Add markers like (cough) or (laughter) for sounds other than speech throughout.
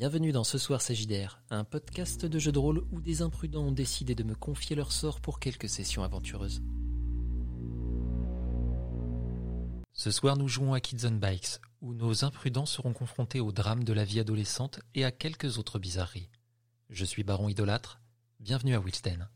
Bienvenue dans Ce Soir Sagidaire, un podcast de jeux de rôle où des imprudents ont décidé de me confier leur sort pour quelques sessions aventureuses. Ce soir, nous jouons à Kids on Bikes, où nos imprudents seront confrontés au drame de la vie adolescente et à quelques autres bizarreries. Je suis Baron Idolâtre, bienvenue à Wilsten.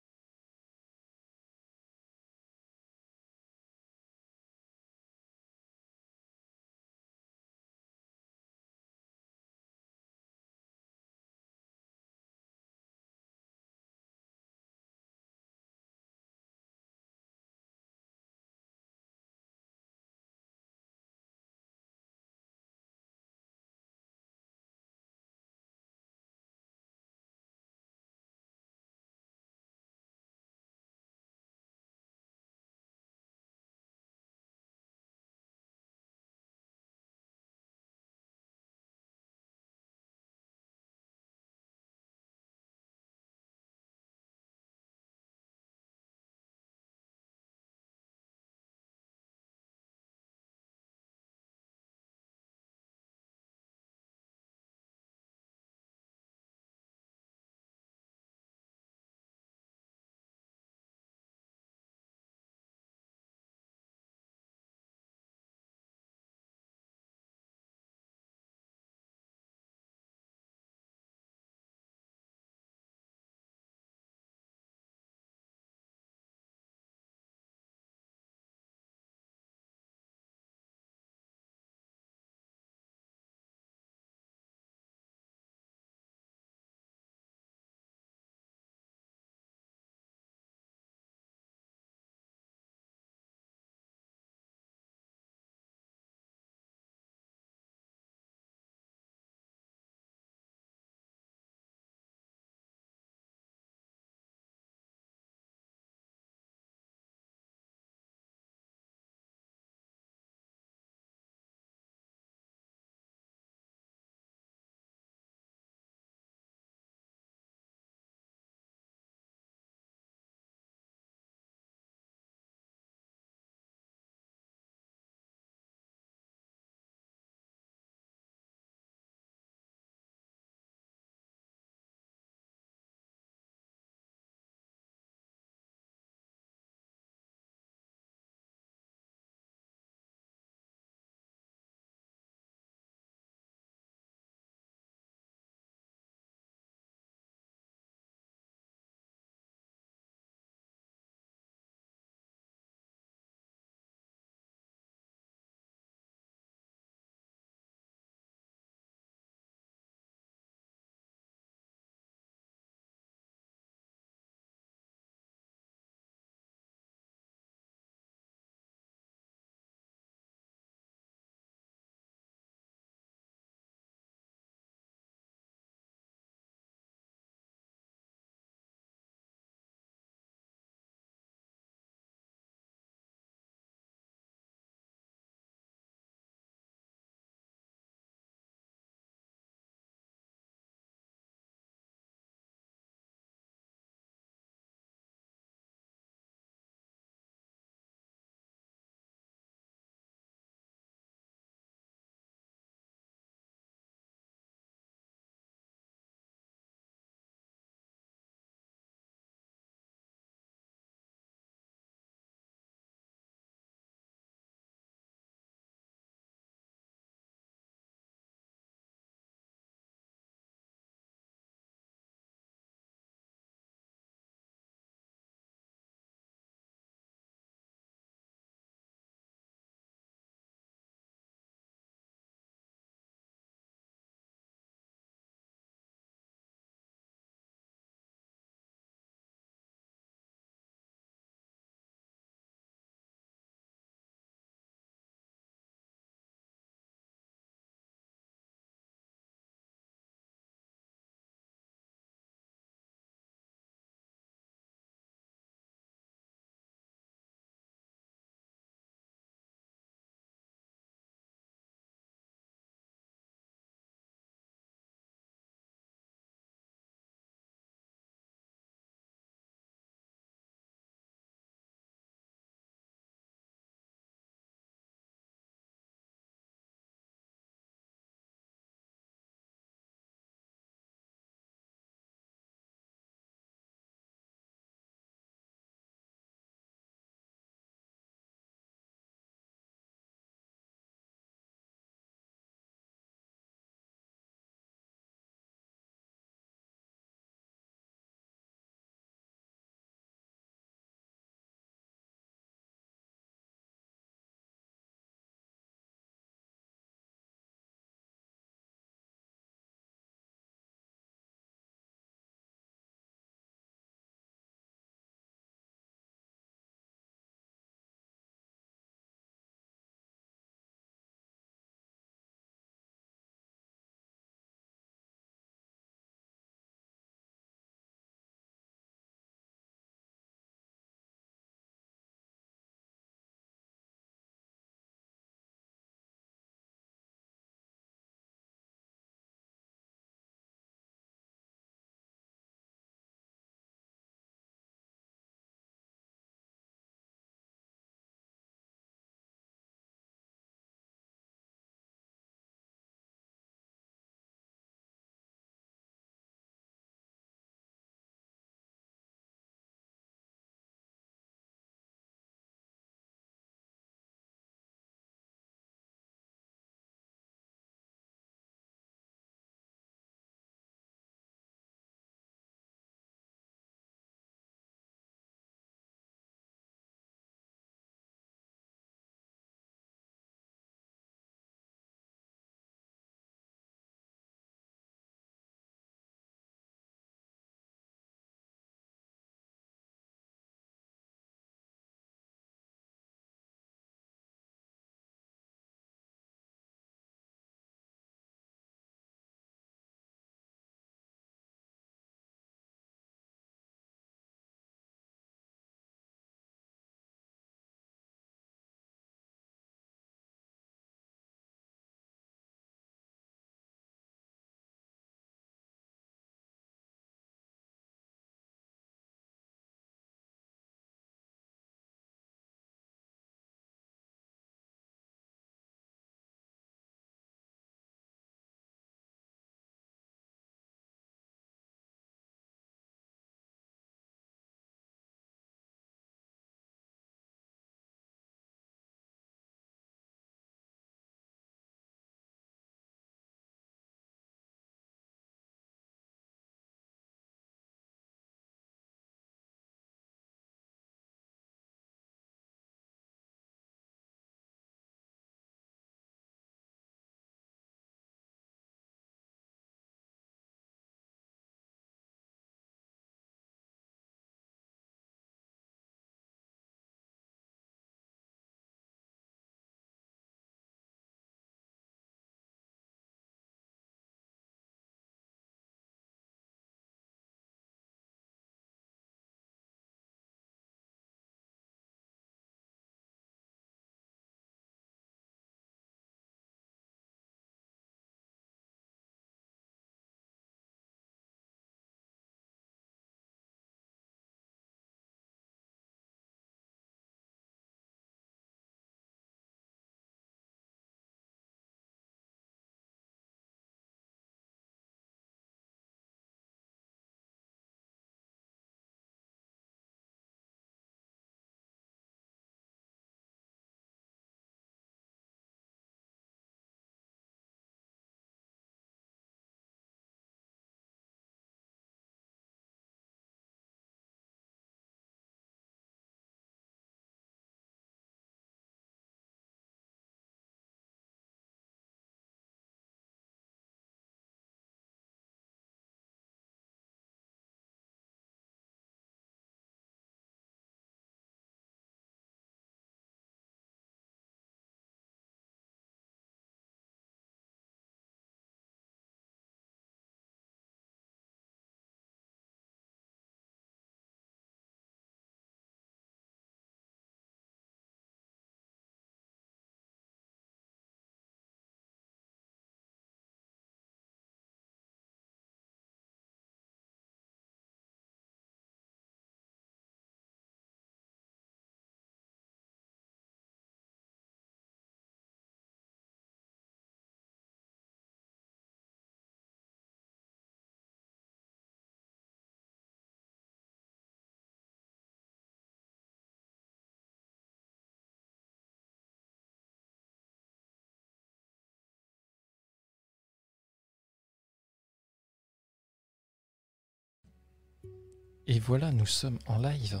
Et voilà, nous sommes en live.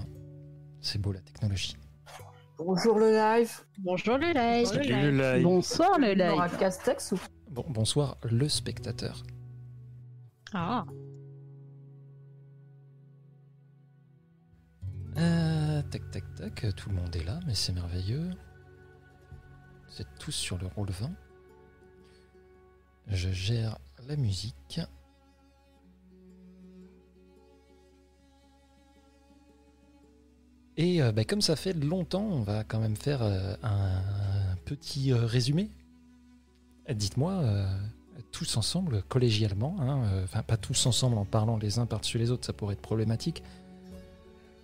C'est beau la technologie. Bonjour le live. Bonjour le live. Salut le live. Bonsoir le live. Laura Castex ou Bon, bonsoir le spectateur. Ah, Euh, tac tac tac, tout le monde est là, mais c'est merveilleux. Vous êtes tous sur le rôle 20. Je gère la musique. Et euh, bah, comme ça fait longtemps, on va quand même faire euh, un petit euh, résumé. Dites-moi, tous ensemble, collégialement, hein, enfin pas tous ensemble en parlant les uns par-dessus les autres, ça pourrait être problématique.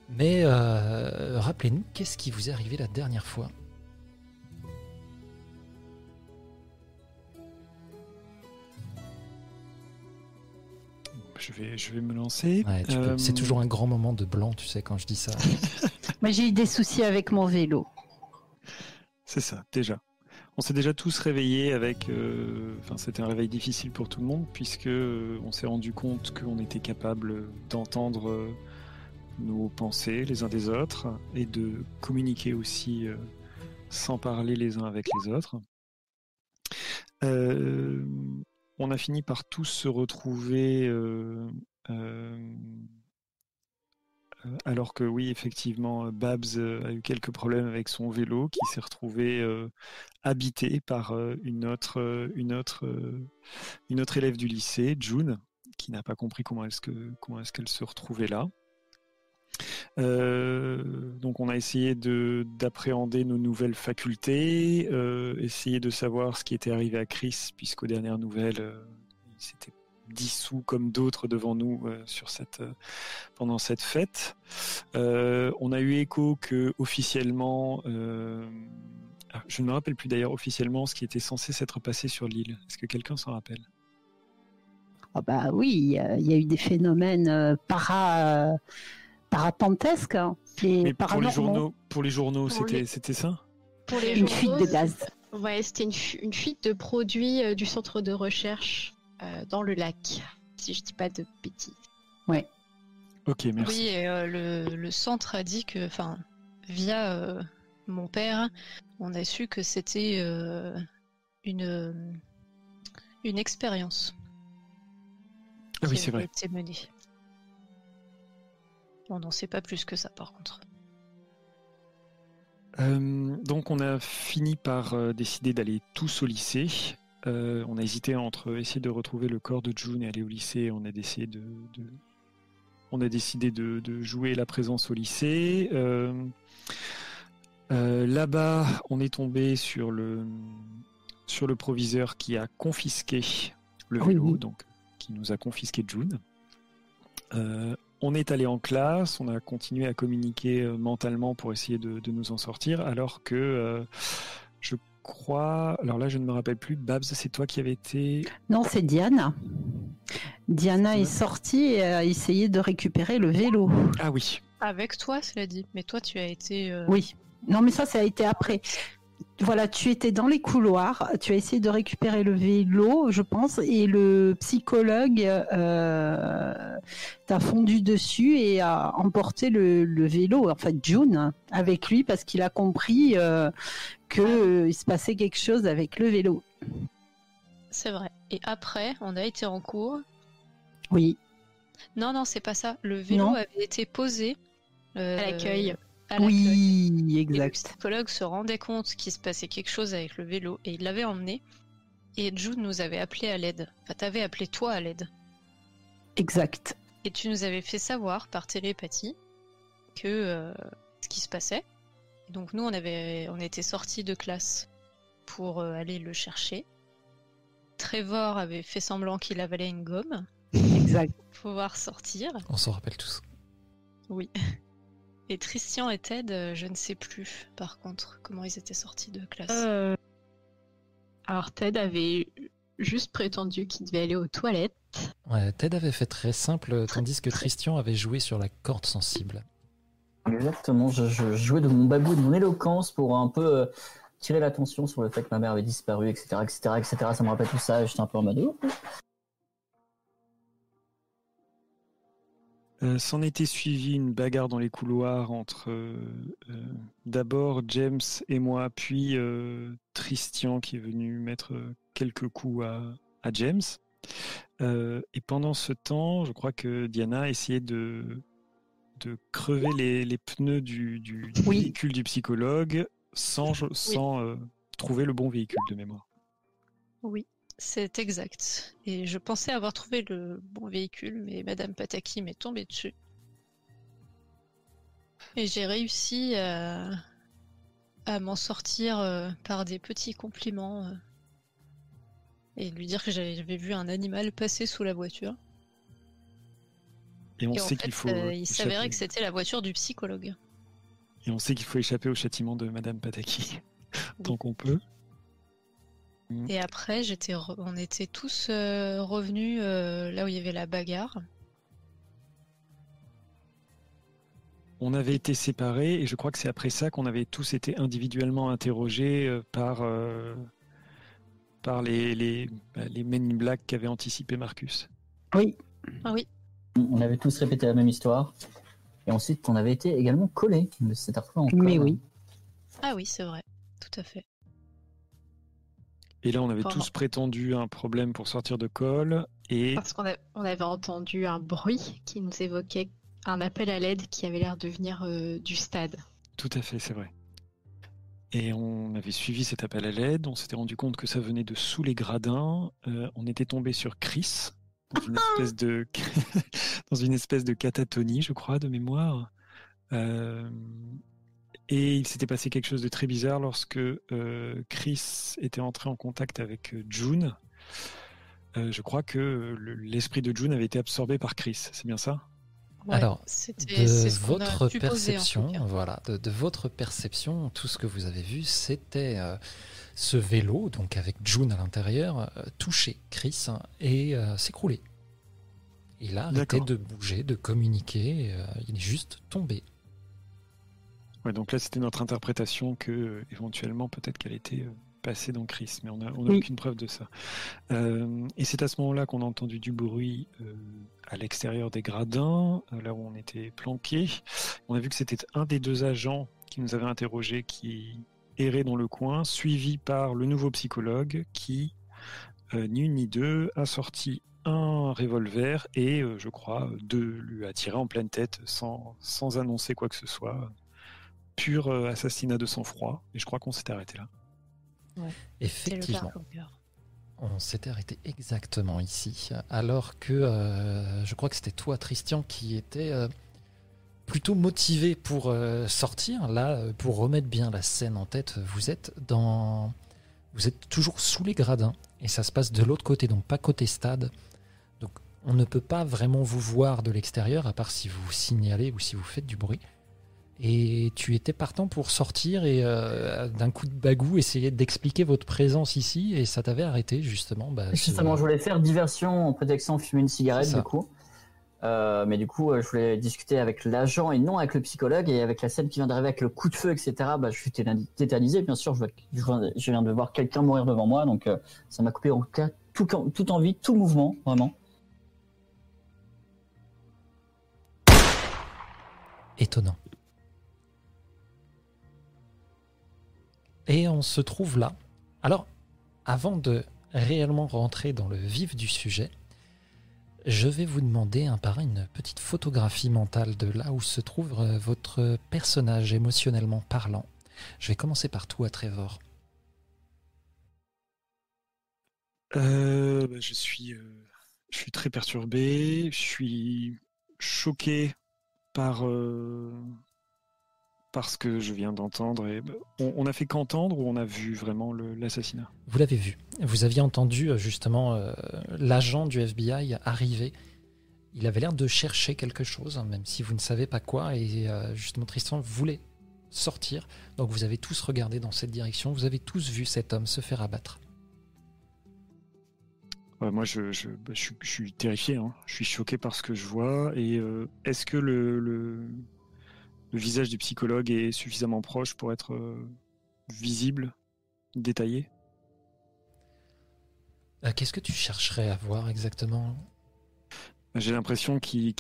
Mais rappelez-nous, qu'est-ce qui vous est arrivé la dernière fois? Je vais, je vais me lancer. Ouais, peux- Euh, C'est toujours un grand moment de blanc, tu sais, quand je dis ça. (laughs) moi j'ai eu des soucis avec mon vélo. C'est ça, déjà. On s'est déjà tous réveillés avec. euh, Enfin, c'était un réveil difficile pour tout le monde puisque euh, on s'est rendu compte qu'on était capable d'entendre euh, nos pensées les uns des autres et de communiquer aussi euh, sans parler les uns avec les autres. Euh, on a fini par tous se retrouver. euh, euh, euh, alors que oui, effectivement, Babs a eu quelques problèmes avec son vélo, qui s'est retrouvé habité par une autre, une autre, une autre élève du lycée, June, qui n'a pas compris comment est-ce comment est-ce qu'elle se retrouvait là. Euh, donc on a essayé de d'appréhender nos nouvelles facultés, euh, essayer de savoir ce qui était arrivé à Chris, puisqu'aux dernières nouvelles, euh, il s'était dissous comme d'autres devant nous sur cette pendant cette fête. On a eu écho que officiellement, ah, je ne me rappelle plus d'ailleurs officiellement ce qui était censé s'être passé sur l'île. Est-ce que quelqu'un s'en rappelle? Ah bah oui, il y, a eu des phénomènes para, parapentesques hein, et Mais pour les journaux, pour les journaux, Pour c'était les- c'était ça? Pour les Une journaux, fuite de gaz. Ouais, c'était une, fu- une fuite de produits euh, du centre de recherche euh, dans le lac, si je dis pas de bêtises. Ok, merci. Oui, et, euh, le, le centre a dit que, enfin, via euh, mon père, on a su que c'était euh, une, une expérience Ah oui, qui c'est vrai. menée. On n'en sait pas plus que ça, par contre. Euh, donc on a fini par euh, décider d'aller tous au lycée. Euh, on a hésité entre essayer de retrouver le corps de June et aller au lycée. On a décidé de, de- on a décidé de, de jouer la présence au lycée. Euh, euh, Là-bas, on est tombé sur le sur le proviseur qui a confisqué le Ah Oui, vélo, oui. donc qui nous a confisqué June. On est allé en classe, on a continué à communiquer euh, mentalement pour essayer de, de nous en sortir, alors que euh, je crois, alors là je ne me rappelle plus, Babs, c'est toi qui avais été... Non, c'est Diana. Diana est sortie et a essayé de récupérer le vélo. Ah oui, Avec toi, cela dit. Mais toi, tu as été. euh, Oui. Non, mais ça, ça a été après. Voilà, tu étais dans les couloirs, tu as essayé de récupérer le vélo, je pense, et le psychologue euh, t'a fondu dessus et a emporté le, le vélo, en fait June, avec lui parce qu'il a compris euh, que euh, il se passait quelque chose avec le vélo. C'est vrai. Et après, on a été en cours. Oui, Non, non, c'est pas ça. Le vélo Non. avait été posé euh, À l'accueil. À oui, Et le exact. psychologue se rendait compte qu'il se passait quelque chose avec le vélo et il l'avait emmené. Et Jude nous avait appelé à l'aide. Enfin, t'avais appelé toi à l'aide. Exact. Et tu nous avais fait savoir par télépathie que euh, ce qui se passait. Et donc nous, on avait, on était sortis de classe pour euh, aller le chercher. Trevor avait fait semblant qu'il avalait une gomme Exact. pour pouvoir sortir. On s'en rappelle tous. Oui. Et Christian et Ted, euh, je ne sais plus, par contre, comment ils étaient sortis de classe. Euh, Alors Ted avait juste prétendu qu'il devait aller aux toilettes. Ouais, Ted avait fait très simple, tandis que Christian avait joué sur la corde sensible. Exactement, je, je jouais de mon babou et de mon éloquence pour un peu euh, tirer l'attention sur le fait que ma mère avait disparu, etc., etc., etc. Ça me rappelle tout ça, j'étais un peu en mode. Euh, S'en était suivi une bagarre dans les couloirs entre euh, euh, d'abord James et moi, puis Tristian qui est venu mettre quelques coups à, à James. Et pendant ce temps, je crois que Diana a essayé de, de crever les, les pneus du, du- du Oui. véhicule du psychologue sans, sans trouver le bon véhicule de mémoire. Oui, c'est exact. Et je pensais avoir trouvé le bon véhicule, mais Madame Pataki m'est tombée dessus. Et j'ai réussi à, à m'en sortir euh, par des petits compliments euh, et lui dire que j'avais vu un animal passer sous la voiture. Et on et sait qu'il faut. euh, il s'avérait que c'était la voiture du psychologue. Et on sait qu'il faut échapper au châtiment de Madame Pataki tant (laughs) qu'on peut. Et après, j'étais, re- on était tous euh, revenus euh, là où il y avait la bagarre. On avait été séparés et je crois que c'est après ça qu'on avait tous été individuellement interrogés euh, par, euh, par les, les, bah, les Men in Black qu'avait anticipé Marcus. Oui. Ah oui, On avait tous répété la même histoire. Et ensuite, on avait été également collés de encore. Mais oui. ah oui, c'est vrai, tout à fait. Et là, on avait tous prétendu un problème pour sortir de colle et Parce qu'on avait entendu un bruit qui nous évoquait un appel à l'aide qui avait l'air de venir euh, du stade. tout à fait, c'est vrai. Et on avait suivi cet appel à l'aide, on s'était rendu compte que ça venait de sous les gradins. Euh, on était tombé sur Chris dans une espèce de (laughs) dans une espèce de catatonie, je crois, de mémoire. Euh, et il s'était passé quelque chose de très bizarre lorsque euh, Chris était entré en contact avec euh, June. Euh, je crois que le- l'esprit de June avait été absorbé par Chris, c'est bien ça? Ouais, Alors, de ce votre perception, voilà, de, de votre perception, tout ce que vous avez vu, c'était euh, ce vélo, donc avec June à l'intérieur, euh, toucher Chris hein, et euh, s'écrouler. Il a arrêté de bouger, de communiquer, euh, il est juste tombé. Ouais, donc là, c'était notre interprétation que euh, éventuellement, peut-être qu'elle était euh, passée dans Chris, mais on n'a Oui. aucune preuve de ça. Euh, et c'est à ce moment-là qu'on a entendu du bruit à l'extérieur des gradins, là où on était planqué. On a vu que c'était un des deux agents qui nous avait interrogés qui errait dans le coin, suivi par le nouveau psychologue qui, ni une ni deux, a sorti un revolver et, je crois, deux lui a tiré en pleine tête sans, sans annoncer quoi que ce soit pur euh, assassinat de sang-froid. Et je crois qu'on s'était arrêté là. Le Effectivement, on s'était arrêté exactement ici, alors que euh, je crois que c'était toi, Christian, qui était euh, plutôt motivé pour euh, sortir. Là, pour remettre bien la scène en tête, vous êtes dans, vous êtes toujours sous les gradins et ça se passe de l'autre côté, donc pas côté stade. Donc, on ne peut pas vraiment vous voir de l'extérieur, à part si vous signalez ou si vous faites du bruit. Et tu étais partant pour sortir et euh, d'un coup de bagou essayer d'expliquer votre présence ici et ça t'avait arrêté justement. Bah, Justement, je voulais faire diversion en prétextant fumer une cigarette, du coup. Euh, mais du coup, euh, je voulais discuter avec l'agent et non avec le psychologue. Et avec la scène qui vient d'arriver avec le coup de feu, etc., bah, je suis tétani- tétanisé. Bien sûr, je, vois- viens de voir quelqu'un mourir devant moi. Donc, euh, ça m'a coupé en tout cas tout, toute envie, tout mouvement, vraiment. étonnant. Et on se trouve là. Alors, avant de réellement rentrer dans le vif du sujet, je vais vous demander un par un une petite photographie mentale de là où se trouve euh, votre personnage émotionnellement parlant. Je vais commencer par toi, Trevor. Euh, bah, je suis, euh, je suis très perturbé. Je suis choqué par euh, par ce que je viens d'entendre. Et on, on a fait qu'entendre ou on a vu vraiment l'assassinat? Vous l'avez vu. Vous aviez entendu euh, justement euh, l'agent du FBI arriver. Il avait l'air de chercher quelque chose, hein, même si vous ne savez pas quoi. Et euh, justement, Tristan voulait sortir. Donc vous avez tous regardé dans cette direction. Vous avez tous vu cet homme se faire abattre. Ouais, moi, je, je, bah, je suis, je suis terrifié. hein. Je suis choqué par ce que je vois. Et euh, est-ce que le, le, le visage du psychologue est suffisamment proche pour être euh, visible, détaillé Euh, Qu'est-ce que tu chercherais à voir exactement? J'ai l'impression qu'il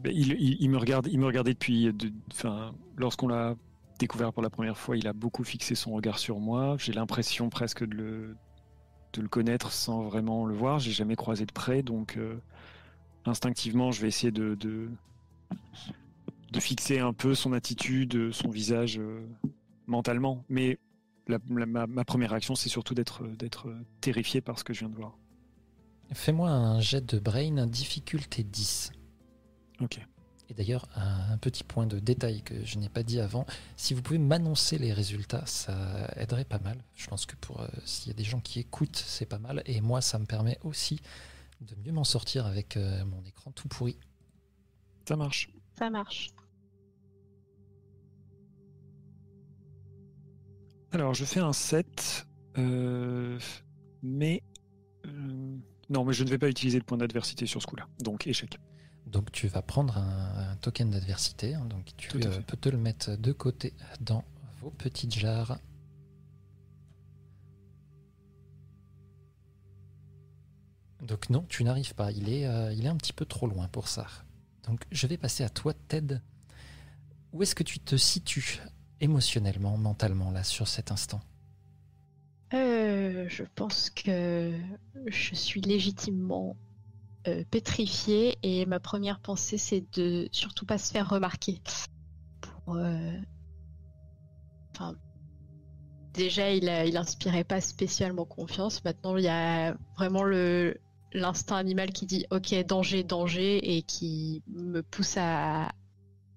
Ben, il, il- il me regarde, il me regardait depuis. de- Enfin, lorsqu'on l'a découvert pour la première fois, il a beaucoup fixé son regard sur moi. J'ai l'impression presque de le, de le connaître sans vraiment le voir. J'ai jamais croisé de près, donc euh, instinctivement, je vais essayer de, de de fixer un peu son attitude, son visage euh, mentalement. Mais la- la- ma, ma première réaction, c'est surtout d'être d'être terrifié par ce que je viens de voir. Fais-moi un jet de brain, difficulté 10. Ok. Et d'ailleurs, un un petit point de détail que je n'ai pas dit avant, si vous pouvez m'annoncer les résultats, ça aiderait pas mal. Je pense que pour euh, s'il y a des gens qui écoutent, c'est pas mal. Et moi, ça me permet aussi de mieux m'en sortir avec euh, mon écran tout pourri. Ça marche. Ça marche. Alors, je fais un 7, euh, mais... euh, non, mais je ne vais pas utiliser de point d'adversité sur ce coup-là. Donc, échec. Donc tu vas prendre un, un token d'adversité. hein, donc tu euh, peux te le mettre de côté dans vos petites jarres. Donc non, tu n'arrives pas. Il est, il est un petit peu trop loin pour ça. Donc je vais passer à toi, Ted. Où est-ce que tu te situes émotionnellement, mentalement, là, sur cet instant? Euh, je pense que je suis légitimement euh, pétrifiée et ma première pensée c'est de surtout pas se faire remarquer. Euh, déjà il, a, il inspirait pas spécialement confiance. Maintenant il y a vraiment l'instinct animal qui dit ok danger danger et qui me pousse à,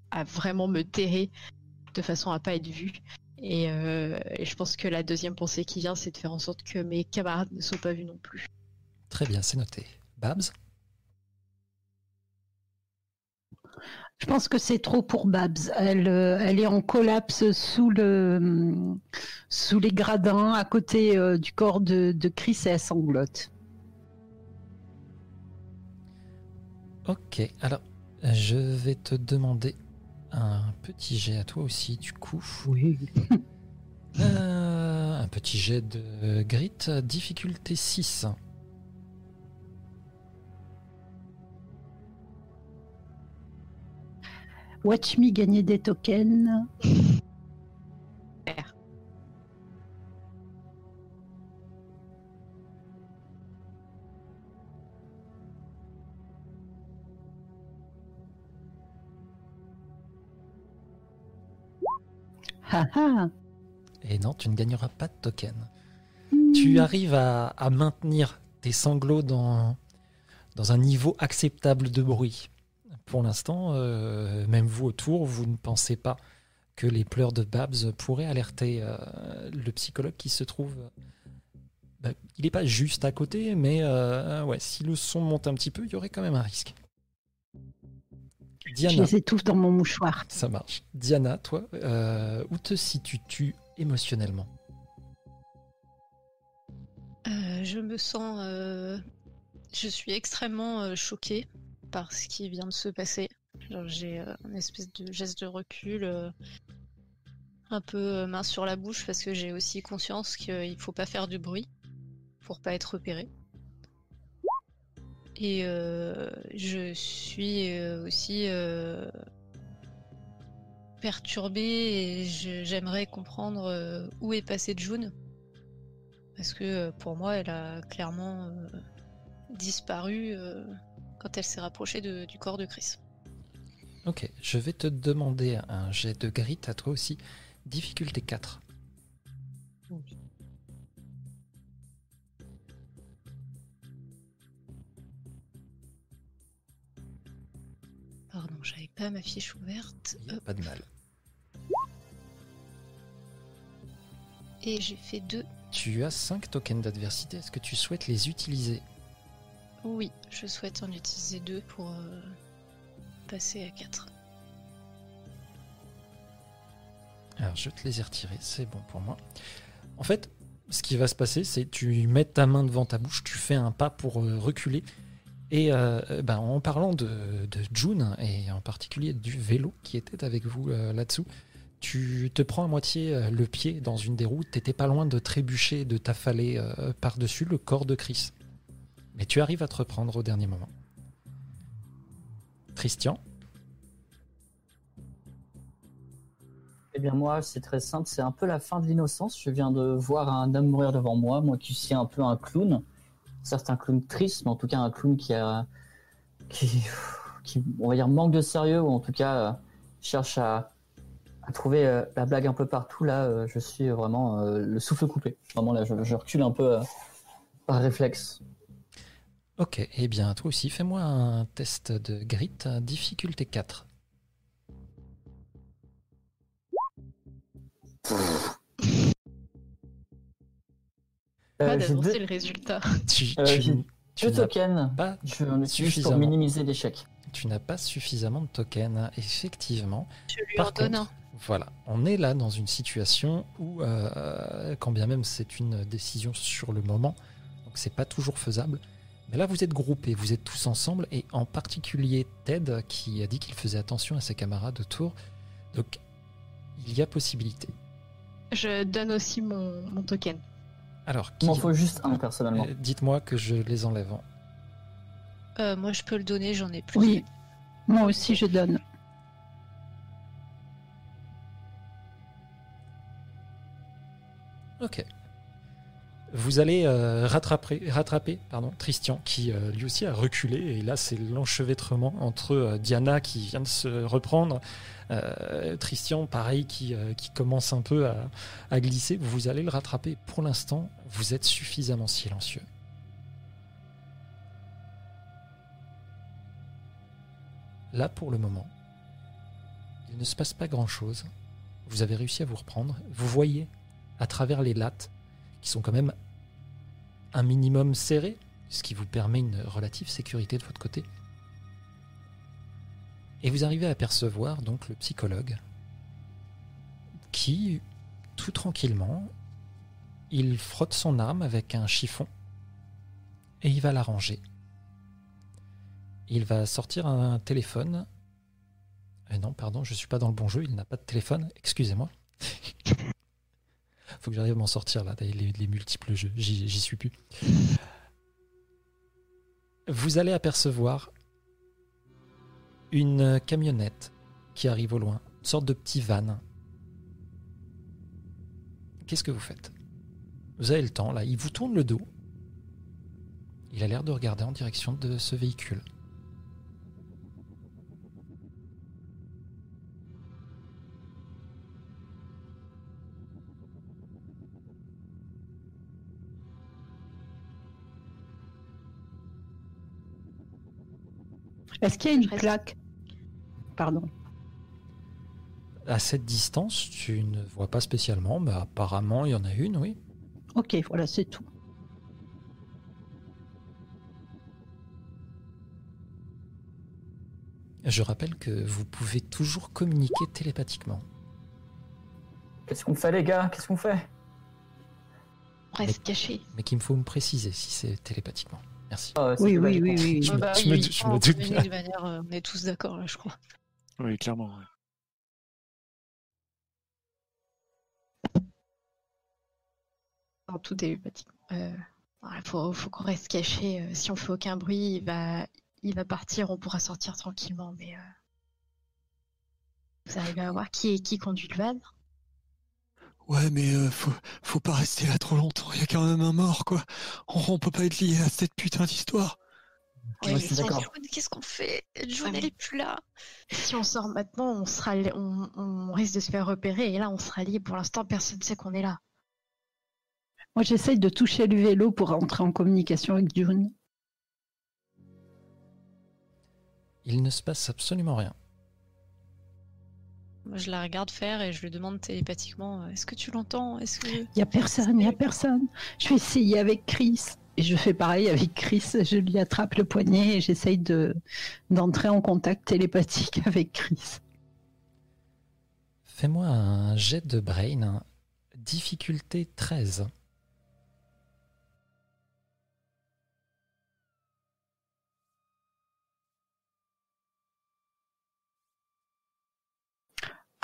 à vraiment me terrer de façon à pas être vue. Et, euh, et je pense que la deuxième pensée qui vient, c'est de faire en sorte que mes camarades ne soient pas vus non plus. Très bien, c'est noté. Babs? Je pense que c'est trop pour Babs. Elle, euh, elle est en collapse sous, le, sous les gradins à côté euh, du corps de, de Chris et elle sanglote. Ok, alors je vais te demander un petit jet à toi aussi, du coup. Oui. (laughs) Euh, un petit jet de grit, difficulté 6. Watch me gagner des tokens. (laughs) Et non, tu ne gagneras pas de token. Tu arrives à, à maintenir tes sanglots dans, dans un niveau acceptable de bruit. Pour l'instant, euh, même vous autour, vous ne pensez pas que les pleurs de Babs pourraient alerter euh, le psychologue qui se trouve. bah, il n'est pas juste à côté, mais euh, ouais, si le son monte un petit peu, il y aurait quand même un risque. Je Diana, les étouffe dans mon mouchoir. ça marche. Diana, toi, euh, où te situes-tu émotionnellement? Euh, je me sens. euh, Je suis extrêmement euh, choquée par ce qui vient de se passer. J'ai euh, un espèce de geste de recul, euh, un peu euh, main sur la bouche, parce que j'ai aussi conscience qu'il faut pas faire du bruit pour pas être repéré. Et euh, je suis euh, aussi euh, perturbée et j'aimerais comprendre euh, où est passée June. Parce que euh, pour moi, elle a clairement euh, disparu euh, quand elle s'est rapprochée du corps de Chris. Ok, je vais te demander un jet de grit à toi aussi. Difficulté 4. Pardon, j'avais pas ma fiche ouverte. Hop, pas de mal. Et j'ai fait deux. Tu as 5 tokens d'adversité. Est-ce que tu souhaites les utiliser? Oui, je souhaite en utiliser deux pour euh, passer à 4. Alors, je te les ai retirés. C'est bon pour moi. En fait, ce qui va se passer, c'est tu mets ta main devant ta bouche, tu fais un pas pour euh, reculer. Et euh, euh, ben, en parlant de, June, et en particulier du vélo qui était avec vous euh, là-dessous, tu te prends à moitié le pied dans une des routes, t'étais pas loin de trébucher, de t'affaler par-dessus le corps de Chris. Mais tu arrives à te reprendre au dernier moment. Christian? Eh bien moi, c'est très simple, c'est un peu la fin de l'innocence. Je viens de voir un homme mourir devant moi, moi qui suis un peu un clown. Certes un clown triste, mais en tout cas un clown qui a... qui, qui on va dire, manque de sérieux, ou en tout cas euh, cherche à, à trouver euh, la blague un peu partout. Là, euh, je suis vraiment euh, le souffle coupé. Vraiment là, je, je recule un peu euh, par réflexe. Ok, eh bien, toi aussi, fais-moi un test de grit, difficulté 4. Pas Euh, j'ai d'annoncer le résultat. (laughs) Tu, Euh, tu- tu tokens. pas, Je en pour minimiser l'échec. tu n'as pas suffisamment de tokens, effectivement. Je lui Par en donne contre, voilà, on est là dans une situation où, euh, quand bien même c'est une décision sur le moment, donc c'est pas toujours faisable. Mais là, vous êtes groupés, vous êtes tous ensemble, et en particulier Ted qui a dit qu'il faisait attention à ses camarades autour. Donc, il y a possibilité. Je donne aussi mon, mon token. Alors, Il qui, m'en faut juste un personnellement. euh, dites-moi que je les enlève. Euh, moi, je peux le donner, j'en ai plus. Oui, moi aussi je donne. Ok. Vous allez euh, rattraper, rattraper pardon, Tristian, qui euh, lui aussi a reculé. Et là, c'est l'enchevêtrement entre euh, Diana, qui vient de se reprendre, euh, Tristian, pareil, qui, euh, qui commence un peu à, à glisser. Vous allez le rattraper. Pour l'instant, vous êtes suffisamment silencieux. Là, pour le moment, il ne se passe pas grand-chose. Vous avez réussi à vous reprendre. Vous voyez à travers les lattes, qui sont quand même un minimum serrées, ce qui vous permet une relative sécurité de votre côté. Et vous arrivez à apercevoir donc le psychologue qui, tout tranquillement, il frotte son arme avec un chiffon et il va la ranger. Il va sortir un téléphone. Euh, non, pardon, je suis pas dans le bon jeu, il n'a pas de téléphone, excusez-moi. (laughs) Faut que j'arrive à m'en sortir là, les, les multiples jeux, j'y suis plus. Vous allez apercevoir une camionnette qui arrive au loin, une sorte de petit van. Qu'est-ce que vous faites? Vous avez le temps là, il vous tourne le dos. Il a l'air de regarder en direction de ce véhicule. Est-ce qu'il y a une plaque Pardon. À cette distance, tu ne vois pas spécialement, mais apparemment il y en a une, oui. Ok, voilà, c'est tout. Je rappelle que vous pouvez toujours communiquer télépathiquement. Qu'est-ce qu'on fait les gars? Qu'est-ce qu'on fait? On reste caché. Mais qu'il me faut me préciser si c'est télépathiquement. Merci. Ah, Oui, oui, oui, oui. Je me- bah je oui, me- oui, je me en doute communique bien. de manière, euh, on est tous d'accord là, je crois. Oui, clairement. ouais. Non, tout est. Euh, Il faut, faut qu'on reste caché. euh, si on fait aucun bruit, il va, il va partir. On pourra sortir tranquillement. Mais euh, vous arrivez à voir qui est qui conduit le van Ouais, mais euh, faut, faut pas rester là trop longtemps. Il y a quand même un mort, quoi. On, on peut pas être lié à cette putain d'histoire. Ouais, si qu'est-ce qu'on fait? June, Ah, elle est plus là. Si on sort maintenant, on sera, li- on, on risque de se faire repérer. Et là, on sera lié. Pour l'instant, personne ne sait qu'on est là. Moi, j'essaye de toucher le vélo pour entrer en communication avec June. Il ne se passe absolument rien. Je la regarde faire et je lui demande télépathiquement euh, Est-ce que tu l'entends? Est-ce que. Il n'y a personne, il n'y a personne. Je vais essayer avec Chris. Et je fais pareil avec Chris. Je lui attrape le poignet et j'essaye de, d'entrer en contact télépathique (laughs) avec Chris. Fais-moi un jet de brain, difficulté 13.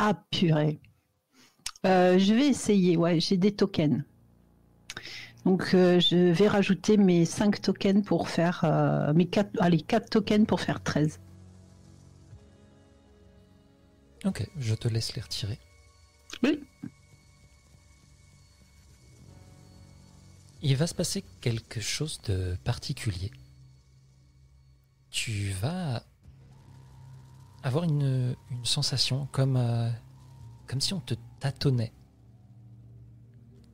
Ah, purée. Euh, je vais essayer, ouais, j'ai des tokens. Donc, euh, je vais rajouter mes 5 tokens pour faire. euh, mes 4, allez, 4 tokens pour faire 13. Ok, je te laisse les retirer. Oui. Il va se passer quelque chose de particulier. Tu vas avoir une, sensation comme, euh, comme si on te tâtonnait.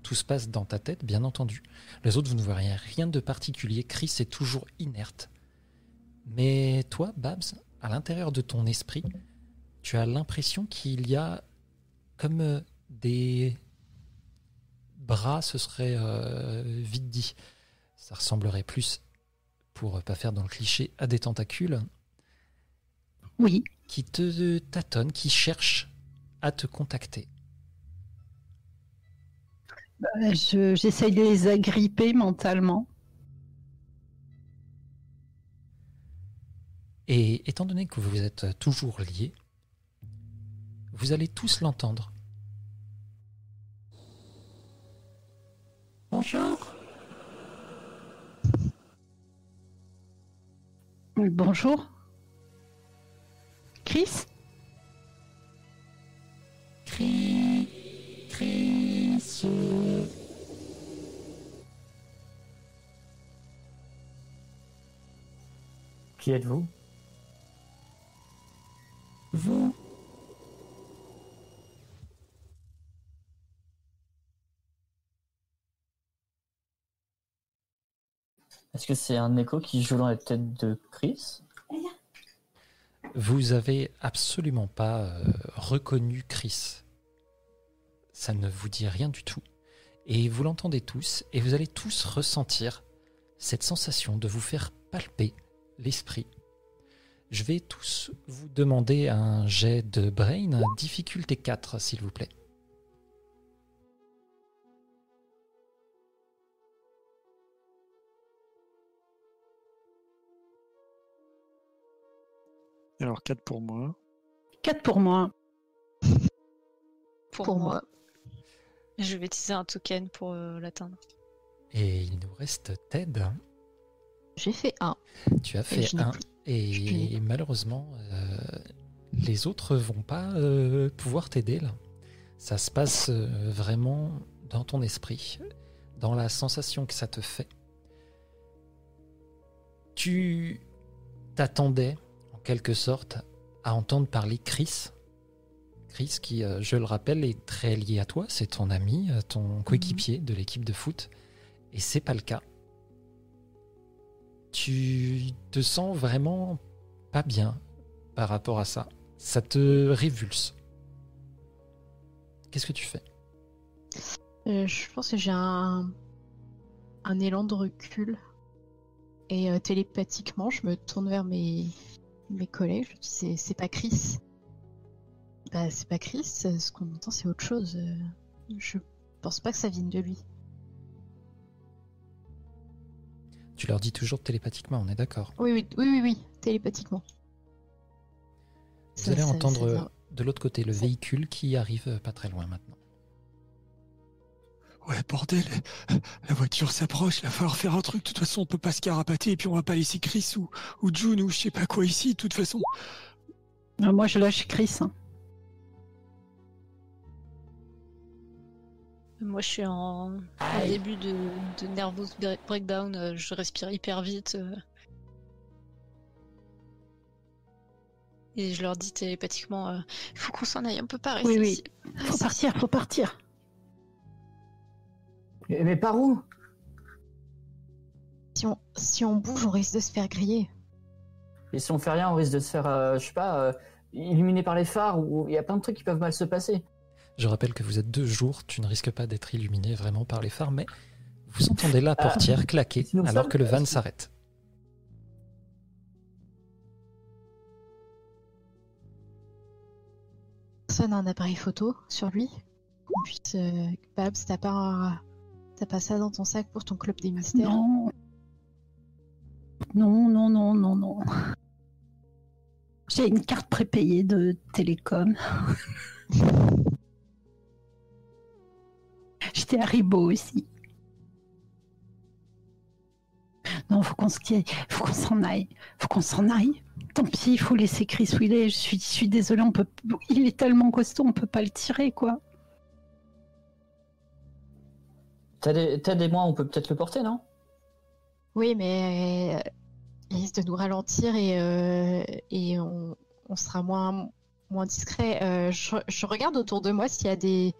Tout se passe dans ta tête, bien entendu. Les autres, vous ne voyez rien de particulier. Chris est toujours inerte. Mais toi, Babs, à l'intérieur de ton esprit, tu as l'impression qu'il y a comme euh, des bras, ce serait euh, vite dit. Ça ressemblerait plus, pour pas faire dans le cliché, à des tentacules Oui. Qui te tâtonnent, qui cherchent à te contacter. Euh, je- J'essaye de les agripper mentalement. Et étant donné que vous êtes toujours liés, vous allez tous l'entendre. Bonjour. Bonjour. Chris? Qui êtes-vous? Vous. Est-ce que c'est un écho qui joue dans la tête de Chris? Vous avez absolument pas euh, reconnu Chris. Ça ne vous dit rien du tout. Et vous l'entendez tous, et vous allez tous ressentir cette sensation de vous faire palper l'esprit. Je vais tous vous demander un jet de brain, difficulté 4, s'il vous plaît. Alors 4 pour moi. 4 pour moi. Pour, Pour moi. moi. Je vais utiliser un token pour euh, l'atteindre. Et il nous reste Ted. J'ai fait un. Tu as fait je n'ai un. plus- je n'ai Et malheureusement, euh, les autres vont pas euh, pouvoir t'aider là. Ça se passe euh, vraiment dans ton esprit, dans la sensation que ça te fait. Tu t'attendais, en quelque sorte, à entendre parler Chris. Chris, qui, euh, je le rappelle, est très lié à toi. C'est ton ami, euh, ton coéquipier de l'équipe de foot. Et c'est pas le cas tu te sens vraiment pas bien par rapport à ça. Ça te révulse. Qu'est-ce que tu fais? Euh, je pense que j'ai un, un élan de recul. Et euh, télépathiquement, je me tourne vers mes, mes collègues. Je dis c'est, pas Chris. Bah, c'est pas Chris. Ce qu'on entend, c'est autre chose. Je pense pas que ça vienne de lui. Tu leur dis toujours télépathiquement, on est d'accord. Oui, oui, oui, oui, oui, télépathiquement. Vous Ça- allez ça- entendre ça- de l'autre côté le véhicule qui arrive pas très loin maintenant. Ouais, bordel, la voiture s'approche, il va falloir faire un truc. De toute façon, on peut pas se carapater et puis on va pas laisser Chris ou, ou June ou je sais pas quoi ici. De toute façon, Euh, Moi, je lâche Chris. hein. Moi, je suis en, en début de, de nervous bre- breakdown. euh, Je respire hyper vite. euh. Et je leur dis télépathiquement euh, il faut qu'on s'en aille, on peut pas rester Oui, oui. ici. Faut partir, faut partir. Mais mais par où? Si on, si on bouge, on risque de se faire griller. Et si on fait rien, on risque de se faire, euh, je sais pas, euh, illuminer par les phares ou il y a plein de trucs qui peuvent mal se passer. Je rappelle que vous êtes deux jours, tu ne risques pas d'être illuminé vraiment par les phares, mais vous entendez la portière claquer sinon ça, alors que le van euh, s'arrête. Personne a un appareil photo sur lui Qu'on puisse. Euh... Babs, t'as pas, un- t'as pas ça dans ton sac pour ton club des mystères Non. Non, non, non, non, non. J'ai une carte prépayée de télécom. (laughs) J'étais à Ribot aussi. Non, faut qu'on faut qu'on s'en aille, faut qu'on s'en aille. Tant pis, il faut laisser Chris où il est. Je suis, je suis désolée, on peut, il est tellement costaud, on peut pas le tirer, quoi. Ted et, moi, on peut peut-être le porter, non? Oui, mais euh, il risque de nous ralentir et, euh, on, sera moins, discret. Euh, je, regarde autour de moi s'il y a des,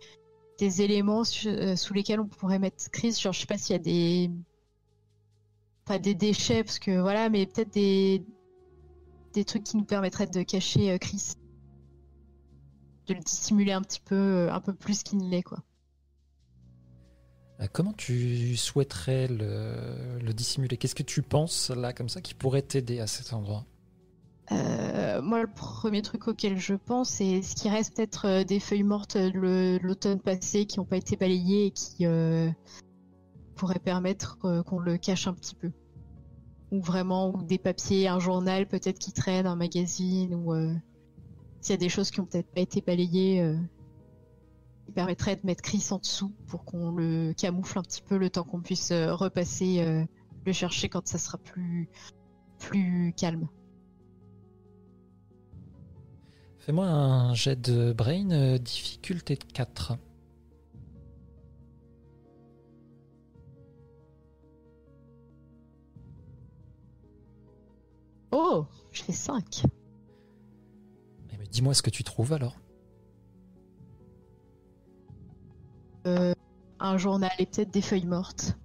éléments sous lesquels on pourrait mettre Chris. Genre, je sais pas s'il y a des. Pas des déchets, parce que voilà, mais peut-être des. Trucs qui nous permettraient de cacher Chris. De le dissimuler un petit peu, un peu plus qu'il ne l'est, quoi. Euh, Comment tu souhaiterais le, le dissimuler? Qu'est-ce que tu penses là comme ça qui pourrait t'aider à cet endroit? Euh, moi, le premier truc auquel je pense, c'est ce qui reste peut-être euh, des feuilles mortes de l'automne passé qui n'ont pas été balayées et qui pourraient permettre qu'on le cache un petit peu. Ou vraiment, ou des papiers, un journal peut-être qui traîne, un magazine, ou s'il y a des choses qui n'ont peut-être pas été balayées, qui permettraient de mettre Chris en dessous pour qu'on le camoufle un petit peu le temps qu'on puisse euh, repasser euh, le chercher quand ça sera plus, plus calme. Fais-moi un jet de brain, euh, difficulté de 4. Oh, je fais 5. Eh ben, Dis-moi ce que tu trouves alors. Un journal et peut-être des feuilles mortes.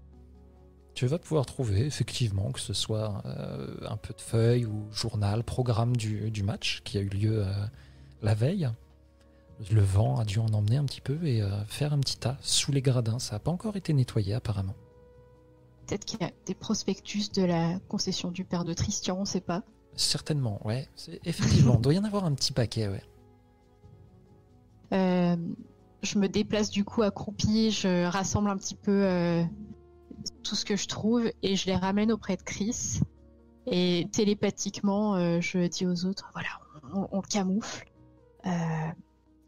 Tu vas pouvoir trouver effectivement que ce soit euh, un peu de feuilles ou journal, programme du, du match qui a eu lieu euh, la veille. Le vent a dû en emmener un petit peu et euh, faire un petit tas sous les gradins. Ça n'a pas encore été nettoyé apparemment. Peut-être qu'il y a des prospectus de la concession du père de Tristian, on sait pas. Certainement, ouais. Effectivement, il (laughs) doit y en avoir un petit paquet, ouais. Je me déplace du coup accroupie, je rassemble un petit peu euh, tout ce que je trouve et je les ramène auprès de Chris. Et télépathiquement, euh, je dis aux autres, voilà, on, on le camoufle. Euh,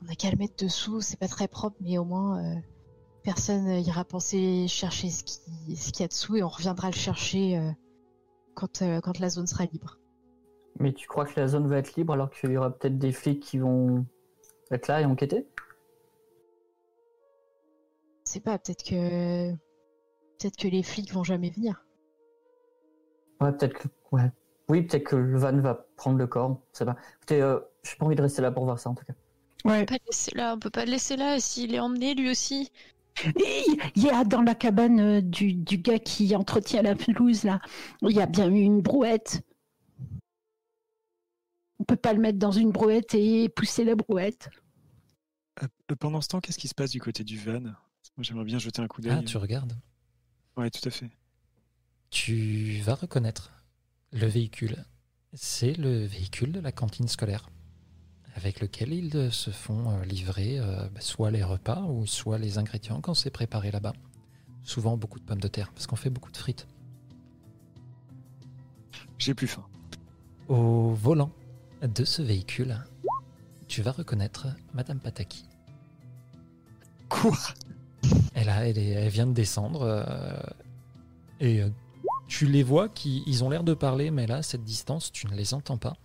on a qu'à le mettre dessous, c'est pas très propre, mais au moins personne ira penser chercher ce qui- ce qu'il y a dessous et on reviendra le chercher quand, la zone sera libre. Mais tu crois que la zone va être libre alors qu'il y aura peut-être des flics qui vont être là et enquêter? Sais pas, peut-être que peut-être que les flics vont jamais venir. Ouais, peut-être que. Ouais. Oui, peut-être que le van va prendre le corps. C'est pas. Écoutez, euh, j'ai pas envie de rester là pour voir ça en tout cas. Ouais. On peut pas le laisser là, on peut pas le laisser là s'il est emmené lui aussi. Il y a dans la cabane euh, du, du gars qui entretient la pelouse, là, il y a bien eu une brouette. On peut pas le mettre dans une brouette et pousser la brouette. Euh, Pendant ce temps, qu'est-ce qui se passe du côté du van? J'aimerais bien jeter un coup d'œil. Ah, tu regardes. Ouais, tout à fait. Tu vas reconnaître le véhicule. C'est le véhicule de la cantine scolaire avec lequel ils euh, se font euh, livrer euh, bah, soit les repas ou soit les ingrédients quand c'est préparé là-bas. Souvent beaucoup de pommes de terre parce qu'on fait beaucoup de frites. J'ai plus faim. Au volant de ce véhicule, tu vas reconnaître Madame Pataki. Quoi? Elle, elle, vient de descendre euh, et euh, tu les vois qui ils ont l'air de parler, mais là, cette distance, tu ne les entends pas.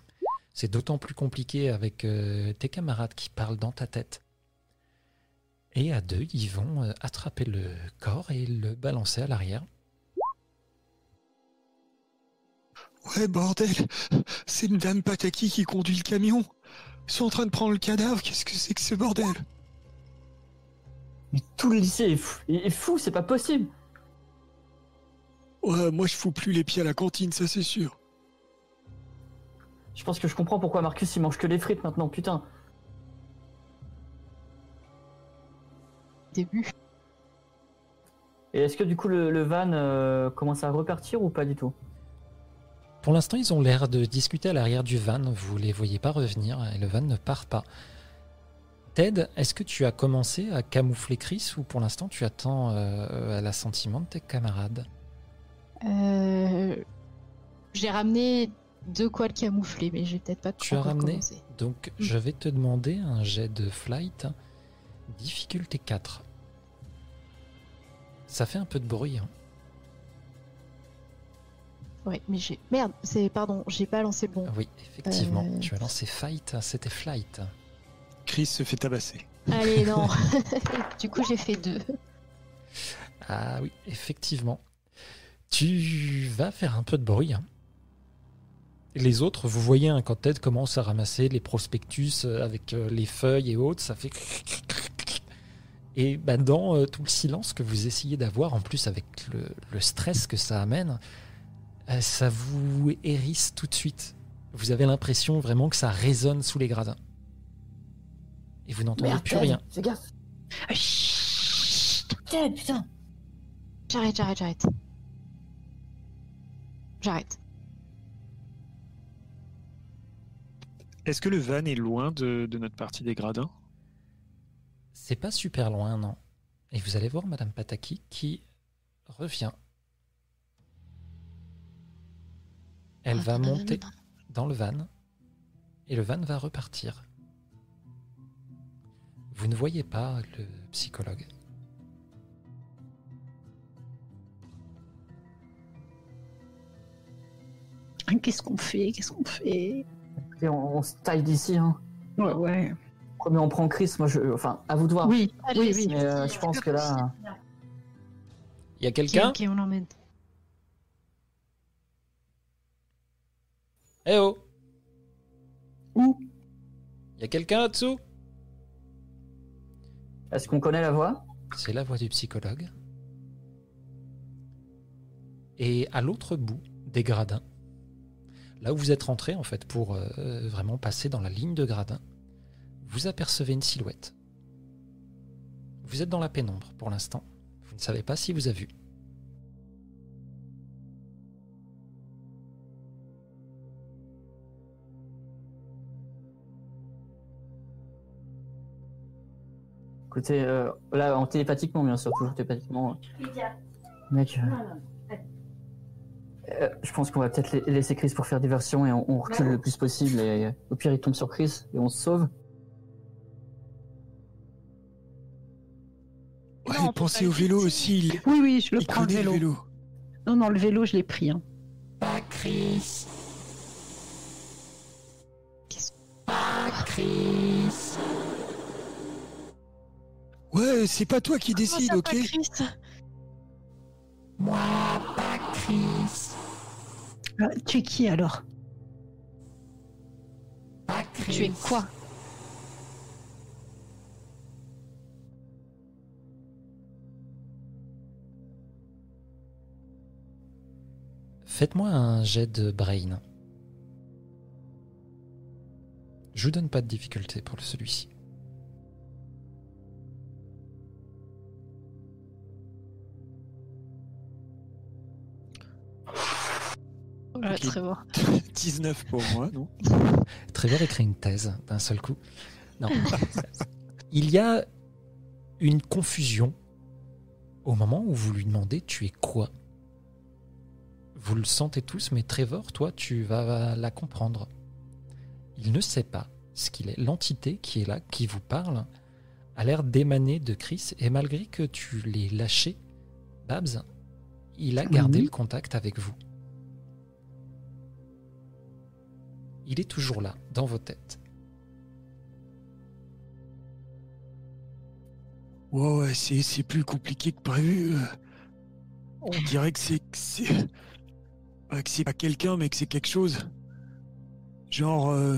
C'est d'autant plus compliqué avec euh, tes camarades qui parlent dans ta tête. Et à deux, ils vont attraper le corps et le balancer à l'arrière. Ouais, bordel C'est une dame Pataki qui conduit le camion Ils sont en train de prendre le cadavre, qu'est-ce que c'est que ce bordel? Mais tout le lycée est fou, est fou c'est pas possible. Ouais, moi je fous plus les pieds à la cantine, ça c'est sûr. Je pense que je comprends pourquoi Marcus il mange que les frites maintenant, putain. Début. Et est-ce que du coup le, le van euh, commence à repartir ou pas du tout? Pour l'instant, ils ont l'air de discuter à l'arrière du van. Vous les voyez pas revenir et le van ne part pas. Ted, est-ce que tu as commencé à camoufler Chris ou pour l'instant tu attends euh, à l'assentiment de tes camarades? Euh, J'ai ramené de quoi le camoufler, mais j'ai peut-être pas Tu as ramené. Donc Mm. je vais te demander un jet de flight, difficulté 4. Ça fait un peu de bruit. hein. Ouais, mais j'ai. Merde, c'est. Pardon, j'ai pas lancé le bon. Oui, effectivement. Euh. Tu as lancé fight, c'était flight. Chris se fait tabasser. Allez, non. (laughs) (laughs) du coup, j'ai fait deux. Ah oui, effectivement. Tu vas faire un peu de bruit. hein. Les autres, vous voyez un quand tête commence à ramasser les prospectus euh, avec euh, les feuilles et autres, ça fait. (laughs) Et bah, dans euh, tout le silence que vous essayez d'avoir, en plus avec le, le stress que ça amène, euh, ça vous hérisse tout de suite. Vous avez l'impression vraiment que ça résonne sous les gradins. Et vous n'entendez plus rien. Fais gaffe. Ah, chut. Ted, putain. J'arrête, j'arrête, j'arrête. J'arrête. Est-ce que le van est loin de, de notre partie des gradins? C'est pas super loin, non. Et vous allez voir Madame Pataki qui revient. Elle va monter dans le van et le van va repartir. Vous ne voyez pas le psychologue? Qu'est-ce qu'on fait? Qu'est-ce qu'on fait? Et on, on se taille d'ici. Hein. Ouais, ouais. Premier, on prend Chris. Moi, je, enfin, à vous de voir. Oui, Allez, oui, oui. Mais euh, je pense que là, Il y a quelqu'un? Ok, on l'emmène. Eh oh Où? Il y a quelqu'un là-dessous est-ce qu'on connaît la voix? C'est la voix du psychologue. Et à l'autre bout des gradins, là où vous êtes rentré en fait pour euh, vraiment passer dans la ligne de gradins, vous apercevez une silhouette. Vous êtes dans la pénombre pour l'instant. Vous ne savez pas si vous avez vu. Écoutez, euh, là, en télépathiquement, bien sûr, toujours télépathiquement. Mec, euh, euh, je pense qu'on va peut-être la- laisser Chris pour faire diversion et on, on recule le plus possible. Et euh, au pire, il tombe sur Chris et on se sauve. Ouais, Non, pensez pas au vélo aussi. Il, Oui, oui, je le il prends le connaît vélo. le vélo. Non, non, le vélo, je l'ai pris. hein. Ouais, c'est pas toi qui décide, ok ça, pas Chris Euh, tu es qui alors Tu es quoi Faites-moi un jet de brain. Je vous donne pas de difficulté pour celui-ci. Ouais, bon. 19 pour moi, non (laughs) Trevor écrit une thèse d'un seul coup. Non. (laughs) Il y a une confusion au moment où vous lui demandez tu es quoi? Vous le sentez tous, mais Trevor, toi, tu vas la comprendre. Il ne sait pas ce qu'il est. L'entité qui est là, qui vous parle, a l'air d'émaner de Chris, et malgré que tu l'aies lâché, Babs, il a gardé le contact avec vous. Il est toujours là, dans vos têtes. Ouais, ouais, c'est, c'est plus compliqué que prévu. On dirait que c'est. que c'est... pas que c'est pas quelqu'un, mais que c'est quelque chose. Genre. euh,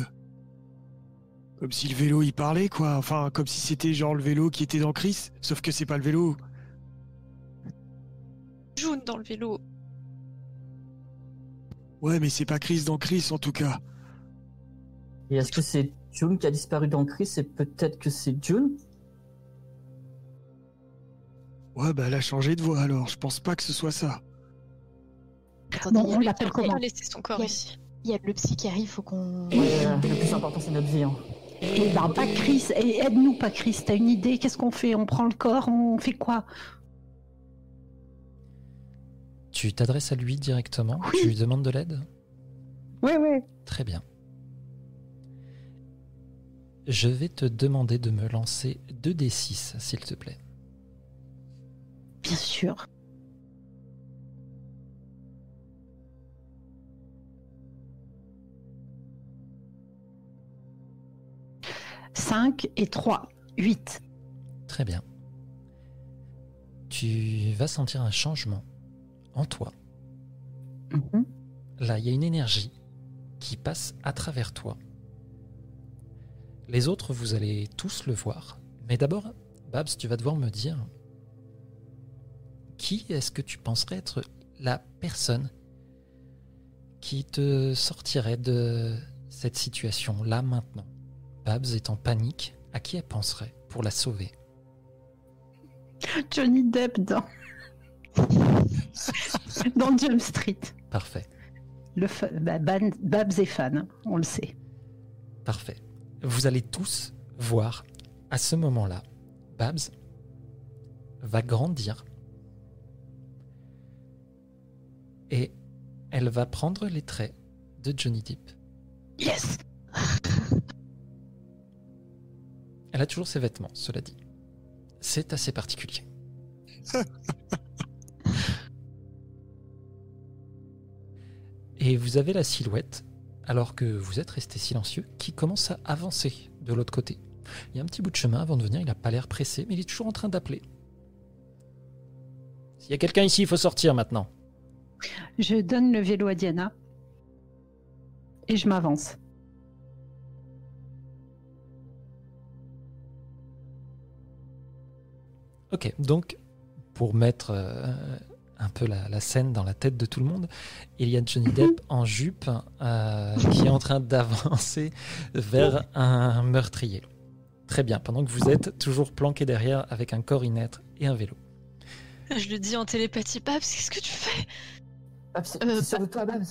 Comme si le vélo il parlait, quoi. Enfin, comme si c'était genre le vélo qui était dans Chris, sauf que c'est pas le vélo. Jaune dans le vélo. Ouais, mais c'est pas Chris dans Chris en tout cas. Et est-ce que c'est June qui a disparu dans Chris et peut-être que c'est June? Ouais, bah elle a changé de voix alors, je pense pas que ce soit ça. Attendez, Bon, il y a- on l'appelle il comment? laisser son corps Yeah. ici. Il y a le psy qui arrive, faut qu'on. Ouais, euh, Le plus important, c'est notre vie. hein. Eh ben, pas Chris. Et aide-nous, pas Chris. T'as une idée? Qu'est-ce qu'on fait? On prend le corps? On fait quoi? Tu t'adresses à lui directement? Oui. Tu lui demandes de l'aide? Ouais, ouais. Très bien. Je vais te demander de me lancer 2d6, s'il te plaît. Bien sûr. Cinq et trois. Huit. Très bien. tu vas sentir un changement en toi. Mhm. Là, il y a une énergie qui passe à travers toi. Les autres, vous allez tous le voir. Mais d'abord, Babs, tu vas devoir me dire qui est-ce que tu penserais être la personne qui te sortirait de cette situation là maintenant? Babs est en panique. À qui elle penserait pour la sauver? Johnny Depp dans. (laughs) dans Jump Street. Parfait, Le fa- bah, Babs est fan, on le sait. parfait. Vous allez tous voir à ce moment-là, Babs va grandir et elle va prendre les traits de Johnny Depp. Yes (laughs) Elle a toujours ses vêtements, cela dit. C'est assez particulier. (laughs) Et vous avez la silhouette, alors que vous êtes resté silencieux, qui commence à avancer de l'autre côté. Il y a un petit bout de chemin avant de venir, il n'a pas l'air pressé, mais il est toujours en train d'appeler. S'il y a quelqu'un ici, il faut sortir maintenant. Je donne le vélo à Diana. Et je m'avance. Ok, donc pour mettre euh, un peu la, la scène dans la tête de tout le monde, il y a Johnny Depp (laughs) en jupe euh, qui est en train d'avancer vers un meurtrier. Très bien, pendant que vous êtes toujours planqué derrière avec un corps inêtre et un vélo. Je le dis en télépathie, Babs, qu'est-ce que tu fais? Babs, c'est Euh, toi, Babs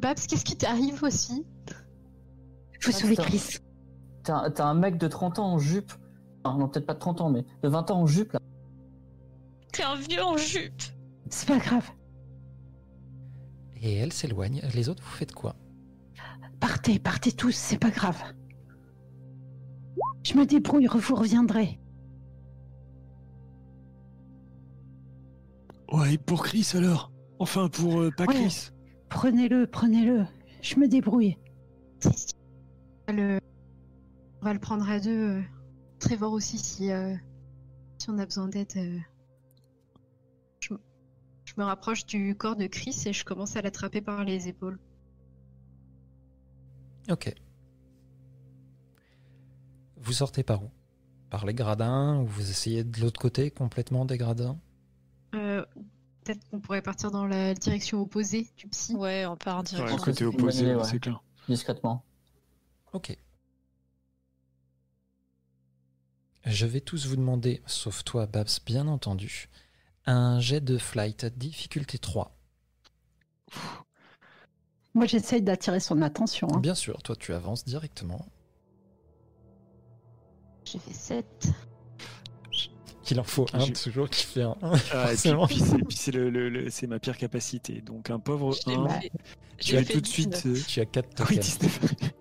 Babs, qu'est-ce qui t'arrive aussi? Faut Ah, sauver. Chris. T'as un- mec de 30 ans en jupe. Enfin, non, peut-être pas de 30 ans, mais de 20 ans en jupe, là. T'es un vieux en jupe C'est pas grave. Et elle s'éloigne. Les autres, vous faites quoi? Partez, partez tous, c'est pas grave. Je me débrouille, vous reviendrez. Ouais, pour Chris alors Enfin, pour euh, pas Ouais. Chris Prenez-le, prenez-le. Je me débrouille. On va le, on va le prendre à deux. euh. Trevor aussi, si, euh, si on a besoin d'aide. euh. Je, me rapproche du corps de Chris et je commence à l'attraper par les épaules. Ok. Vous sortez par où? Par les gradins ou vous essayez de l'autre côté complètement des gradins? Euh, Peut-être qu'on pourrait partir dans la direction opposée du psy. Ouais, on part en Ouais, direction. que côté opposé, ouais, ouais. c'est clair. Discrètement. Ok. Je vais tous vous demander, sauf toi Babs, bien entendu, un jet de flight, difficulté 3. Moi, j'essaye d'attirer son attention. hein. Bien sûr, toi tu avances directement. J'ai fait 7. Il en faut un J'ai- toujours qui fait un. Ah, et puis, Forcément. puis c'est- puis c'est le, le- le- c'est ma pire capacité. Donc un pauvre Je l'ai 1, fait- tu j'ai as fait tout de suite. 19. euh, Tu as 4 Ah oui, tokens. 19.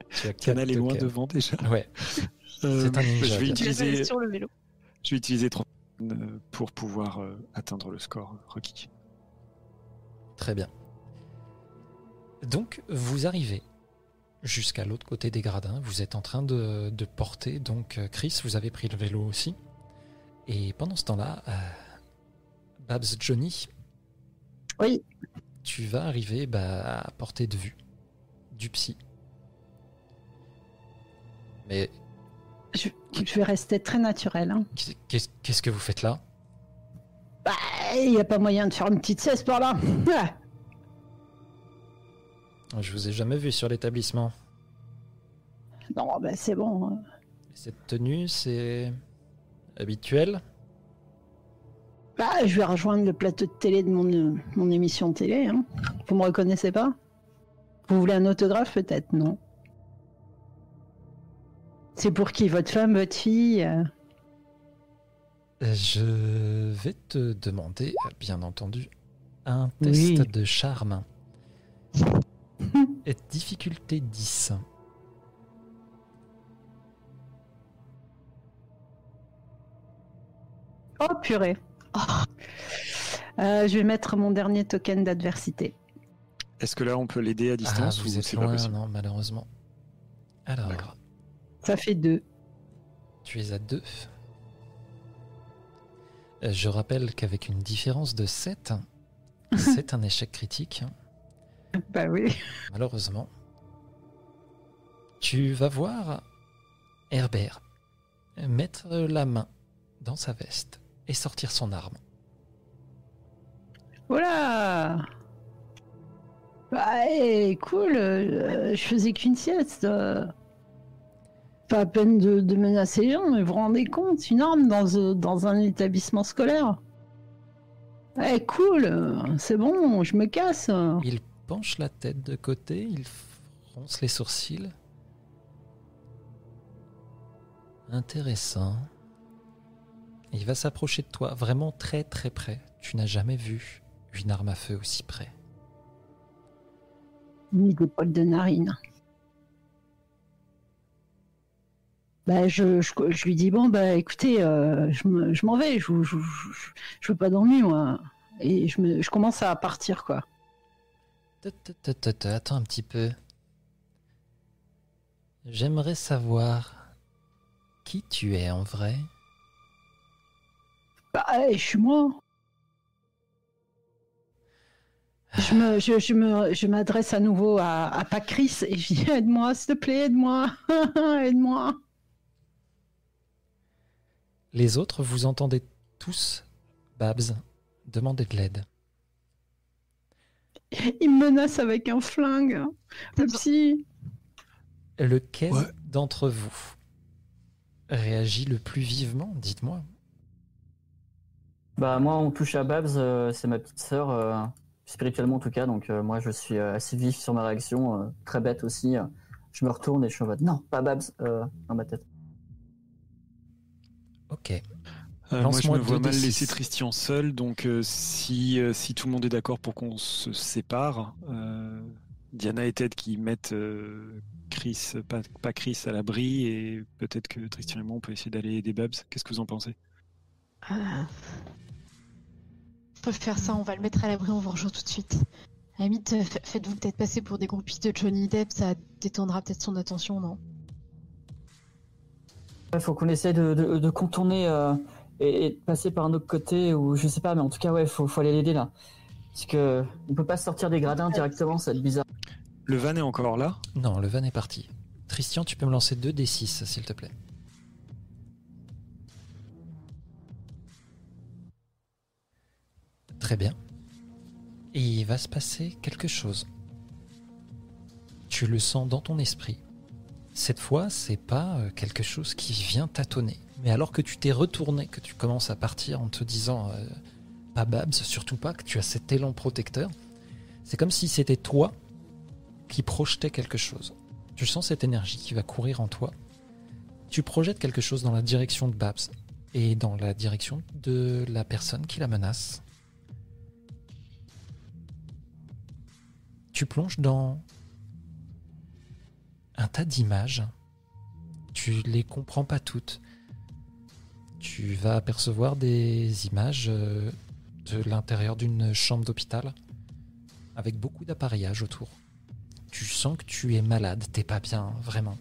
tu as quatre Canal est loin tokens. devant déjà. Ouais, Euh, C'est un ninja, Je vais bien. Tu l'as utiliser, fait sur le vélo. je vais utiliser 30 euh, pour pouvoir euh, atteindre le score requis. très bien. Donc, vous arrivez jusqu'à l'autre côté des gradins. Vous êtes en train de, de porter. Donc, euh, Chris, vous avez pris le vélo aussi. Et pendant ce temps-là, euh, Babs Johnny, Oui. tu vas arriver bah, à portée de vue du psy. Mais Je, je vais rester très naturel. hein. qu'est- qu'est-ce que vous faites là? Bah, il n'y a pas moyen de faire une petite cesse par là. Ah. Je vous ai jamais vu sur l'établissement. Non, bah, c'est bon. hein. Cette tenue, c'est habituel? Bah, je vais rejoindre le plateau de télé de mon, euh, mon émission de télé. hein. Vous me reconnaissez pas? Vous voulez un autographe peut-être? Non. C'est pour qui Votre femme, votre fille euh Je vais te demander, bien entendu, un test Oui. de charme. (laughs) Et difficulté 10. Oh purée. Euh, je vais mettre mon dernier token d'adversité. Est-ce que là on peut l'aider à Ah, distance vous ou êtes c'est pas loin, possible? non, malheureusement. Alors. Ça fait deux. tu es à 2. Euh, Je rappelle qu'avec une différence de 7, (laughs) c'est un échec critique, Bah oui. malheureusement. Tu vas voir Herbert mettre la main dans sa veste et sortir son arme. Voilà. Bah, cool. euh, je faisais qu'une sieste. Pas à peine de, de menacer les gens, mais vous vous rendez compte, une arme dans, euh, dans un établissement scolaire. Eh, cool. C'est bon, je me casse. Il penche la tête de côté, il fronce les sourcils. Intéressant. Il va s'approcher de toi, vraiment très très près. Tu n'as jamais vu une arme à feu aussi près. Ni des poils de narine. Bah, je, je, je lui dis bon bah écoutez euh, je me- je m'en vais je, je, je, veux pas d'ennui moi et je, me, je commence à partir quoi Attends un petit peu. J'aimerais savoir qui tu es en vrai. Bah, je suis moi. Je me, je, je me, je m'adresse à nouveau à, à Pacris et je dis aide-moi, s'il te plaît, aide-moi, (laughs) aide-moi. Les autres, vous entendez tous Babs demander de l'aide. Il me menace avec un flingue. Le psy. Lequel Ouais. d'entre vous réagit le plus vivement Dites-moi? Bah moi on touche à Babs, euh, c'est ma petite sœur, euh, spirituellement en tout cas, donc euh, moi je suis euh, assez vif sur ma réaction, euh, très bête aussi. euh. je me retourne et je suis en mode non, pas Babs euh, dans ma tête. Ok. Euh, moi, je me vois 2d6. mal laisser Tristian seul, donc euh, si, euh, si tout le monde est d'accord pour qu'on se sépare, euh, Diana et Ted qui mettent euh, Chris, pas, pas Chris à l'abri, et peut-être que Tristian et moi on peut essayer d'aller aider Babs. Qu'est-ce que vous en pensez? Euh, On peut faire ça, on va le mettre à l'abri, on vous rejoint tout de suite. À la limite, faites-vous peut-être passer pour des groupies de Johnny Depp, ça détendra peut-être son attention, non? Il faut qu'on essaie de, de- de contourner euh, et, et de passer par un autre côté, ou je sais pas, mais en tout cas ouais, faut, faut aller l'aider là. Parce que on peut pas sortir des gradins directement, ça va être bizarre. Le van est encore là? Non, le van est parti. Christian, tu peux me lancer 2d6, s'il te plaît. Très bien. Et il va se passer quelque chose. Tu le sens dans ton esprit. Cette fois, c'est pas euh, quelque chose qui vient tâtonner. Mais alors que tu t'es retourné, que tu commences à partir en te disant euh, pas Babs, surtout pas, que tu as cet élan protecteur, c'est comme si c'était toi qui projetait quelque chose. Tu sens cette énergie qui va courir en toi. Tu projettes quelque chose dans la direction de Babs et dans la direction de la personne qui la menace. Tu plonges dans tas d'images. Tu les comprends pas toutes. Tu vas apercevoir des images euh, de l'intérieur d'une chambre d'hôpital avec beaucoup d'appareillage autour tu sens que tu es malade, t'es pas bien, vraiment.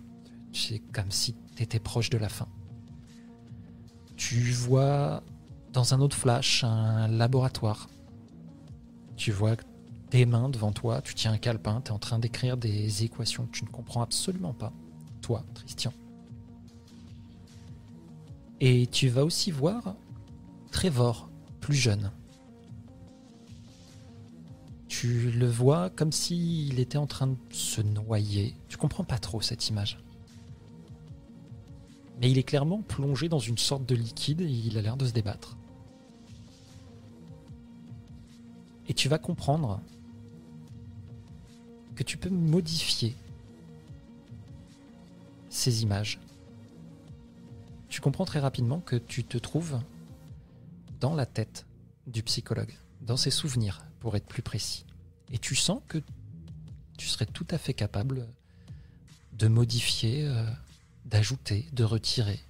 C'est comme si t'étais proche de la fin. Tu vois dans un autre flash un laboratoire. Tu vois tes mains devant toi, tu tiens un calepin, t'es en train d'écrire des équations que tu ne comprends absolument pas. Toi, Christian. Et tu vas aussi voir Trevor, plus jeune. Tu le vois comme s'il était en train de se noyer. Tu comprends pas trop cette image. Mais il est clairement plongé dans une sorte de liquide et il a l'air de se débattre. Et tu vas comprendre que tu peux modifier ces images. Tu comprends très rapidement que tu te trouves dans la tête du psychologue, dans ses souvenirs, pour être plus précis. Et tu sens que tu serais tout à fait capable de modifier, euh, d'ajouter, de retirer.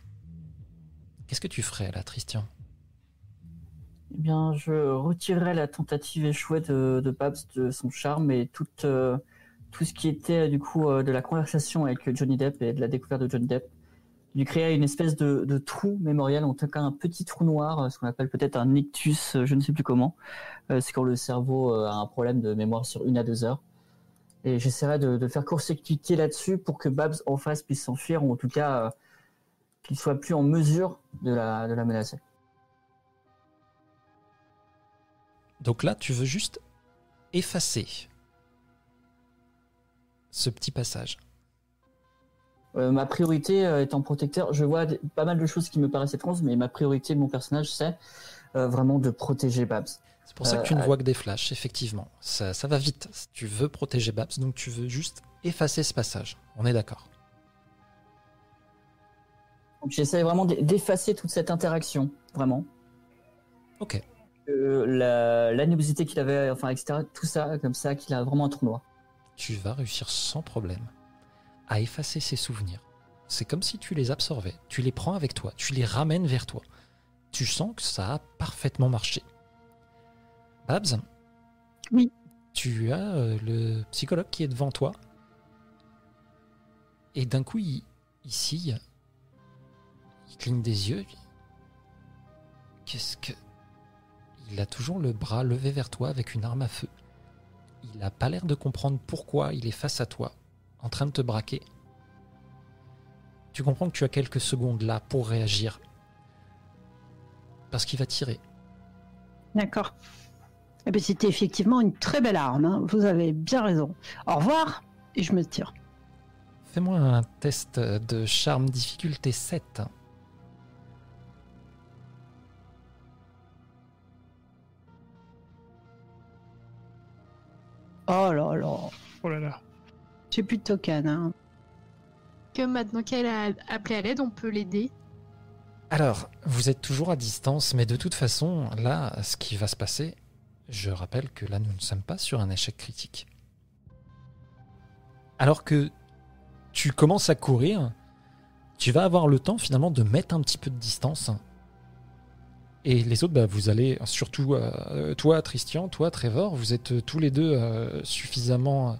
Qu'est-ce que tu ferais là, Tristian Eh bien, je retirerai la tentative échouée de, de Babs de son charme et tout, euh, tout ce qui était du coup euh, de la conversation avec Johnny Depp et de la découverte de Johnny Depp. lui créer une espèce de, trou mémoriel, en tout cas un petit trou noir, euh, ce qu'on appelle peut-être un ictus, euh, je ne sais plus comment. Euh, c'est quand le cerveau euh, a un problème de mémoire sur une à deux heures. Et j'essaierai de, de faire court-circuiter là-dessus pour que Babs en face puisse s'enfuir, ou en tout cas euh, qu'il soit plus en mesure de la, de la menacer. Donc là, tu veux juste effacer ce petit passage. Euh, ma priorité euh, étant protecteur, je vois pas mal de choses qui me paraissent étranges, mais ma priorité de mon personnage, c'est euh, vraiment de protéger Babs. C'est pour ça que tu ne vois que des flashs, effectivement. Ça, ça va vite. Tu veux protéger Babs, donc tu veux juste effacer ce passage. On est d'accord. Donc j'essaie vraiment d'effacer toute cette interaction, vraiment. Ok. La l'animosité qu'il avait, enfin, etc. Tout ça, comme ça, qu'il a vraiment un trou noir. Tu vas réussir sans problème à effacer ces souvenirs. C'est comme si tu les absorbais. Tu les prends avec toi. Tu les ramènes vers toi. Tu sens que ça a parfaitement marché. Babs Oui. Tu as euh, le psychologue qui est devant toi. Et d'un coup, il, ici, il cligne des yeux. Qu'est-ce que. Il a toujours le bras levé vers toi avec une arme à feu. Il n'a pas l'air de comprendre pourquoi il est face à toi, en train de te braquer. Tu comprends que tu as quelques secondes là pour réagir. Parce qu'il va tirer. D'accord. Eh ben, c'était effectivement une très belle arme. hein. Vous avez bien raison. Au revoir. Et je me tire. Fais-moi un test de charme difficulté 7. Oh là là. Oh là là. J'ai plus de token. hein. Que maintenant qu'elle a appelé à l'aide, on peut l'aider. Alors, vous êtes toujours à distance, mais de toute façon, là, ce qui va se passer, je rappelle que là, nous ne sommes pas sur un échec critique. Alors que tu commences à courir, tu vas avoir le temps finalement de mettre un petit peu de distance. Et les autres, bah, vous allez, surtout euh, toi, Tristian, toi, Trevor, vous êtes euh, tous les deux euh, suffisamment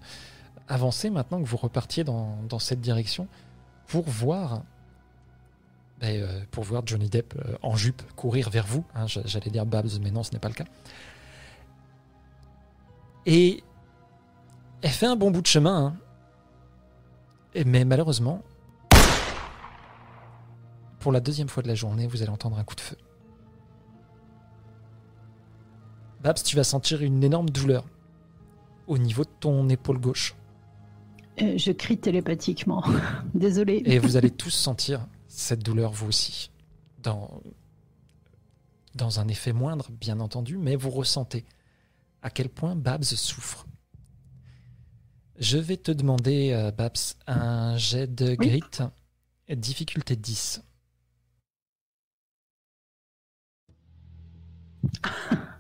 avancés maintenant que vous repartiez dans, cette direction pour voir euh, pour voir Johnny Depp en jupe courir vers vous. hein, j'a- J'allais dire Babs, mais non, ce n'est pas le cas. Et elle fait un bon bout de chemin. hein. Mais malheureusement, pour la deuxième fois de la journée, vous allez entendre un coup de feu. Babs, tu vas sentir une énorme douleur au niveau de ton épaule gauche. Euh, je crie télépathiquement. (laughs) Désolé. Et vous allez (laughs) tous sentir cette douleur, vous aussi. Dans, dans un effet moindre, bien entendu, mais vous ressentez à quel point Babs souffre. Je vais te demander, euh, Babs, un jet de Oui. grit, difficulté 10. (laughs)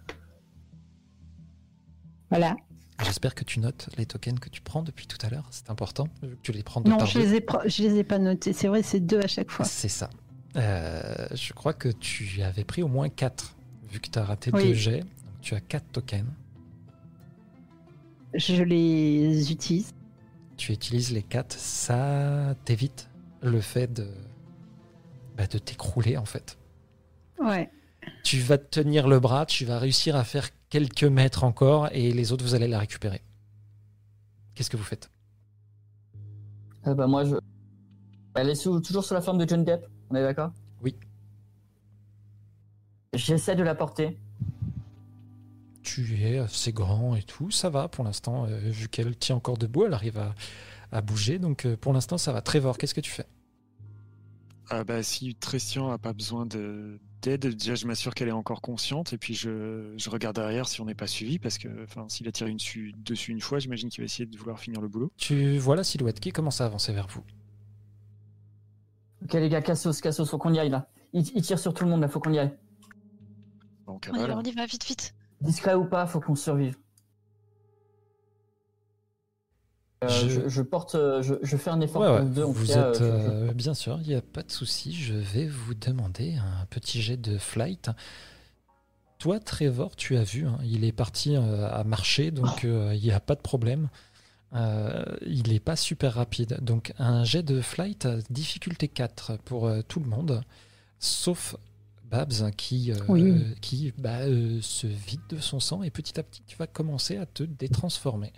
Voilà. J'espère que tu notes les tokens que tu prends depuis tout à l'heure. C'est important, tu les prends de Non, je les, ai je les ai pas notés. C'est vrai, c'est deux à chaque fois. C'est ça. Euh, je crois que tu avais pris au moins 4, vu que tu as raté Oui. deux jets. Donc tu as 4 tokens. Je les utilise. Tu utilises les 4, ça t'évite le fait de, bah, de t'écrouler en fait. Ouais. Tu vas te tenir le bras, tu vas réussir à faire quelques mètres encore et les autres, vous allez la récupérer. Qu'est-ce que vous faites? Euh, bah, moi, je. Elle est sous- toujours sous la forme de John Depp, on est d'accord? Oui. J'essaie de la porter. Tu es assez grand et tout, ça va pour l'instant, euh, vu qu'elle tient encore debout, elle arrive à, à bouger, donc euh, pour l'instant ça va. Trevor, qu'est-ce que tu fais? Ah bah, si Tristian a pas besoin de- d'aide, déjà je m'assure qu'elle est encore consciente et puis je, je regarde derrière si on n'est pas suivi parce que enfin, s'il a tiré une su- dessus une fois, j'imagine qu'il va essayer de vouloir finir le boulot. Tu vois la silhouette qui commence à avancer vers vous. Ok, les gars, Cassos, Cassos, faut qu'on y aille là. Il, il tire sur tout le monde là, faut qu'on y aille. Bon, On y cavale. va, on y va, vite, vite. Discret ou pas, faut qu'on survive. Euh, Je- je... je porte, euh, je, je fais un effort Ouais, deux. vous cas, êtes euh, bien sûr, il n'y a pas de souci. Je vais vous demander un petit jet de flight. Toi, Trevor, tu as vu, hein, il est parti euh, à marcher, donc il n'y a pas de problème. Euh, il n'est pas super rapide. Donc un jet de flight, difficulté 4 pour euh, tout le monde, sauf Babs qui, euh, Oui. qui bah, euh, se vide de son sang et petit à petit tu vas commencer à te détransformer.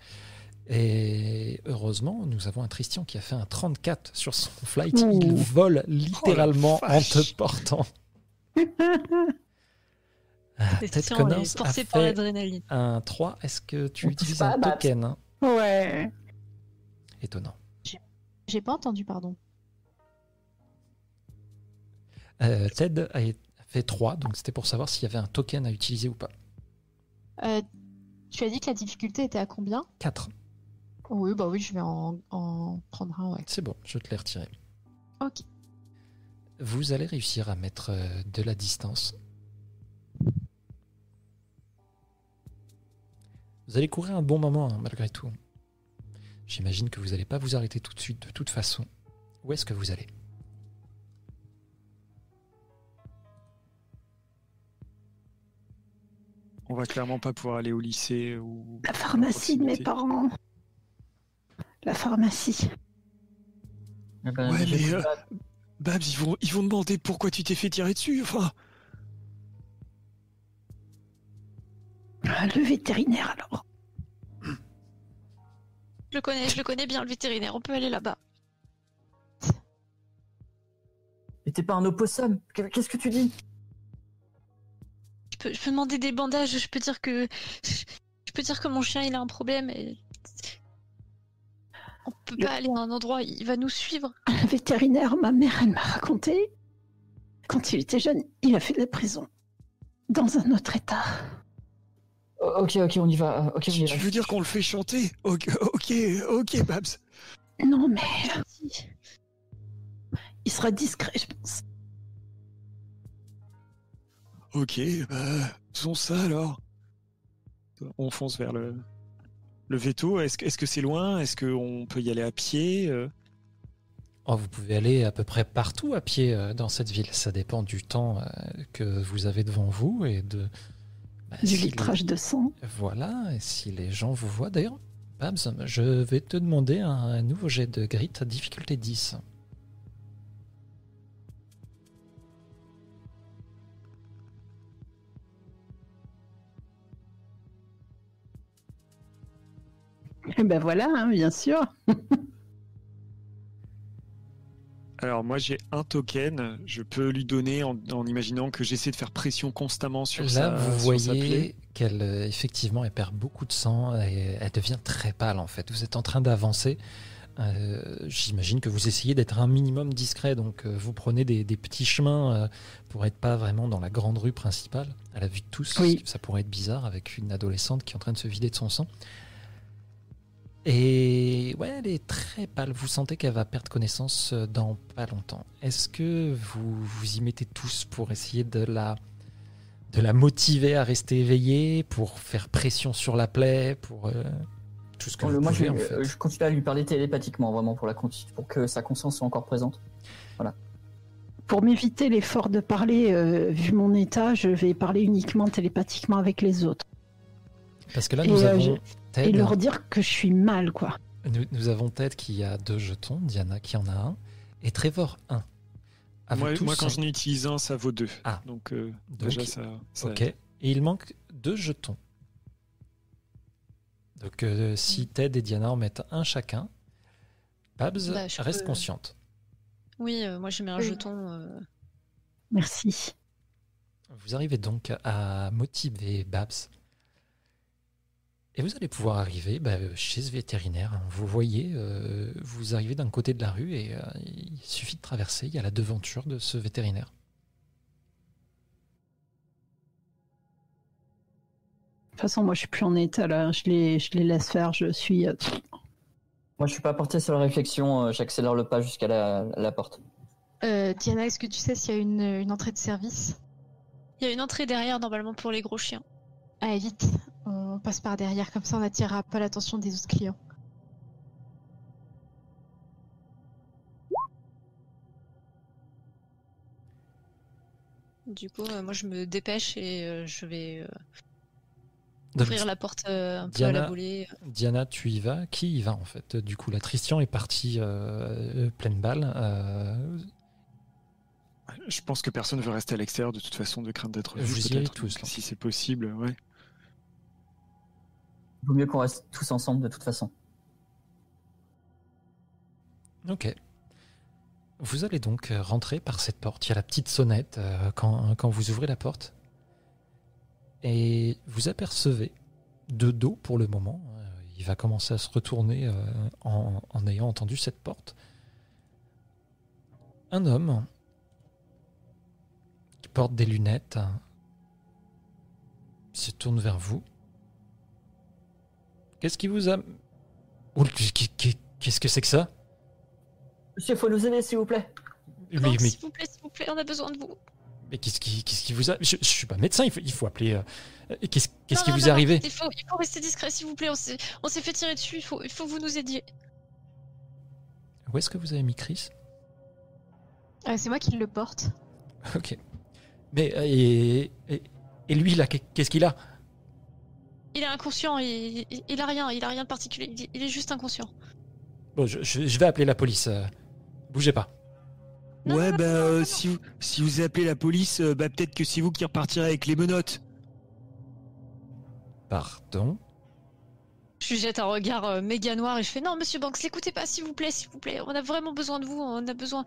Et heureusement, nous avons un Tristian qui a fait un 34 sur son (laughs) flight. Ouh. Il vole littéralement en te portant. (laughs) Ah, Christian Connors est a fait un 3. Est-ce que tu On utilises un token hein? Ouais. Étonnant. J'ai pas entendu, pardon. Euh, Ted a fait 3, donc c'était pour savoir s'il y avait un token à utiliser ou pas. Euh, tu as dit que la difficulté était à combien? 4. Oui, bah oui, je vais en, en prendre un, ouais. C'est bon, je te l'ai retiré. Ok. Vous allez réussir à mettre euh, de la distance. Vous allez courir un bon moment, hein, malgré tout. J'imagine que vous n'allez pas vous arrêter tout de suite, de toute façon. Où est-ce que vous allez? On va clairement pas pouvoir aller au lycée ou. La pharmacie de mes parents. La pharmacie. Eh ben, Ouais, mais, euh. Babs, ils vont, ils vont demander pourquoi tu t'es fait tirer dessus. Enfin, Ah, Le vétérinaire alors. Je le connais, je le connais bien, le vétérinaire. On peut aller là-bas. Mais t'es pas un opossum. Qu'est-ce que tu dis? Je peux, je peux demander des bandages. Je peux dire que je peux dire que mon chien il a un problème. Et... On peut Le- pas aller à un endroit. Il va nous suivre. (laughs) Le vétérinaire, ma mère, elle m'a raconté. Quand il était jeune, il a fait de la prison. Dans un autre état. Ok, ok, on y va. Ok, on y tu va. veux dire qu'on le fait chanter? Ok, ok, ok, Babs. Non, mais il sera discret, je pense. Ok, bah, faisons ça alors. On fonce vers le, le veto. Est-ce que c'est loin? Est-ce qu'on peut y aller à pied Euh, Oh, Vous pouvez aller à peu près partout à pied euh, dans cette ville. Ça dépend du temps euh, que vous avez devant vous et de... bah, Du si les- de sang. Voilà, et si les gens vous voient. D'ailleurs, Babs, je vais te demander un, un nouveau jet de grit à difficulté 10. Ben voilà, hein, bien sûr. (laughs) Alors moi j'ai un token. Je peux lui donner en, en imaginant que j'essaie de faire pression constamment sur Là, sa vous sa plaie. voyez qu'elle, euh, effectivement, elle perd beaucoup de sang et elle devient très pâle, en fait. Vous êtes en train d'avancer. Euh, J'imagine que vous essayez d'être un minimum discret, donc euh, vous prenez des, des petits chemins euh, pour être pas vraiment dans la grande rue principale, à la vue de tous. Oui. Ça pourrait être bizarre avec une adolescente qui est en train de se vider de son sang. Et ouais, elle est très pâle. Vous sentez qu'elle va perdre connaissance euh, dans pas longtemps. Est-ce que vous vous y mettez tous pour essayer de la de la motiver à rester éveillée, pour faire pression sur la plaie, pour euh, tout ce que Bon, vous moi, je, pouvez en fait? euh, je continue à lui parler télépathiquement, vraiment, pour, la, pour que sa conscience soit encore présente. Pour m'éviter l'effort de parler, euh, vu mon état, je vais parler uniquement télépathiquement avec les autres. Parce que là, nous avons je- Ted, Et leur dire que je suis mal, quoi. nous, nous avons Ted qui a deux jetons, Diana qui en a un, et Trevor un. Moi, tous, moi, quand j'en utilise un, ça vaut deux. Ah. Donc, euh, Donc, déjà ça. ça Ok. Et il manque deux jetons. Donc euh, si Ted et Diana en mettent un chacun, Babs Bah, reste peux- consciente. Oui, euh, moi je mets un Oui. jeton. euh, Merci. Vous arrivez donc à motiver Babs. Et vous allez pouvoir arriver bah, chez ce vétérinaire. Vous voyez, euh, vous arrivez d'un côté de la rue et euh, il suffit de traverser. Il y a la devanture de ce vétérinaire. De toute façon, moi, je suis plus en état, là. Je les, je les laisse faire. Je suis... euh, Moi, je suis pas porté sur la réflexion, j'accélère le pas jusqu'à la, la porte. Euh, Diana, est-ce que tu sais s'il y a une, une entrée de service? Il y a une entrée derrière normalement pour les gros chiens. Allez, vite, on passe par derrière, comme ça on n'attirera pas l'attention des autres clients. Du coup, euh, moi je me dépêche et euh, je vais. euh, Ouvrir Donc, la porte euh, un peu à la volée. Diana, tu y vas? Qui y va en fait? Du coup, la Tristian est partie euh, pleine balle. euh, Je pense que personne veut rester à l'extérieur de toute façon de crainte d'être vu. Vous y tous. Si c'est possible, ouais. Il vaut mieux qu'on reste tous ensemble de toute façon. Ok. Vous allez donc euh, rentrer par cette porte. Il y a la petite sonnette euh, quand, quand vous ouvrez la porte. Et vous apercevez, de dos pour le moment, euh, il va commencer à se retourner en, en ayant entendu cette porte, un homme qui porte des lunettes se tourne vers vous. Qu'est-ce qui vous a... Qu'est-ce que c'est que ça Monsieur, faut nous aider, s'il vous plaît. mais, mais, S'il vous plaît, s'il vous plaît, on a besoin de vous. mais qu'est-ce qui, qu'est-ce qui vous a... Je, je suis pas médecin, il faut, il faut appeler... euh, euh, Qu'est-ce qu'est-ce Non, qui non, vous est arrivé il faut, il faut rester discret, s'il vous plaît. On s'est on s'est fait tirer dessus. Il faut, il faut que vous nous aidiez. Où est-ce que vous avez mis Chris Euh, c'est moi qui le porte. Ok. Mais euh, et, et, et lui là, qu'est- qu'est-ce qu'il a Il est inconscient. Il, il, il a rien. Il a rien de particulier. Il, il est juste inconscient. Bon, je, je- je vais appeler la police. euh, bougez pas. Non, ouais, non, bah, non, non, euh, non. si, vous, si vous appelez la police, euh, bah, peut-être que c'est vous qui repartirez avec les menottes. Pardon? Je lui jette un regard euh, méga noir et je fais non, monsieur Banks, l'écoutez pas, s'il vous plaît, s'il vous plaît. On a vraiment besoin de vous. On a besoin.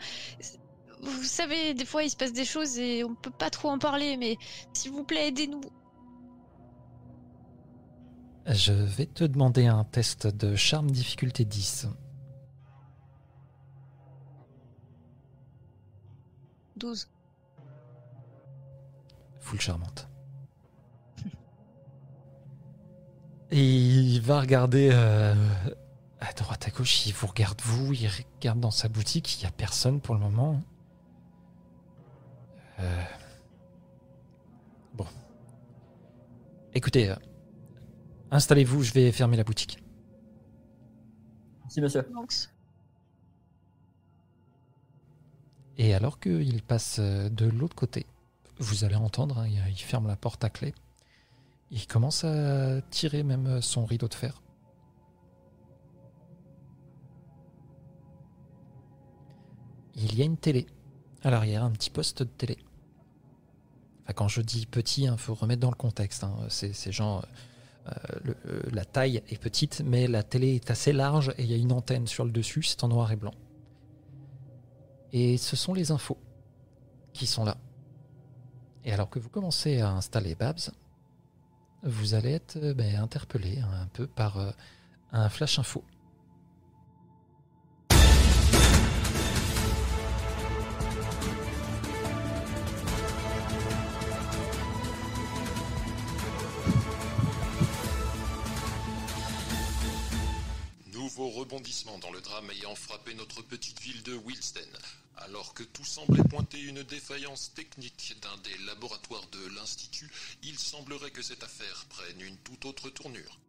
Vous savez, des fois, il se passe des choses et on peut pas trop en parler, mais s'il vous plaît, aidez-nous. Je vais te demander un test de charme difficulté 10. 12. Full charmante. (laughs) Et il va regarder euh, à droite à gauche, il vous regarde vous, il regarde dans sa boutique, il n'y a personne pour le moment. Euh, Bon. Écoutez, euh, installez-vous, je vais fermer la boutique. Si, monsieur. Et alors qu'il passe euh, de l'autre côté, vous allez entendre, hein, il ferme la porte à clé. Il commence à tirer même son rideau de fer. Il y a une télé à l'arrière, un petit poste de télé. Enfin, quand je dis petit, il faut remettre dans le contexte. hein. C'est c'est genre, euh, le- euh, la taille est petite, mais la télé est assez large et il y a une antenne sur le dessus, c'est en noir et blanc. Et ce sont les infos qui sont là. Et alors que vous commencez à installer Babs, vous allez être euh, ben, interpellé un peu par euh, un flash info. Nouveau rebondissement dans le drame ayant frappé notre petite ville de Wilsden. Alors que tout semblait pointer une défaillance technique d'un des laboratoires de l'Institut, il semblerait que cette affaire prenne une toute autre tournure.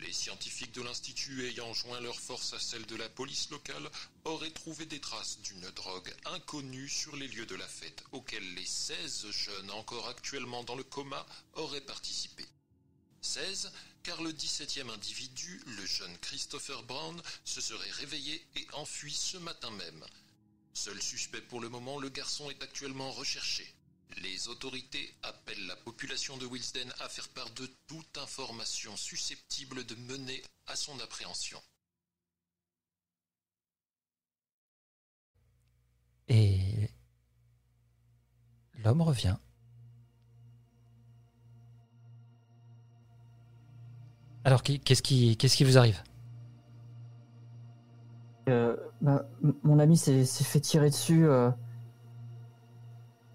Les scientifiques de l'Institut ayant joint leurs forces à celles de la police locale auraient trouvé des traces d'une drogue inconnue sur les lieux de la fête auxquels les 16 jeunes encore actuellement dans le coma auraient participé. 16, car le 17e individu, le jeune Christopher Brown, se serait réveillé et enfui ce matin même. Seul suspect pour le moment, le garçon est actuellement recherché. Les autorités appellent la population de Wilsden à faire part de toute information susceptible de mener à son appréhension. Et l'homme revient. Alors, qui- qu'est-ce qui, qu'est-ce qui vous arrive? Euh, bah, m- mon ami s'est s'est fait tirer dessus. euh,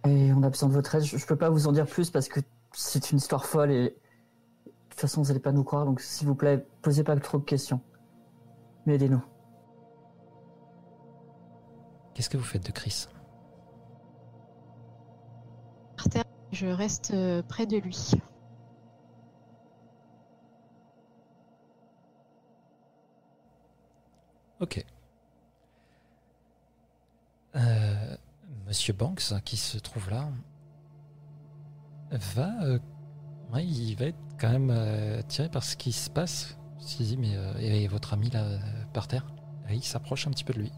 et on a besoin de votre aide. Je, je peux pas vous en dire plus parce que c'est une histoire folle et de toute façon vous allez pas nous croire. Donc s'il vous plaît, posez pas trop de questions. Mais aidez-nous. Qu'est-ce que vous faites de Chris? Par terre, je reste euh, près de lui. Ok. Euh, Monsieur Banks, qui se trouve là, va euh, il va être quand même euh, tiré par ce qui se passe. Il mais euh, et votre ami là, par terre il s'approche un petit peu de lui.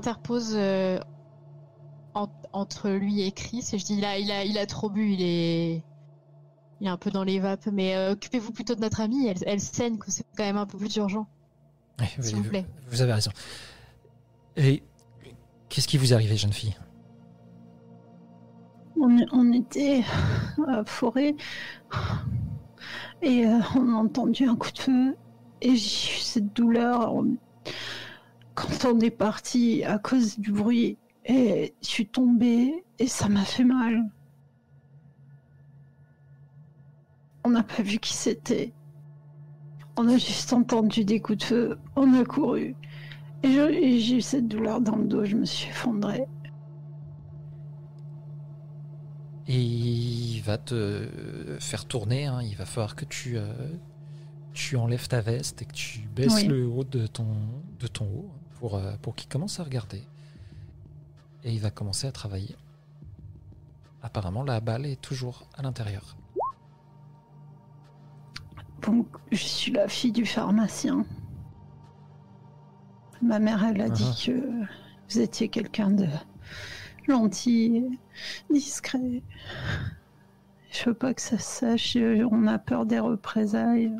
interpose en- entre lui et Chris et je dis a, il a, il a trop bu, il est, il est un peu dans les vapes, mais euh, occupez-vous plutôt de notre amie, elle, elle saigne, c'est quand même un peu plus urgent, Ouais, s'il vous plaît. Vous avez raison. Et qu'est-ce qui vous est arrivé, jeune fille? On, on était à la forêt et euh, on a entendu un coup de feu et j'ai eu cette douleur on- quand on est parti à cause du bruit et je suis tombée et ça m'a fait mal. On n'a pas vu qui c'était. On a juste entendu des coups de feu, on a couru et j'ai eu cette douleur dans le dos, je me suis effondrée. Et il va te faire tourner. hein. Il va falloir que tu, euh, tu enlèves ta veste et que tu baisses Oui. le haut de ton, de ton haut pour, euh, pour qu'il commence à regarder. Et il va commencer à travailler. Apparemment, la balle est toujours à l'intérieur. Donc, je suis la fille du pharmacien. Ma mère, elle a Ah. dit que vous étiez quelqu'un de gentil, discret. Je veux pas que ça se sache. On a peur des représailles.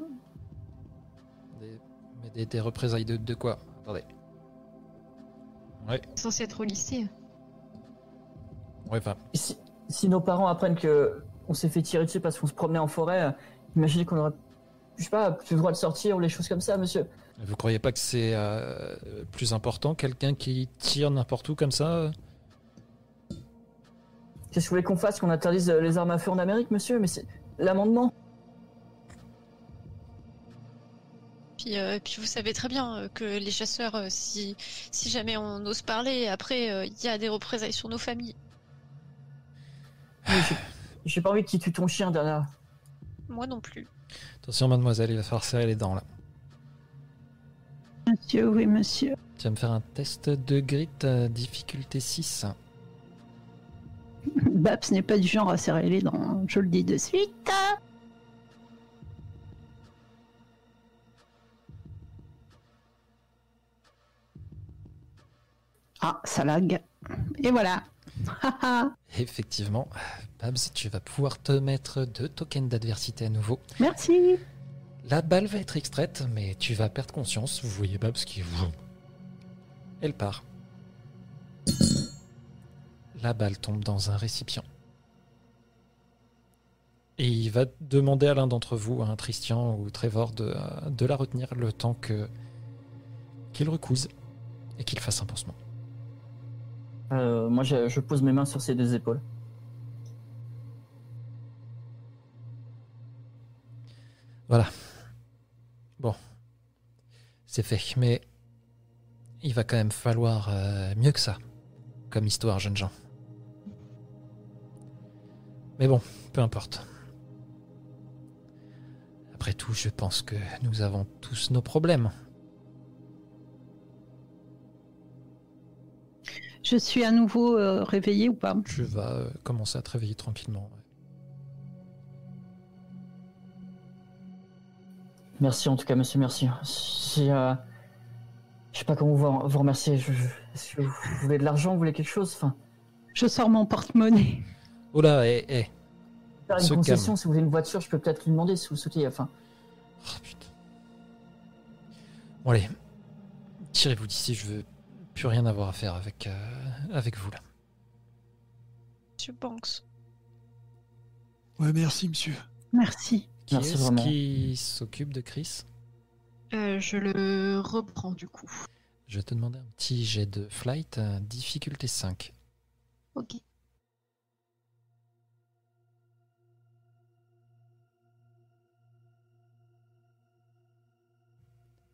Des, mais des, des représailles de, de quoi? Attendez. Ouais, Censé être au lycée. ouais, enfin, Si, si nos parents apprennent que on s'est fait tirer dessus parce qu'on se promenait en forêt, imaginez qu'on aurait, je sais pas, plus le droit de sortir ou les choses comme ça, monsieur. vous croyez pas que c'est euh, plus important quelqu'un qui tire n'importe où comme ça euh? Qu'est-ce que vous voulez qu'on fasse, qu'on interdise euh, les armes à feu en Amérique, monsieur? Mais c'est l'amendement. Puis, euh, puis vous savez très bien que les chasseurs, si, si jamais on ose parler, après euh, il y a des représailles sur nos familles. J'ai- pas envie qu'il tue ton chien derrière. Moi non plus. Attention, mademoiselle, il va falloir serrer les dents là. Monsieur, oui, monsieur. Tu vas me faire un test de grit euh, difficulté 6. (laughs) Babs n'est pas du genre à serrer les dents, hein, je le dis de suite. Ah, ça lag. Et voilà. (laughs) Effectivement, Babs, tu vas pouvoir te mettre deux tokens d'adversité à nouveau. Merci. La balle va être extraite, mais tu vas perdre conscience. Vous voyez Babs qui... Elle part. La balle tombe dans un récipient. Et il va demander à l'un d'entre vous, un Tristian ou Trevor, de, de la retenir le temps que qu'il recouse et qu'il fasse un pansement. Euh, moi, je, pose mes mains sur ses deux épaules. Voilà. Bon. C'est fait, mais il va quand même falloir euh, mieux que ça, comme histoire, jeunes gens. Mais bon, peu importe. Après tout, je pense que nous avons tous nos problèmes. Je suis à nouveau euh, réveillée ou pas? Tu vas euh, commencer à te réveiller tranquillement. ouais. Merci en tout cas, monsieur, merci. Si, euh, je sais pas comment vous, vous remercier. Je, je- Est-ce que vous voulez de l'argent, vous voulez quelque chose? Enfin, Je sors mon porte-monnaie. Oh là, hé, hé. faire une Se concession, calme. si vous voulez une voiture, je peux peut-être lui demander si vous souhaitez. Enfin, Oh, putain. Bon allez, tirez-vous d'ici, je veux plus rien avoir à faire avec, euh, avec vous là. Monsieur Banks. Ouais, merci, monsieur. Merci. Qui Merci est-ce vraiment. qui s'occupe de Chris? Euh, je le reprends du coup. Je vais te demander un petit jet de flight, euh, difficulté 5. Ok.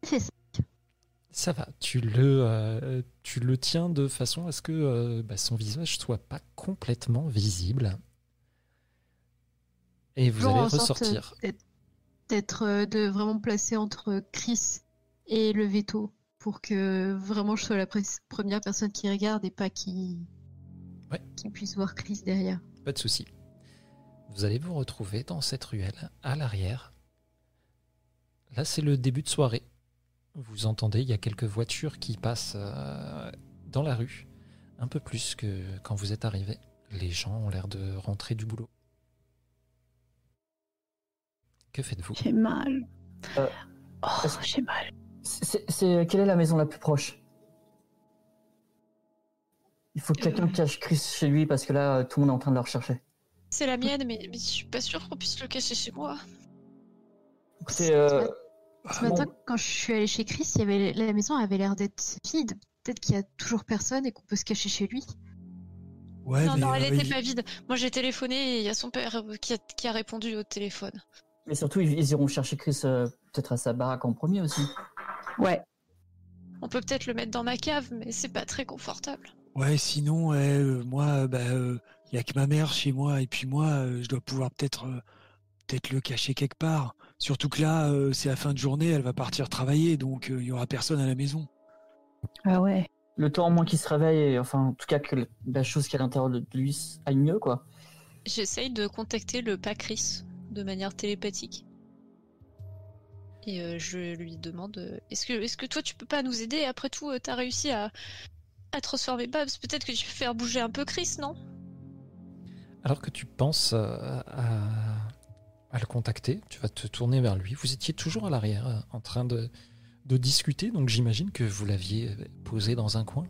C'est ça. Ça va, tu le, euh, tu le tiens de façon à ce que euh, bah, son visage soit pas complètement visible. Et vous allez ressortir. d'être- euh, de vraiment placer entre Chris et le veto pour que vraiment je sois la première personne qui regarde et pas qui Ouais. qui puisse voir Chris derrière. Pas de souci. vous allez vous retrouver dans cette ruelle à l'arrière. Là, c'est le début de soirée. Vous entendez, il y a quelques voitures qui passent euh, dans la rue, un peu plus que quand vous êtes arrivé. Les gens ont l'air de rentrer du boulot. Que faites-vous? J'ai mal. Euh, Oh, est-ce- j'ai mal. C'est, c'est- quelle est la maison la plus proche? Il faut que quelqu'un cache Chris chez lui parce que là, tout le monde est en train de le rechercher. C'est la mienne, mais, mais je suis pas sûre qu'on puisse le cacher chez moi. Écoutez, euh, Ce bon, matin, quand je suis allée chez Chris, il y avait, la maison avait l'air d'être vide. Peut-être qu'il y a toujours personne et qu'on peut se cacher chez lui. Ouais, non, mais, non, elle euh, était il- pas vide. Moi, j'ai téléphoné et il y a son père euh, qui a, qui a répondu au téléphone. mais surtout, ils, ils iront chercher Chris euh, peut-être à sa baraque en premier aussi. Ouais. On peut peut-être le mettre dans ma cave, mais c'est pas très confortable. Ouais, sinon, euh, moi, bah, euh, y a que ma mère chez moi, et puis moi, euh, je dois pouvoir peut-être, euh, peut-être le cacher quelque part. Surtout que là, euh, c'est la fin de journée, elle va partir travailler, donc il y aura personne à la maison. Ah ouais. Le temps au moins qu'il se réveille, et, enfin, en tout cas, que la chose qui est à l'intérieur de lui aille mieux, quoi. J'essaye de contacter le pas Chris de manière télépathique. Et euh, je lui demande euh, est-ce que, est-ce que toi tu peux pas nous aider? Après tout, euh, t'as réussi à, à transformer Babs. Peut-être que tu peux faire bouger un peu Chris, non? Alors que tu penses euh, à, à le contacter, tu vas te tourner vers lui. Vous étiez toujours à l'arrière, euh, en train de, de discuter, donc j'imagine que vous l'aviez euh, posé dans un coin.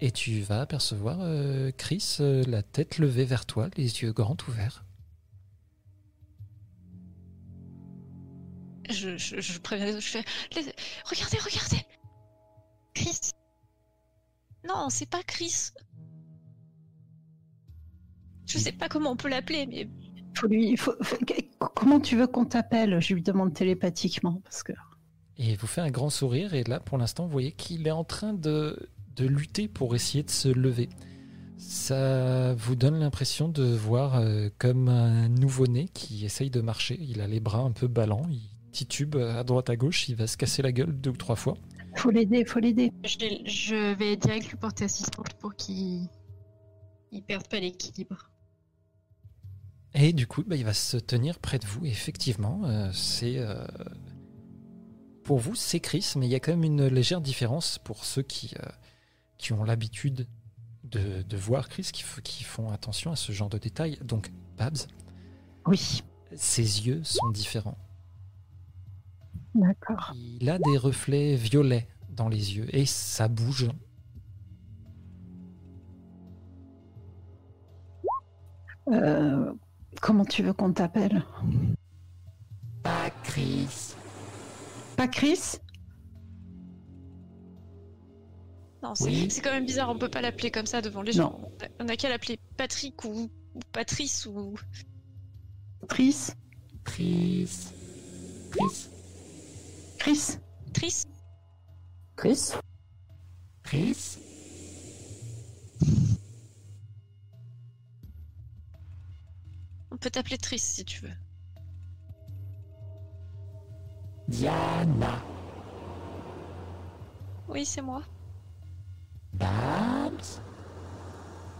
Et tu vas apercevoir euh, Chris, euh, la tête levée vers toi, les yeux grands ouverts. je, je, je préviens les autres, je fais Les- Regardez, regardez Chris Non, c'est pas Chris Je sais pas comment on peut l'appeler, mais Faut lui, faut- faut- comment tu veux qu'on t'appelle? Je lui demande télépathiquement parce que. Et il vous fait un grand sourire, et là, pour l'instant, vous voyez qu'il est en train de, de lutter pour essayer de se lever. Ça vous donne l'impression de voir euh, comme un nouveau-né qui essaye de marcher. Il a les bras un peu ballants, il titube à droite à gauche, il va se casser la gueule deux ou trois fois. Faut l'aider, faut l'aider. Je, vais- je vais direct lui porter assistance pour qu'il il perde pas l'équilibre. Et du coup, bah, il va se tenir près de vous. Et effectivement, euh, c'est. euh, pour vous, c'est Chris, mais il y a quand même une légère différence pour ceux qui, euh, qui ont l'habitude de, de voir Chris, qui, qui font attention à ce genre de détails. Donc, Babs, Oui, ses yeux sont différents. d'accord. Il a des reflets violets dans les yeux et ça bouge. Comment tu veux qu'on t'appelle Pas Chris. Pas Chris non, c'est Oui. c'est quand même bizarre, on peut pas l'appeler comme ça devant les Non. gens. On a qu'à l'appeler Patrick ou, ou Patrice ou. Chris Chris. Chris. Chris Trice Chris Chris. On peut t'appeler Trice si tu veux. Diana. Oui, c'est moi. Babs?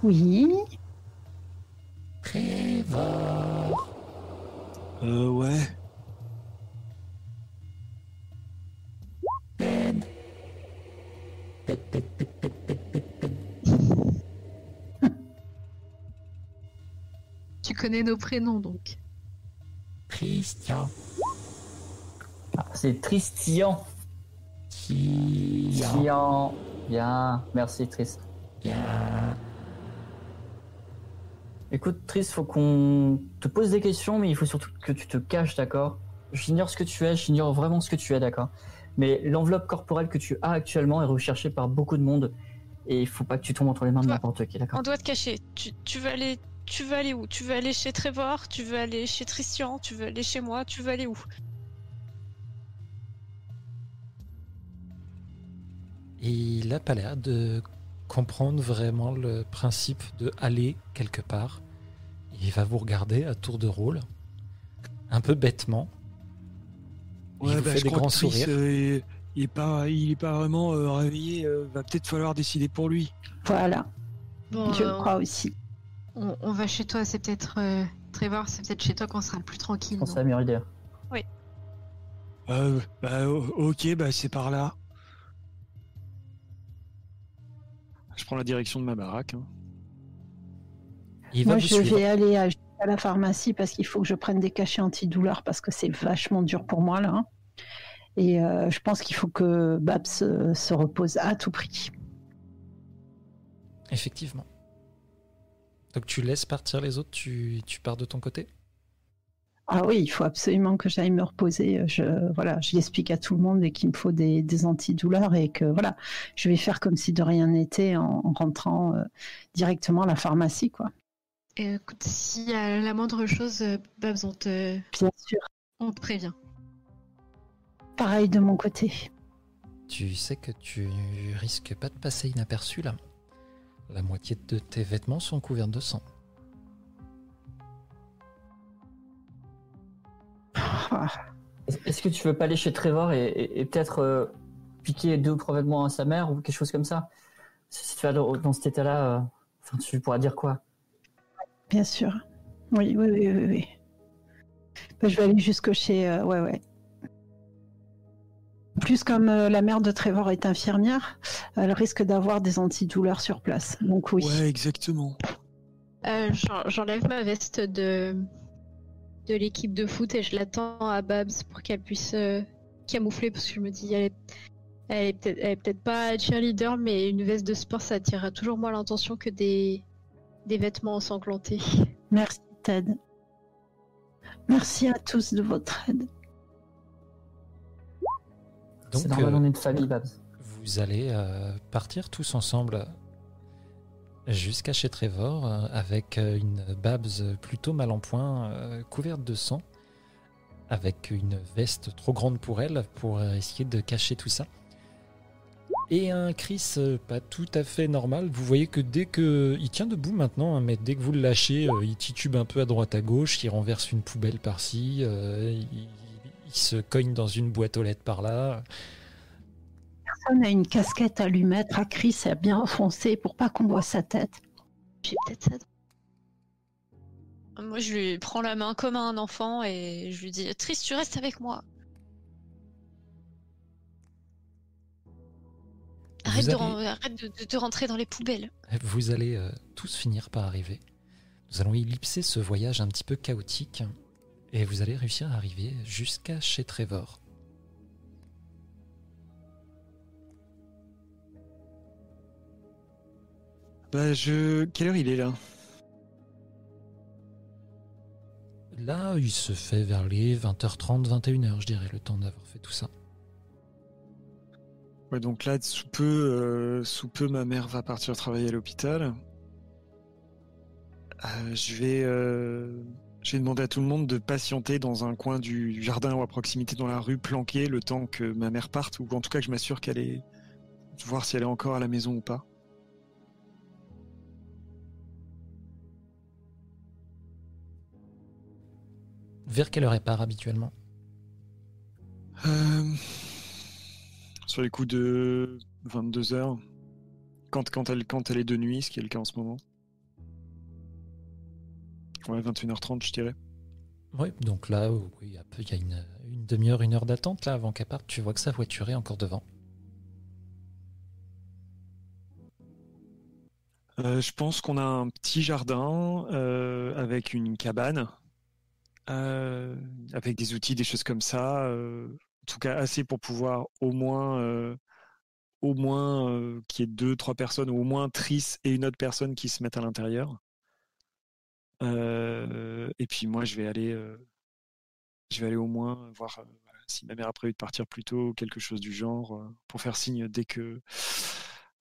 Oui. Trevor. Euh, ouais. Ben. Tu connais nos prénoms donc. Christian. Ah, C'est Tristian. Tian. Bien, merci Tris. Écoute Tris, faut qu'on te pose des questions, mais il faut surtout que tu te caches, d'accord? J'ignore ce que tu es, j'ignore vraiment ce que tu es, d'accord? Mais l'enveloppe corporelle que tu as actuellement est recherchée par beaucoup de monde, et il faut pas que tu tombes entre les mains de n'importe qui, d'accord? On doit te cacher. Tu, tu veux aller. Tu veux aller où? Tu veux aller chez Trevor? Tu veux aller chez Tristian Tu veux aller chez moi? Tu veux aller où? Et il n'a pas l'air de comprendre vraiment le principe de aller quelque part. Il va vous regarder à tour de rôle, un peu bêtement. Il Ouais, vous bah, fait je des grands Chris, sourires. euh, il est pas, il est pas vraiment euh, réveillé. euh, va peut-être falloir décider pour lui. Voilà, Bon, je euh, crois aussi. On, on va chez toi, c'est peut-être. euh, Trevor, c'est peut-être chez toi qu'on sera le plus tranquille. C'est la meilleure idée. Euh, bah, ok, bah c'est par là. Je prends la direction de ma baraque. hein. Il va Moi, je suivre. vais aller à, à la pharmacie parce qu'il faut que je prenne des cachets antidouleurs parce que c'est vachement dur pour moi là. hein. Et euh, je pense qu'il faut que Babs se, se repose à tout prix. Effectivement. Donc tu laisses partir les autres, tu, tu pars de ton côté? Ah oui, il faut absolument que j'aille me reposer. Je, voilà, je l'explique à tout le monde et qu'il me faut des, des antidouleurs et que voilà, je vais faire comme si de rien n'était en, en rentrant euh, directement à la pharmacie, quoi. Euh, Écoute, s'il y a la moindre chose, euh, Babs, on te, Bien sûr. on te prévient. Pareil de mon côté. Tu sais que tu risques pas de passer inaperçu là. La moitié de tes vêtements sont couverts de sang. Est- Est-ce que tu veux pas aller chez Trevor et, et- et peut-être euh, piquer deux ou trois vêtements à sa mère ou quelque chose comme ça? Si tu vas dans, dans cet état-là, euh, enfin, tu pourras dire quoi? Bien sûr. Oui, oui, oui, oui. oui. Ben, je vais aller jusque chez. euh, ouais, ouais. Plus comme euh, la mère de Trevor est infirmière, elle risque d'avoir des antidouleurs sur place. Donc oui. Ouais, exactement. Euh, j'en- J'enlève ma veste de, de l'équipe de foot et je l'attends à Babs pour qu'elle puisse euh, camoufler parce que je me dis elle est, elle est peut-être pas cheerleader mais une veste de sport ça attirera toujours moins l'attention que des, des vêtements ensanglantés. Merci Ted. Merci à tous de votre aide. Donc C'est normal, euh, on est de famille, Babs. vous allez euh, partir tous ensemble jusqu'à chez Trevor euh, avec une Babs plutôt mal en point, couverte de sang, avec une veste trop grande pour elle pour essayer de cacher tout ça. Et un Chris pas tout à fait normal. Vous voyez que dès que. Il tient debout maintenant, hein, mais dès que vous le lâchez, il titube un peu à droite à gauche, il renverse une poubelle par-ci, euh, il, il se cogne dans une boîte aux lettres par là. Personne a une casquette à lui mettre à Chris et à bien enfoncer pour pas qu'on voit sa tête. J'ai peut-être ça. Moi, je lui prends la main comme un enfant et je lui dis Triste, tu restes avec moi. Arrête, de, arrête de, de te rentrer dans les poubelles. Vous allez euh, tous finir par arriver. Nous allons ellipser ce voyage un petit peu chaotique et vous allez réussir à arriver jusqu'à chez Trevor. Bah, je. Quelle heure il est là? Là, il se fait vers les 20h30, 21h, je dirais, le temps d'avoir fait tout ça. Ouais, donc là, sous peu, euh, sous peu, ma mère va partir travailler à l'hôpital. Euh, je vais, euh, je vais demander à tout le monde de patienter dans un coin du jardin ou à proximité dans la rue, planqué, le temps que ma mère parte, ou en tout cas que je m'assure qu'elle est, voir si elle est encore à la maison ou pas. Vers quelle heure elle part habituellement? Euh, sur les coups de 22 heures, quand, quand, elle, quand elle est de nuit, ce qui est le cas en ce moment. Ouais, 21h30, je dirais. Oui, donc là, oui, il y a, peu- il y a une, une demi-heure, une heure d'attente là avant qu'elle parte. Tu vois que sa voiture est encore devant. Euh, je pense qu'on a un petit jardin euh, avec une cabane, euh, avec des outils, des choses comme ça. en tout cas, assez pour pouvoir au moins, au moins qu'il y ait deux, trois personnes, ou au moins Triss et une autre personne qui se mettent à l'intérieur. Euh, et puis moi, je vais aller, euh, je vais aller au moins voir euh, si ma mère a prévu de partir plus tôt, ou quelque chose du genre, euh, pour faire signe dès que,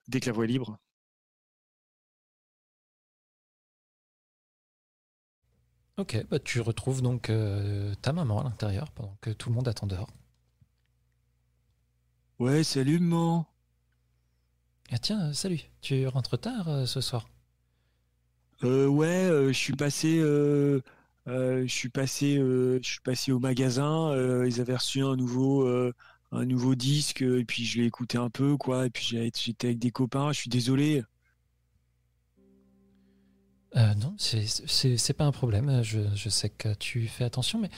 dès que la voie est libre. Ok, bah tu retrouves donc euh, ta maman à l'intérieur pendant que tout le monde attend dehors. Ouais, salut maman. Ah tiens, salut, tu rentres tard euh, ce soir ouais, euh, je suis passé, euh, euh, je suis passé, euh, je suis passé au magasin. euh, ils avaient reçu un nouveau, euh, un nouveau disque, euh, et puis je l'ai écouté un peu, quoi. Et puis j'étais avec des copains. Je suis désolé. Euh, non, c'est- pas un problème. Je, je sais que tu fais attention, mais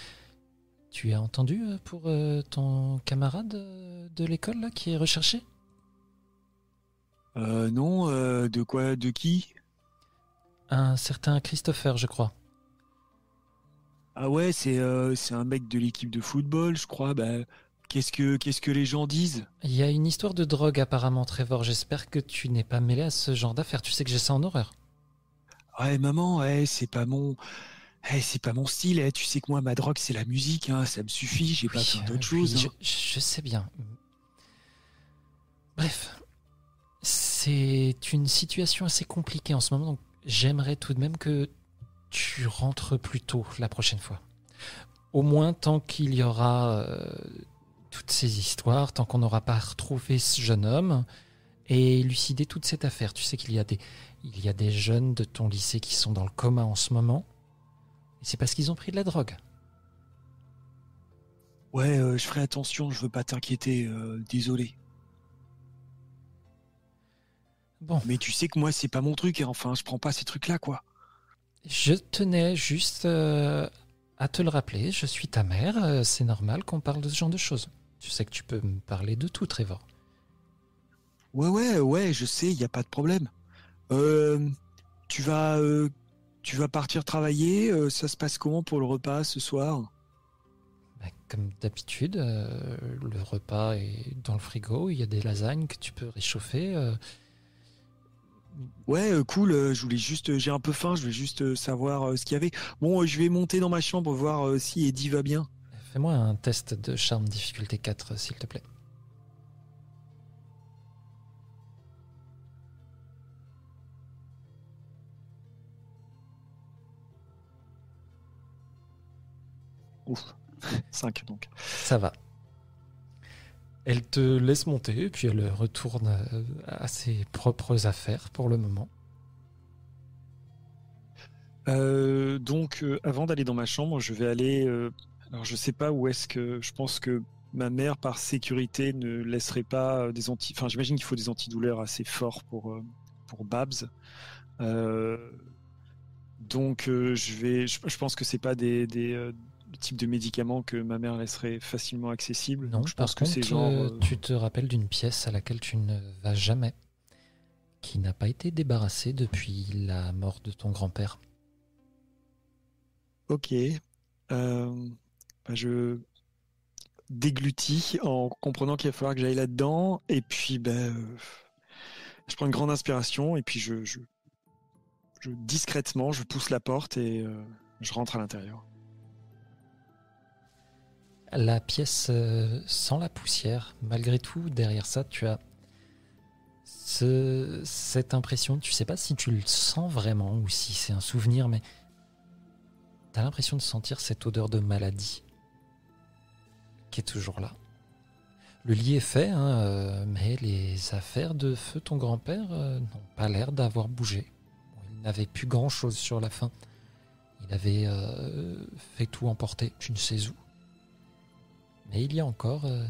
tu as entendu euh, pour euh, ton camarade euh, de l'école là qui est recherché? Euh, non, euh, de quoi, de qui? Un certain Christopher, je crois. Ah ouais, c'est euh, c'est un mec de l'équipe de football, je crois. Bah, qu'est-ce que qu'est-ce que les gens disent? Il y a une histoire de drogue apparemment, Trevor. J'espère que tu n'es pas mêlé à ce genre d'affaires. Tu sais que j'ai ça en horreur. Ouais, maman, ouais, c'est pas mon, eh, c'est pas mon style. eh, Tu sais que moi, ma drogue, c'est la musique. Hein, ça me suffit. J'ai pas besoin euh, d'autre oui, chose. je, hein. je sais bien. Bref, c'est une situation assez compliquée en ce moment, donc j'aimerais tout de même que tu rentres plus tôt la prochaine fois. Au moins tant qu'il y aura euh, toutes ces histoires, tant qu'on n'aura pas retrouvé ce jeune homme et élucidé toute cette affaire. Tu sais qu'il y a des, il y a des jeunes de ton lycée qui sont dans le coma en ce moment. Et c'est parce qu'ils ont pris de la drogue. Ouais, euh, je ferai attention. Je veux pas t'inquiéter. euh, désolé. Bon. Mais tu sais que moi, c'est pas mon truc. hein, Enfin, je prends pas ces trucs-là, quoi. Je tenais juste euh, à te le rappeler, je suis ta mère, euh, c'est normal qu'on parle de ce genre de choses. Tu sais que tu peux me parler de tout, Trevor. Ouais, ouais, ouais, je sais, y a pas de problème. Euh, tu vas, euh, tu vas partir travailler. euh, ça se passe comment pour le repas ce soir? Bah, comme d'habitude, le repas est dans le frigo, il y a des lasagnes que tu peux réchauffer. Ouais, euh, cool. euh, je voulais juste, euh, j'ai un peu faim. Je voulais juste savoir ce qu'il y avait. Bon, je vais monter dans ma chambre voir si Eddie va bien. Fais-moi un test de charme difficulté 4, s'il te plaît. Ouf, (laughs) 5 donc. Ça va. Elle te laisse monter, puis elle retourne euh, à ses propres affaires pour le moment. Euh, donc, euh, avant d'aller dans ma chambre, je vais aller. alors, je sais pas où est-ce que. Je pense que ma mère, par sécurité, ne laisserait pas des anti. Enfin, j'imagine qu'il faut des antidouleurs assez forts pour pour Babs. Donc, je vais. Je, pense que c'est pas des types de médicaments que ma mère laisserait facilement accessibles. Non, Donc, je par pense que c'est genre. euh, euh, tu te rappelles d'une pièce à laquelle tu ne vas jamais, qui n'a pas été débarrassée depuis la mort de ton grand-père. Ok. Euh, bah, je déglutis en comprenant qu'il va falloir que j'aille là-dedans. Et puis, ben, euh, je prends une grande inspiration et puis je, je, je- discrètement, je pousse la porte et euh, je rentre à l'intérieur. La pièce euh, sent la poussière. Malgré tout, derrière ça, tu as ce- cette impression. Tu sais pas si tu le sens vraiment ou si c'est un souvenir, mais tu as l'impression de sentir cette odeur de maladie qui est toujours là. Le lit est fait, hein, euh, mais les affaires de feu ton grand-père euh, n'ont pas l'air d'avoir bougé. Il n'avait plus grand-chose sur la fin. Il avait fait tout emporter, tu ne sais où. Mais il y a encore euh,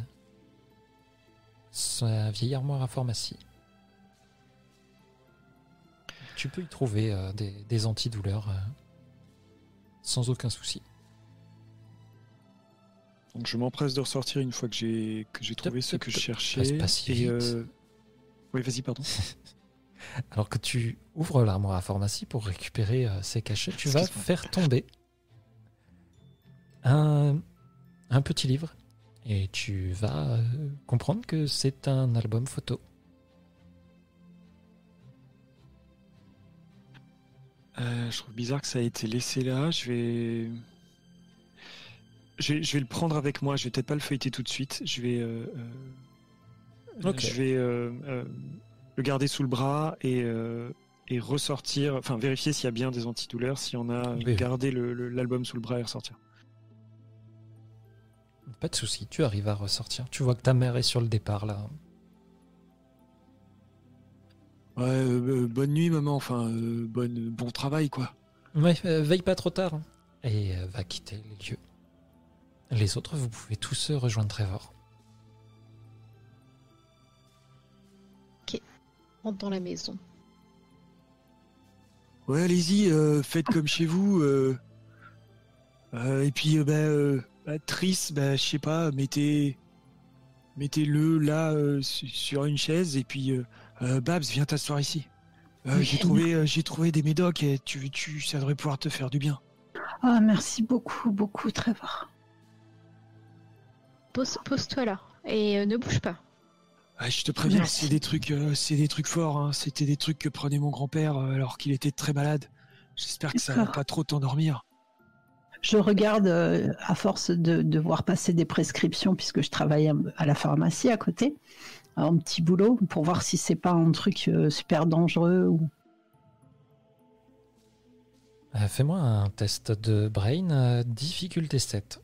sa vieille armoire à pharmacie. Tu peux y trouver euh, des, des antidouleurs euh, sans aucun souci. Donc, je m'empresse de ressortir une fois que j'ai que j'ai trouvé ce que je cherchais. Pas si vite. euh, oui, vas-y, pardon. (laughs) Alors que tu ouvres l'armoire à pharmacie pour récupérer ces cachets, tu vas faire tomber un, un petit livre et tu vas euh, comprendre que c'est un album photo. Euh, je trouve bizarre que ça ait été laissé là. Je vais... Je vais, je vais le prendre avec moi. Je vais peut-être pas le feuilleter tout de suite. Je vais, euh, Ok. je vais le garder sous le bras et, et ressortir. Enfin, vérifier s'il y a bien des antidouleurs. S'il y en a, Oui. garder le- le- l'album sous le bras et ressortir. Pas de souci, tu arrives à ressortir. Tu vois que ta mère est sur le départ là. Ouais, euh, euh, bonne nuit, maman. Enfin, euh, bonne, bon travail, quoi. Ouais, euh, veille pas trop tard. hein. Et euh, va quitter les lieux. Les autres, vous pouvez tous rejoindre Trevor. Rentre dans la maison. Ouais, allez-y, euh, faites comme chez vous. euh. Euh, et puis, euh, bah, Tris, bah, je sais pas, mettez, mettez-le là euh, su- sur une chaise et puis euh, euh, Babs, viens t'asseoir ici. Euh, Oui. j'ai trouvé, euh, j'ai trouvé des médocs et tu, tu, ça devrait pouvoir te faire du bien. Ah, merci beaucoup, beaucoup, Trevor. Pose, pose-toi là et euh, ne bouge pas. Ah, je te préviens, Merci. c'est des trucs, euh, c'est des trucs forts. hein. C'était des trucs que prenait mon grand-père euh, alors qu'il était très malade. J'espère que ça va pas trop t'endormir. Je regarde, euh, à force de, de voir passer des prescriptions, puisque je travaille à, à la pharmacie à côté, un petit boulot, pour voir si c'est pas un truc euh, super dangereux. Ou... Euh, Fais-moi un test de brain, difficulté 7.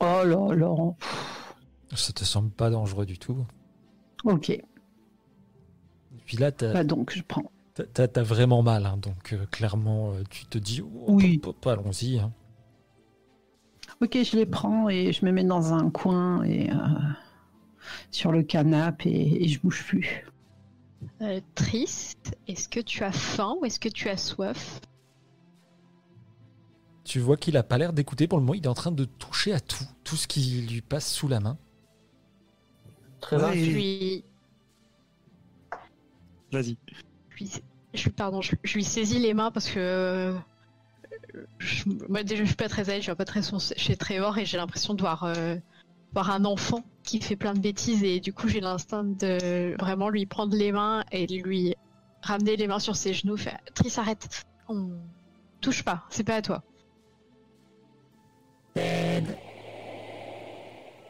Oh là là. Ça te semble pas dangereux du tout. Ok, Et puis là, t'as bah donc je prends. t'as- vraiment mal, hein, donc euh, clairement, euh, tu te dis, oh, Oui. allons-y. hein. Ok, je les prends et je me mets dans un coin et euh, sur le canapé et, et je bouge plus. Euh, triste, est-ce que tu as faim ou est-ce que tu as soif? Tu vois qu'il a pas l'air d'écouter pour le moment, il est en train de toucher à tout, tout ce qui lui passe sous la main. Très bien. Je lui, Vas-y. je lui- je lui- pardon, je, je lui saisis les mains parce que euh, je, moi déjà je suis pas très l'aise, je suis pas très son- chez Trevor et j'ai l'impression de voir, euh, voir un enfant qui fait plein de bêtises et du coup j'ai l'instinct de vraiment lui prendre les mains et lui ramener les mains sur ses genoux, faire Tris arrête, on touche pas, c'est pas à toi.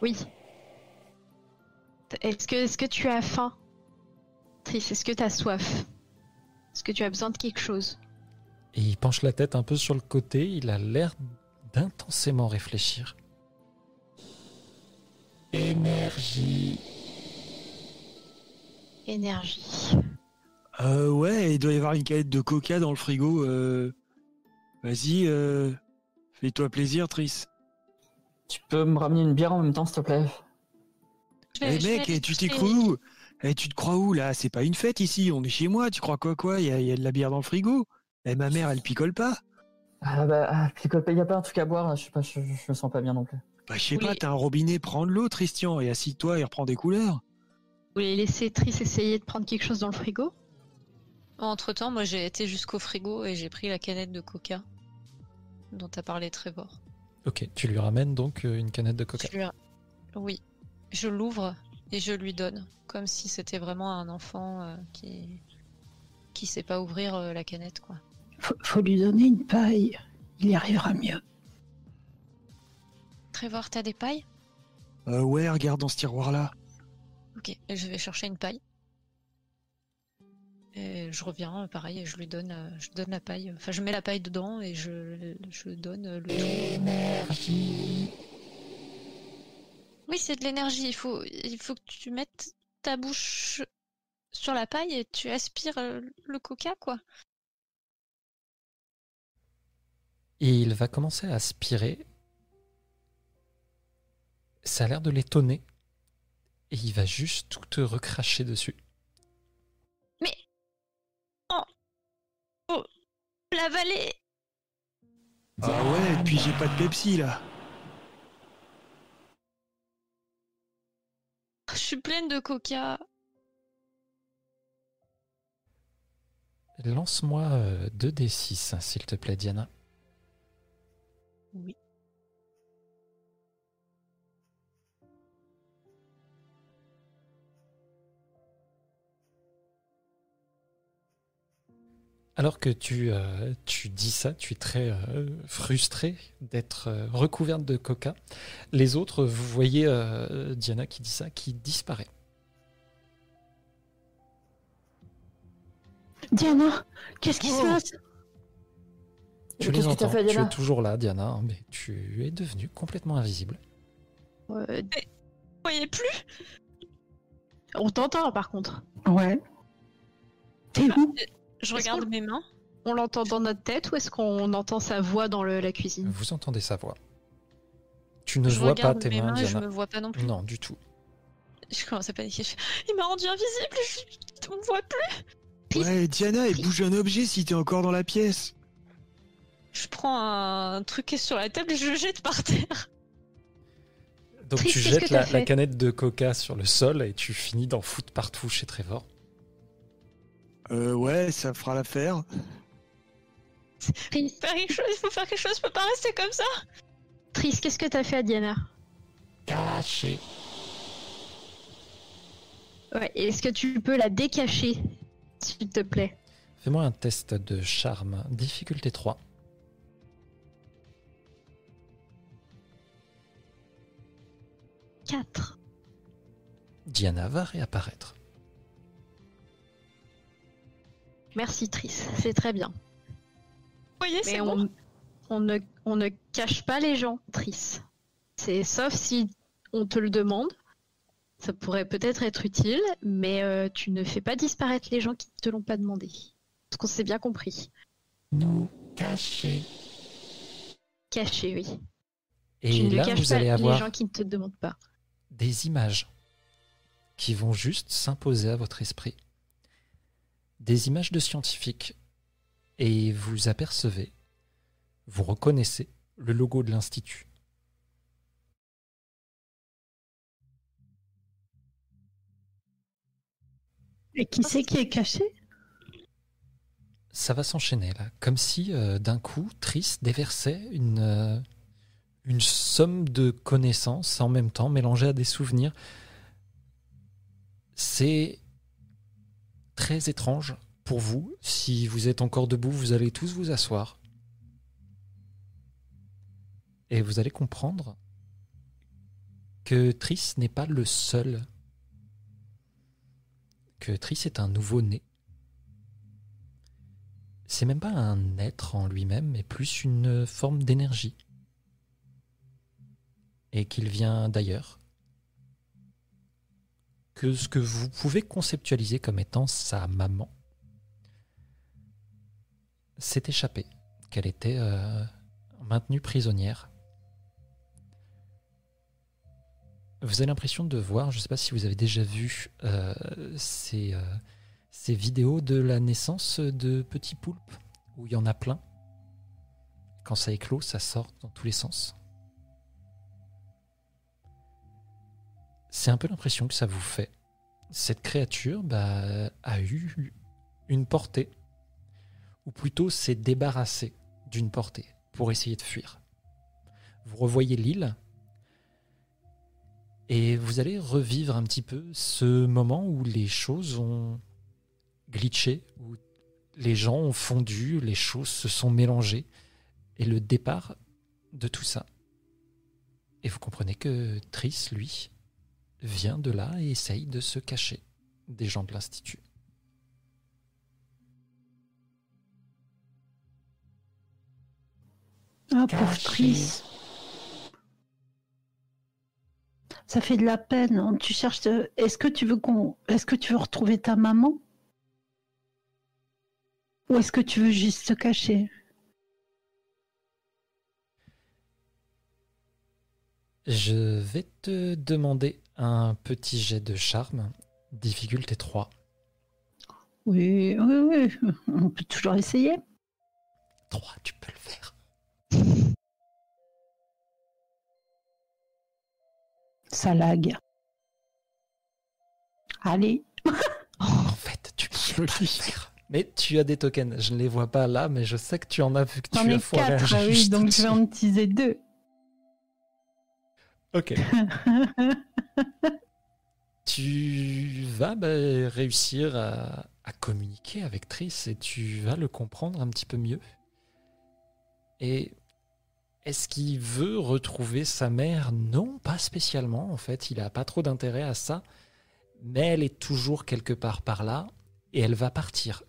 Oui. Est-ce que, est-ce que tu as faim? Tris, est-ce que tu as soif? Est-ce que tu as besoin de quelque chose? Et il penche la tête un peu sur le côté, il a l'air d'intensément réfléchir. Énergie. Énergie. Euh, ouais, il doit y avoir une canette de coca dans le frigo. euh. Vas-y, euh, fais-toi plaisir, Tris. Tu peux me ramener une bière en même temps, s'il te plaît? Je vais- Eh vais mec, aller eh, tu t'es cru où? Eh, tu te crois où là? C'est pas une fête ici, on est chez moi. Tu crois quoi quoi? Il y, a- il y a de la bière dans le frigo. Eh, ma mère, elle picole pas. Ah bah, ah, puis il y a pas un truc à boire, là, je sais pas, je, je me sens pas bien non plus. Bah, je sais pas, t'as un robinet, prends de l'eau, Christian, et assis-toi et reprends des couleurs. Vous voulez laisser Tris essayer de prendre quelque chose dans le frigo Entre temps, moi j'ai été jusqu'au frigo et j'ai pris la canette de coca dont a parlé Trevor. Ok, tu lui ramènes donc euh, une canette de coca. Je lui- Oui, je l'ouvre et je lui donne, comme si c'était vraiment un enfant euh, qui qui sait pas ouvrir euh, la canette quoi. Faut, faut lui donner une paille. Il y arrivera mieux. Trevor, t'as des pailles? Euh, ouais, regarde dans ce tiroir-là. Ok, je vais chercher une paille. Et je reviens, pareil, et je lui donne, euh, je donne la paille. Enfin, je mets la paille dedans et je, je donne euh, le tout. Oui, c'est de l'énergie. Il faut, il faut que tu mettes ta bouche sur la paille et tu aspires euh, le coca, quoi. Et il va commencer à aspirer. Ça a l'air de l'étonner. Et il va juste tout te recracher dessus. La vallée Ah ouais, et puis j'ai pas de Pepsi là. Je suis pleine de coca. Lance-moi euh, 2d6, hein, s'il te plaît, Diana. Alors que tu, euh, tu dis ça, tu es très euh, frustré d'être euh, recouverte de coca. Les autres, vous voyez euh, Diana qui dit ça, qui disparaît. Diana, qu'est-ce qui se Oh. passe? Tu les entends. fait, tu es toujours là, Diana, hein, mais tu es devenue complètement invisible. Euh, Vous voyez plus? On t'entend par contre. Ouais. T'es où? Je regarde mes mains. On l'entend dans notre tête ou est-ce qu'on entend sa voix dans le- la cuisine? Vous entendez sa voix. Tu ne je vois pas tes mes mains, mains, je Diana. me vois pas non plus. Non, du tout. Je commence à paniquer. je Il m'a rendu invisible, je... on me voit plus. Ouais, Diana, et bouge un objet si t'es encore dans la pièce. Je prends un truc qui est sur la table et je le jette par terre. Donc Triste, tu jettes la, la canette de coca sur le sol et tu finis d'en foutre partout chez Trevor. Euh, ouais, ça fera l'affaire. Tris, Faire quelque chose, il faut faire quelque chose, je peux pas rester comme ça. Tris, qu'est-ce que t'as fait à Diana? Caché. Ouais, est-ce que tu peux la décacher, s'il te plaît? Fais-moi un test de charme, difficulté 3. Quatre. Diana va réapparaître. Merci Tris, c'est très bien. Vous voyez, c'est Mais bon. on, on ne, on ne cache pas les gens, Tris. C'est sauf si on te le demande. Ça pourrait peut-être être utile, mais euh, tu ne fais pas disparaître les gens qui ne te l'ont pas demandé. Parce qu'on s'est bien compris. Nous cacher. Caché, oui. tu Et ne là, caches vous pas allez les avoir gens qui ne te demandent pas. des images qui vont juste s'imposer à votre esprit. Des images de scientifiques. Et vous apercevez, vous reconnaissez le logo de l'Institut. Et qui c'est qui est caché? Ça va s'enchaîner là, comme si euh, d'un coup, Tris déversait une, euh, une somme de connaissances en même temps, mélangée à des souvenirs. C'est très étrange pour vous. Si vous êtes encore debout, vous allez tous vous asseoir. Et vous allez comprendre que Tris n'est pas le seul. Que Tris est un nouveau-né. C'est même pas un être en lui-même, mais plus une forme d'énergie. Et qu'il vient d'ailleurs. Que ce que vous pouvez conceptualiser comme étant sa maman s'est échappé, qu'elle était euh, maintenue prisonnière. Vous avez l'impression de voir, je ne sais pas si vous avez déjà vu euh, ces, euh, ces vidéos de la naissance de petits poulpes, où il y en a plein. Quand ça éclot, ça sort dans tous les sens. C'est un peu l'impression que ça vous fait. Cette créature bah, a eu une portée, ou plutôt s'est débarrassée d'une portée pour essayer de fuir. Vous revoyez l'île, et vous allez revivre un petit peu ce moment où les choses ont glitché, où les gens ont fondu, les choses se sont mélangées, et le départ de tout ça. Et vous comprenez que Tris, lui, vient de là et essaye de se cacher des gens de l'Institut. Ah, pauvre Tris. Ça fait de la peine. Tu cherches. de- Est-ce que tu veux qu'on. Est-ce que tu veux retrouver ta maman? Ou est-ce que tu veux juste te cacher? Je vais te demander un petit jet de charme, difficulté 3. Oui, oui, oui. On peut toujours essayer. 3, tu peux le faire. Ça lag. Allez. En fait, tu (laughs) peux pas le faire. Mais tu as des tokens. Je ne les vois pas là, mais je sais que tu en as vu que tu as foiré ah oui, donc je vais en utiliser deux. Ok. (laughs) tu vas bah, réussir à, à communiquer avec Tris et tu vas le comprendre un petit peu mieux. Et est-ce qu'il veut retrouver sa mère? Non, pas spécialement. En fait, il n'a pas trop d'intérêt à ça. Mais elle est toujours quelque part par là et elle va partir.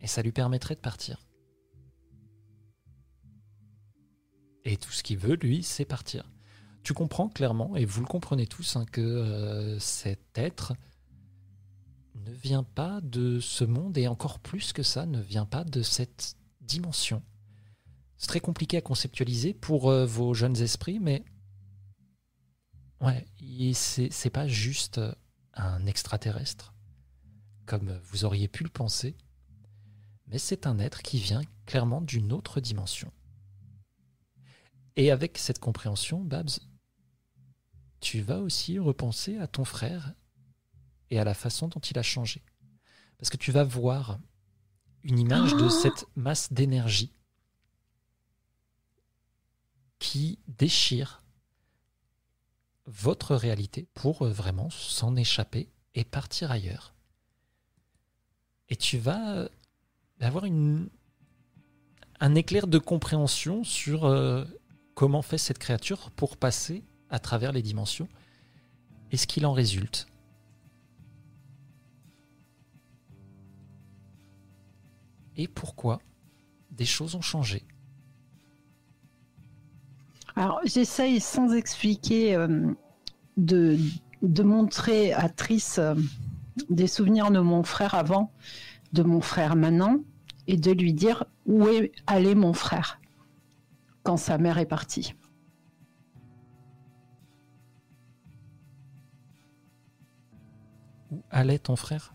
Et ça lui permettrait de partir. Et tout ce qu'il veut, lui, c'est partir tu comprends clairement, et vous le comprenez tous, hein, que euh, cet être ne vient pas de ce monde, et encore plus que ça, ne vient pas de cette dimension. C'est très compliqué à conceptualiser pour euh, vos jeunes esprits, mais Ouais, c'est c'est pas juste un extraterrestre, comme vous auriez pu le penser, mais c'est un être qui vient clairement d'une autre dimension. Et avec cette compréhension, Babs, tu vas aussi repenser à ton frère et à la façon dont il a changé. Parce que tu vas voir une image de Oh cette masse d'énergie qui déchire votre réalité pour euh, vraiment s'en échapper et partir ailleurs. Et tu vas avoir une, un éclair de compréhension sur euh, comment fait cette créature pour passer à travers les dimensions et ce qu'il en résulte. Et pourquoi des choses ont changé. Alors, j'essaye sans expliquer euh, de, montrer à Triss euh, des souvenirs de mon frère avant, de mon frère maintenant, et de lui dire où est allé mon frère quand sa mère est partie. Où allait ton frère?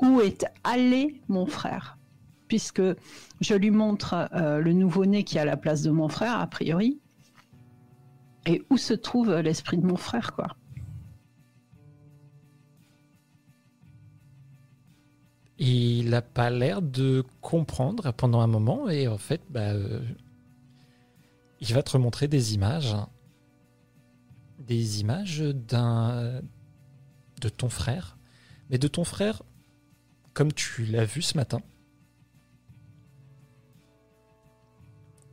Où est allé mon frère? Puisque je lui montre euh, le nouveau-né qui est à la place de mon frère, a priori. Et où se trouve l'esprit de mon frère, quoi? Il n'a pas l'air de comprendre pendant un moment et en fait, bah, euh, il va te remontrer des images. Des images d'un de ton frère. Mais de ton frère, comme tu l'as vu ce matin.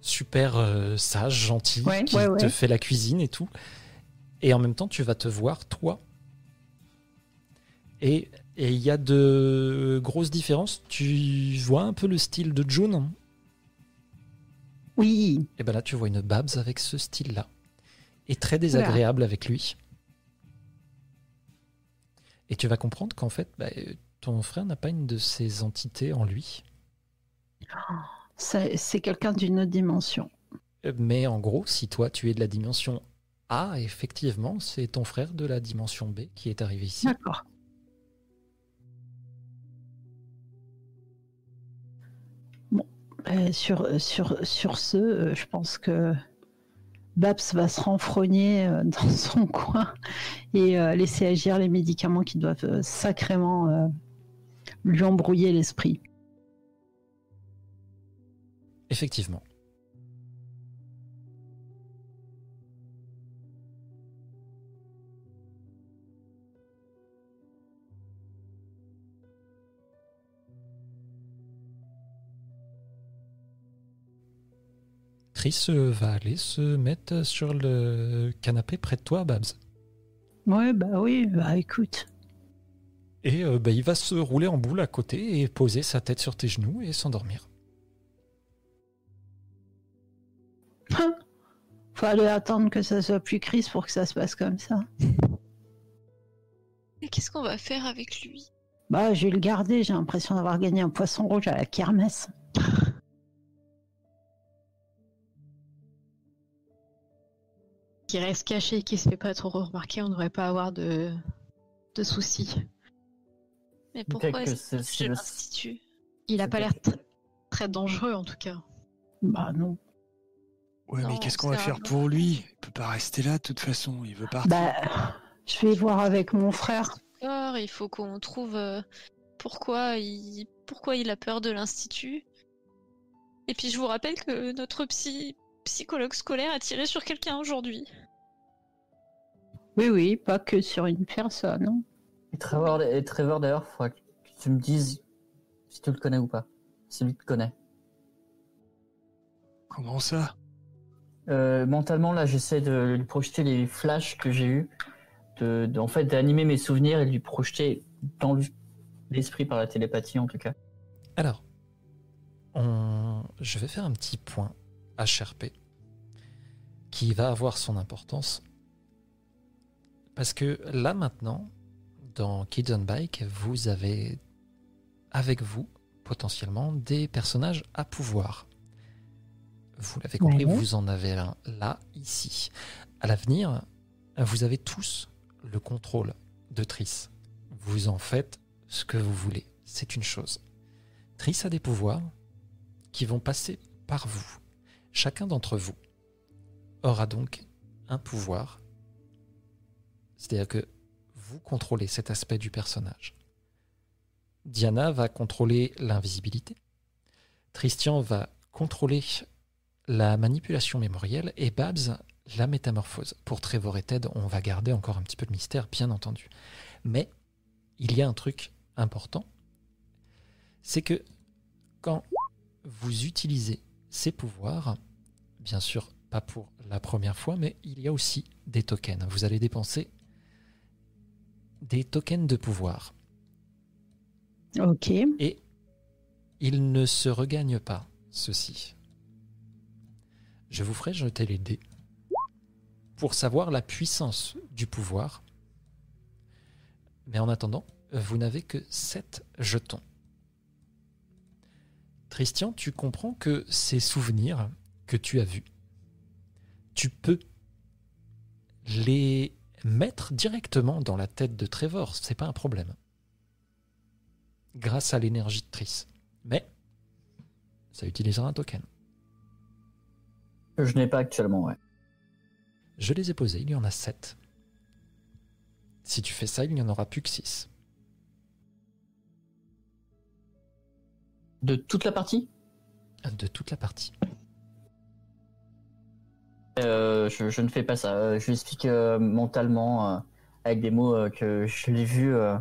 Super euh, sage, gentil, Ouais, qui ouais, te fait la cuisine et tout. Et en même temps, tu vas te voir, toi. Et et il y a de grosses différences. Tu vois un peu le style de June. Oui, Et ben là, tu vois une Babs avec ce style-là. Et très désagréable avec lui. Et tu vas comprendre qu'en fait, bah, euh, ton frère n'a pas une de ces entités en lui. c'est quelqu'un d'une autre dimension. Euh, Mais en gros, si toi, tu es de la dimension A, effectivement, c'est ton frère de la dimension B qui est arrivé ici. D'accord. Bon, euh, sur, sur, sur ce, euh, je pense que Babs va se renfrogner euh, (laughs) dans son coin et euh, laisser agir les médicaments qui doivent euh, sacrément lui embrouiller l'esprit. Effectivement. Chris euh, va aller se mettre sur le canapé près de toi, Babs. Ouais, bah oui, bah écoute. Et euh, bah, il va se rouler en boule à côté et poser sa tête sur tes genoux et s'endormir. Fallait attendre que ça soit plus Chris pour que ça se passe comme ça. Mais qu'est-ce qu'on va faire avec lui? Bah, je vais le garder, j'ai l'impression d'avoir gagné un poisson rouge à la kermesse. Qui reste caché, qui se fait pas trop remarquer, on devrait pas avoir de, de soucis. Mais pourquoi est-ce que c'est je l'institut? Il a pas l'air tr- très dangereux en tout cas. Bah non. Ouais, mais qu'est-ce qu'on va faire pour lui? Il peut pas rester là de toute façon, il veut partir. Bah, je vais voir avec mon frère. D'accord, il faut qu'on trouve euh, pourquoi il pourquoi il a peur de l'institut. Et puis je vous rappelle que notre psy psychologue scolaire a tiré sur quelqu'un aujourd'hui. Oui, oui, pas que sur une personne. hein. Et Trevor, et Trevor d'ailleurs, il faudra que tu me dises si tu le connais ou pas. Si lui te connaît. Comment ça? Euh, mentalement, là, j'essaie de lui projeter les flashs que j'ai eus. De, de- en fait, d'animer mes souvenirs et de lui projeter dans le- l'esprit par la télépathie, en tout cas. Alors, on- je vais faire un petit point HRP qui va avoir son importance. Parce que là maintenant, dans Kids on Bike, vous avez avec vous potentiellement des personnages à pouvoir. Vous l'avez compris, Ouais. vous en avez un là, ici. À l'avenir, vous avez tous le contrôle de Triss. Vous en faites ce que vous voulez. C'est une chose. Triss a des pouvoirs qui vont passer par vous. Chacun d'entre vous aura donc un pouvoir. C'est-à-dire que vous contrôlez cet aspect du personnage. Diana va contrôler l'invisibilité. Christian va contrôler la manipulation mémorielle et Babs la métamorphose. Pour Trevor et Ted, on va garder encore un petit peu de mystère, bien entendu. Mais il y a un truc important, c'est que quand vous utilisez ces pouvoirs, bien sûr pas pour la première fois, mais il y a aussi des tokens. Vous allez dépenser des tokens de pouvoir. Ok. Et il ne se regagne pas, ceci. Je vous ferai jeter les dés pour savoir la puissance du pouvoir. Mais en attendant, vous n'avez que 7 jetons. Christian, tu comprends que ces souvenirs que tu as vus, tu peux les mettre directement dans la tête de Trevor, c'est pas un problème. Grâce à l'énergie de Triss. Mais ça utilisera un token. Je n'ai pas actuellement, ouais. Je les ai posés, il y en a 7. Si tu fais ça, il n'y en aura plus que 6. De toute la partie De toute la partie. Euh, je, je ne fais pas ça. Euh, Je l'explique euh, mentalement, euh, avec des mots euh, que je l'ai vu. euh.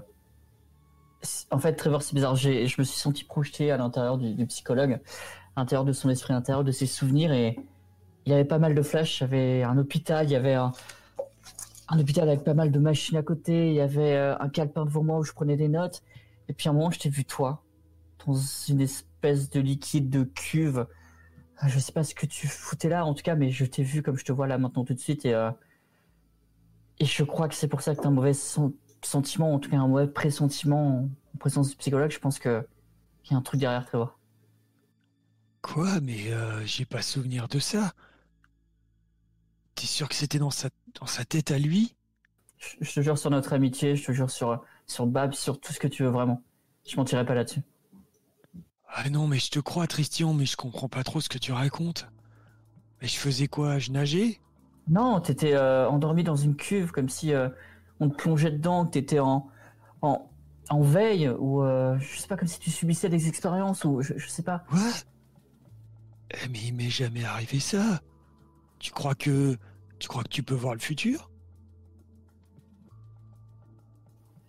En fait, Trevor, c'est bizarre. Je me suis senti projeté à l'intérieur du, du psychologue, à l'intérieur de son esprit intérieur, de ses souvenirs. Et il y avait pas mal de flashs. Il y avait un hôpital, il y avait un, un hôpital avec pas mal de machines à côté. Il y avait un calepin devant moi où je prenais des notes. Et puis à un moment, je t'ai vu toi, dans une espèce de liquide de cuve. Ah, Je sais pas ce que tu foutais là, en tout cas, mais je t'ai vu comme je te vois là maintenant tout de suite et euh, et je crois que c'est pour ça que t'as un mauvais sen- sentiment, en tout cas un mauvais pressentiment en présence du psychologue. Je pense que qu'il y a un truc derrière, Trevor. Quoi? Mais euh, j'ai pas souvenir de ça. T'es sûr que c'était dans sa, dans sa tête à lui? Je, je te jure sur notre amitié, je te jure sur sur Bab, sur tout ce que tu veux vraiment. Je mentirai pas là-dessus. Ah non, mais je te crois, Tristian, mais je comprends pas trop ce que tu racontes. Mais je faisais quoi? Je nageais? Non, t'étais euh, endormi dans une cuve comme si euh, on te plongeait dedans, que t'étais en, en en veille ou euh, je sais pas comme si tu subissais des expériences ou je, je sais pas. Quoi? Eh, Mais il m'est jamais arrivé ça. Tu crois que. Tu crois que tu peux voir le futur?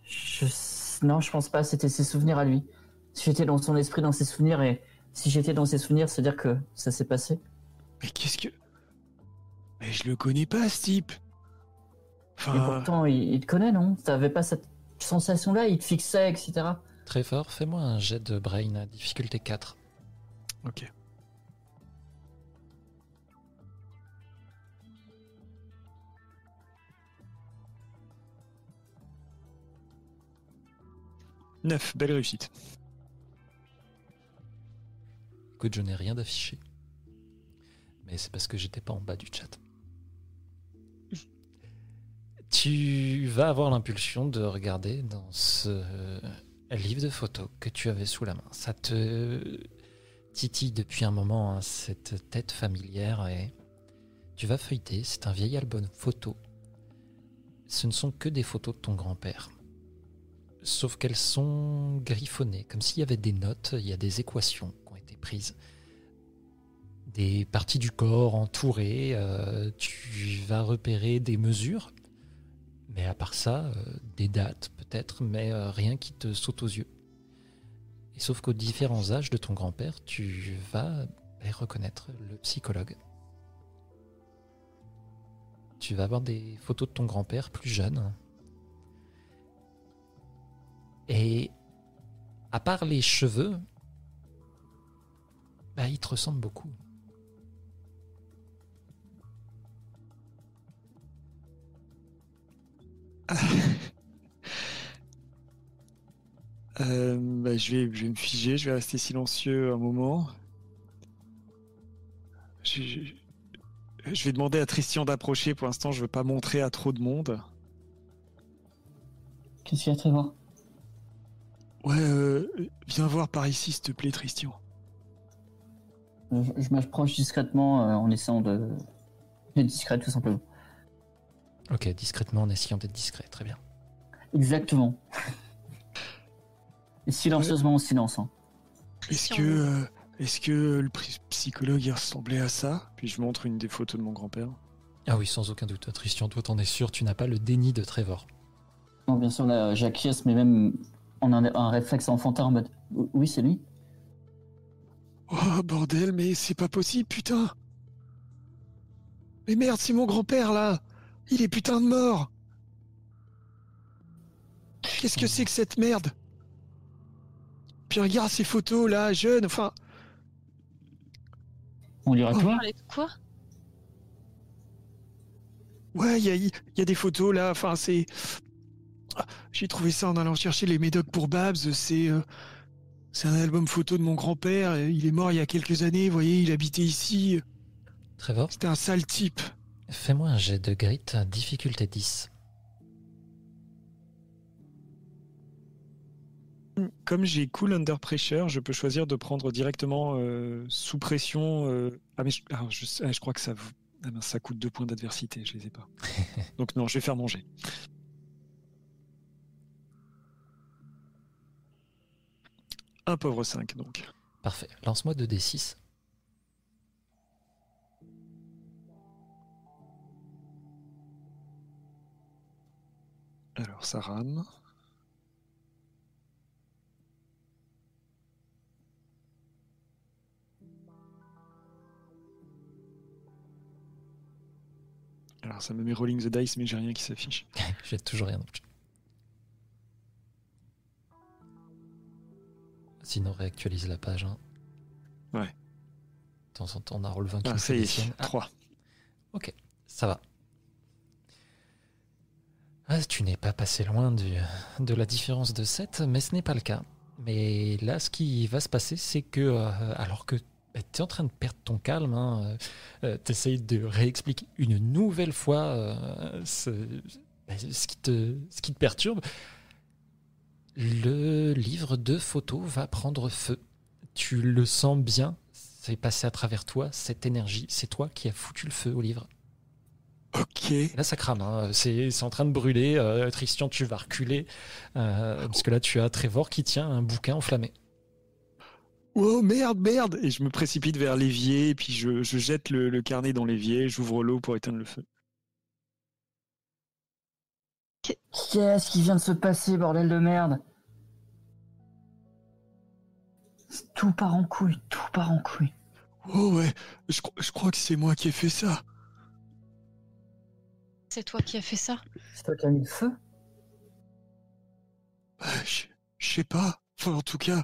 Je... Non, je pense pas. C'était ses souvenirs à lui. Si j'étais dans son esprit, dans ses souvenirs, et si j'étais dans ses souvenirs, c'est dire que ça s'est passé. Mais qu'est-ce que. Mais je le connais pas, ce type. Et pourtant, il, il te connaît, non? T'avais pas cette sensation-là Il te fixait, etc. Très fort, fais-moi un jet de brain à difficulté 4. Ok. Neuf, belle réussite. Écoute, je n'ai rien d'affiché. Mais c'est parce que j'étais pas en bas du chat. (laughs) tu vas avoir l'impulsion de regarder dans ce livre de photos que tu avais sous la main. Ça te titille depuis un moment, hein, cette tête familière, et tu vas feuilleter. C'est un vieil album photo. Ce ne sont que des photos de ton grand-père. Sauf qu'elles sont griffonnées, comme s'il y avait des notes, il y a des équations prises. Des parties du corps entourées, euh, tu vas repérer des mesures, mais à part ça, euh, des dates peut-être, mais euh, rien qui te saute aux yeux. Et sauf qu'aux différents âges de ton grand-père, tu vas reconnaître, le psychologue. Tu vas avoir des photos de ton grand-père plus jeune, et à part les cheveux, bah, il te ressemble beaucoup. (laughs) Euh, bah, je, vais, je vais me figer, je vais rester silencieux un moment. je, je- je vais demander à Christian d'approcher. Pour l'instant, je veux pas montrer à trop de monde. Qu'est-ce qu'il y a, Trevor? Ouais, euh, viens voir par ici, s'il te plaît, Christian. Je, je m'approche discrètement euh, en essayant de d'être discret, tout simplement. Ok, discrètement en essayant d'être discret, très bien. Exactement. Et (laughs) silencieusement au silence. hein. Est-ce Christian, que, euh, est-ce que le pri- psychologue il ressemblait à ça? Puis je montre une des photos de mon grand-père. Ah oui, sans aucun doute. Tristan, toi, t'en es sûr, tu n'as pas le déni de Trevor. Non, bien sûr, là, j'acquiesce, mais même en un, un réflexe enfantin en mode Oui, c'est lui? Oh bordel, mais c'est pas possible, putain Mais merde, c'est mon grand-père là Il est putain de mort Qu'est-ce que c'est que cette merde? Puis regarde ces photos là, jeune, enfin. On parlez de quoi? Ouais, il y a, il y a des photos là, enfin c'est. Ah, J'ai trouvé ça en allant chercher les médocs pour Babs, c'est. euh, C'est un album photo de mon grand-père, il est mort il y a quelques années, vous voyez, il habitait ici. Trevor, C'était un sale type. fais-moi un jet de grit, difficulté 10. Comme j'ai cool under pressure, je peux choisir de prendre directement euh, sous pression. euh, Ah mais je, ah, je, ah, je crois que ça, vous- ah ça coûte deux points d'adversité, je les ai pas. (laughs) Donc non, je vais faire manger. Un pauvre 5 donc. Parfait. Lance-moi 2d6. Alors ça rame. Alors ça me met rolling the dice mais j'ai rien qui s'affiche. (laughs) J'ai toujours rien non plus. Sinon, réactualise la page. hein. Ouais. De temps en temps, on a 20 qui Ah ça fait y des est, siennes. Ah, 3. ok, ça va. Ah, tu n'es pas passé loin du, de la différence de 7, mais ce n'est pas le cas. Mais là, ce qui va se passer, c'est que, euh, alors que tu es en train de perdre ton calme, hein, tu essayes de réexpliquer une nouvelle fois euh, ce, bah, ce qui te, ce qui te perturbe, le livre de photos va prendre feu. Tu le sens bien, c'est passé à travers toi, cette énergie, c'est toi qui as foutu le feu au livre. Ok. Et Là, ça crame, hein. c'est c'est en train de brûler. Euh, Christian, tu vas reculer, euh, parce que là, tu as Trevor qui tient un bouquin enflammé. Oh merde, merde Et je me précipite vers l'évier, puis je, je jette le, le carnet dans l'évier, j'ouvre l'eau pour éteindre le feu. Qu'est-ce qui vient de se passer, bordel de merde? Tout part en couille, tout part en couille. Oh ouais, je, cro- je crois que c'est moi qui ai fait ça. C'est toi qui as fait ça? C'est toi qui as mis le feu? Bah, je, je sais pas. Enfin, en tout cas,